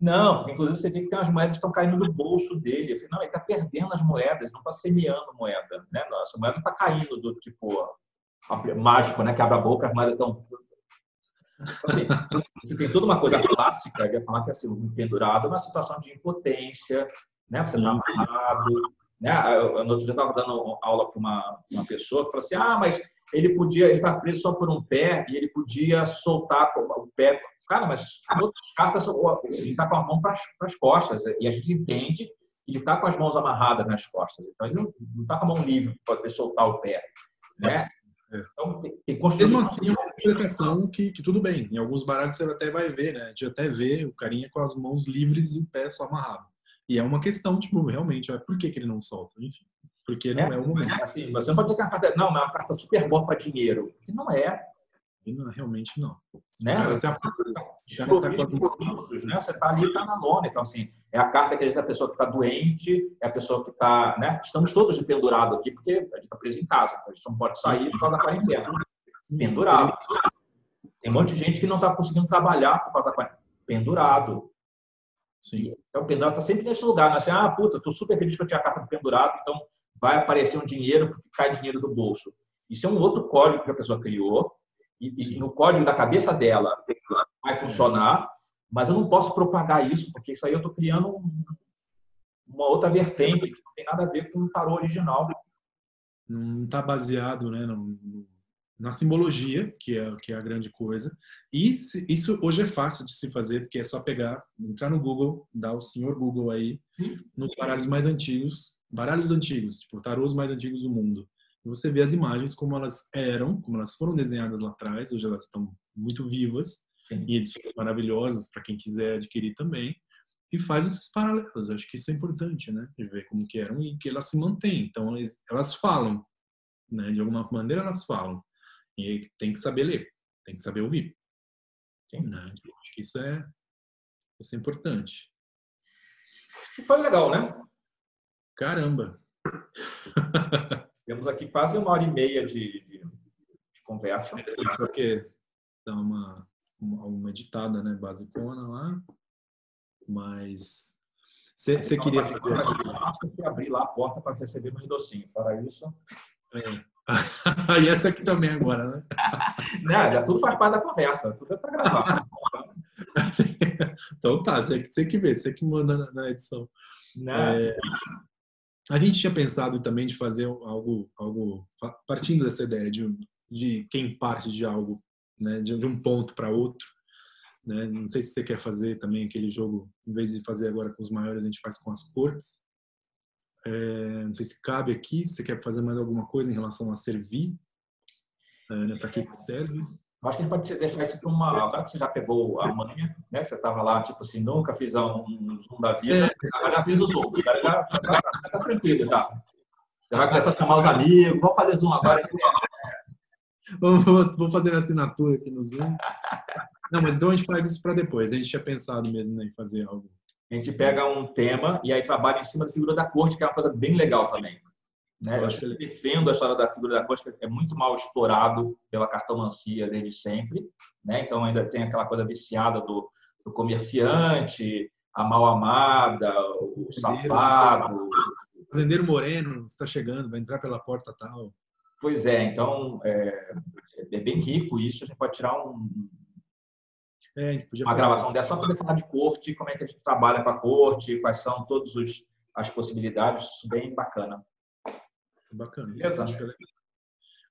Não, porque inclusive você vê que tem as moedas que estão caindo do bolso dele. Eu falei, não, ele está perdendo as moedas, não está semeando moeda. Né? Essa moeda não está caindo do tipo mágico, né? Que abre a boca, as moedas estão Assim, você tem toda uma coisa clássica de falar que assim, o pendurado é uma situação de impotência, né? Você está amarrado. Né? Eu, no outro dia estava dando aula para uma, uma pessoa que falou assim: ah, mas ele podia, ele está preso só por um pé e ele podia soltar o pé. Cara, mas outras cartas, ele está com a mão para as costas e a gente entende que ele está com as mãos amarradas nas costas. Então, ele não está com a mão livre para poder soltar o pé. Né? É. Então, tem, tem Mesmo assim, é uma interpretação que, que tudo bem. Em alguns baralhos você até vai ver, né? A gente até vê o carinha com as mãos livres e o pé só amarrado. E é uma questão, tipo, realmente, por que, que ele não solta? Enfim, porque não é, é o momento. É assim, você não pode dizer que a carta não, é uma carta super boa para dinheiro. Que não é. Não, realmente não. Né? Cara, você, tá, né? você tá ali, tá na lona. Então, assim, é a carta que diz a pessoa que está doente, é a pessoa que está, né? Estamos todos de pendurado aqui, porque a gente está preso em casa, então a gente não pode sair por causa da quarentena. Pendurado. Tem um monte de gente que não está conseguindo trabalhar por causa da quarentena. Pendurado. Sim. Então, o pendurado está sempre nesse lugar, né? Assim, ah, puta, estou super feliz que eu tinha a carta do pendurado, então vai aparecer um dinheiro porque cai dinheiro do bolso. Isso é um outro código que a pessoa criou, e, e no código da cabeça dela vai funcionar, mas eu não posso propagar isso, porque isso aí eu estou criando um, uma outra vertente que não tem nada a ver com o tarô original. Não está baseado né, no, na simbologia, que é, que é a grande coisa. E isso hoje é fácil de se fazer, porque é só pegar, entrar no Google, dar o senhor Google aí, nos baralhos mais antigos, baralhos antigos, tipo tarôs mais antigos do mundo você vê as imagens como elas eram, como elas foram desenhadas lá atrás, hoje elas estão muito vivas Sim. e edições maravilhosas para quem quiser adquirir também e faz esses paralelos. acho que isso é importante, né? De ver como que eram e que elas se mantêm. Então elas falam, né? De alguma maneira elas falam e tem que saber ler, tem que saber ouvir. Sim. Né? Acho que isso é isso é importante. Foi legal, né? Caramba. (laughs) Temos aqui quase uma hora e meia de, de, de conversa. Só que dá uma, uma, uma editada, né, basicona lá. Mas você então, queria fazer aqui... abrir lá a porta para receber meus docinhos. Fora isso. É. (laughs) e essa aqui também agora, né? (laughs) Não, já tudo faz parte da conversa, tudo é para gravar. (laughs) então tá, você que vê, você que manda na, na edição. É, a gente tinha pensado também de fazer algo, algo partindo dessa ideia de, de quem parte de algo, né, de, de um ponto para outro. Né? Não sei se você quer fazer também aquele jogo, em vez de fazer agora com os maiores, a gente faz com as cortes. É, não sei se cabe aqui, se você quer fazer mais alguma coisa em relação a servir, é, né, para que serve. Eu acho que a gente pode deixar isso para uma. Agora que você já pegou a manha, né? Você estava lá, tipo assim, nunca fiz um, zoom da vida, é. já fiz o zoom. Já, já, já, já tá tranquilo já. Já vai começar a chamar os amigos, vamos fazer zoom agora. vou, fazer assinatura aqui no Zoom. Não, mas então a gente faz isso para depois. A gente tinha pensado mesmo né, em fazer algo. A gente pega um tema e aí trabalha em cima da figura da corte, que é uma coisa bem legal também. Né? Eu acho que ele defendo a história da figura da Costa, que é muito mal explorado pela cartomancia desde sempre. Né? Então, ainda tem aquela coisa viciada do, do comerciante, a mal amada, o safado. Fazendeiro Moreno está chegando, vai entrar pela porta tal. Pois é, então é, é bem rico isso. A gente pode tirar um, é, uma gravação dessa só para falar de corte, como é que a gente trabalha com a corte, quais são todas as possibilidades. Isso bem bacana. Bacana. Acho que é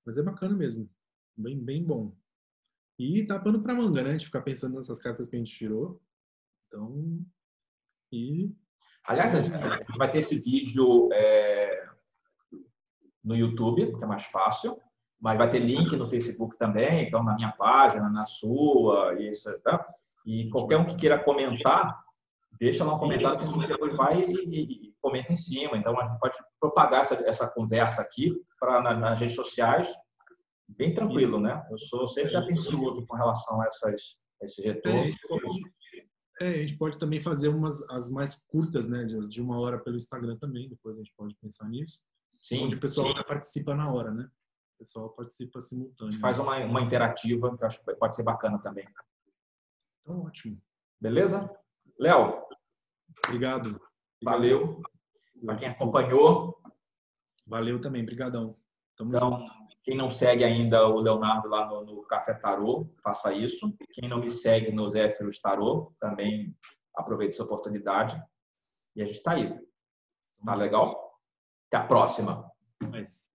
Mas é bacana mesmo. Bem, bem bom. E tá pano pra manga, né? De ficar pensando nessas cartas que a gente tirou. Então, E. Aliás, a gente vai ter esse vídeo é, no YouTube, que é mais fácil, mas vai ter link no Facebook também, então na minha página, na sua, isso, tá? E qualquer um que queira comentar, deixa lá um comentário que gente depois vai e, e, comenta em cima. Então a gente pode propagar essa, essa conversa aqui para na, nas redes sociais, bem tranquilo, né? Eu sou sempre atencioso com relação a essas a esse retorno. É, a gente pode também fazer umas as mais curtas, né, de uma hora pelo Instagram também. Depois a gente pode pensar nisso. Sim, onde o pessoal sim. participa na hora, né? O pessoal participa simultâneo. Faz uma, uma interativa, que eu acho que pode ser bacana também. Então, ótimo. Beleza? Léo. Obrigado. Valeu. Para quem acompanhou. Valeu também. Obrigadão. Tamo então, junto. quem não segue ainda o Leonardo lá no, no Café Tarô, faça isso. Quem não me segue no Zéfiros Tarô, também aproveite essa oportunidade. E a gente está aí. Tá legal? Até a próxima. Mas...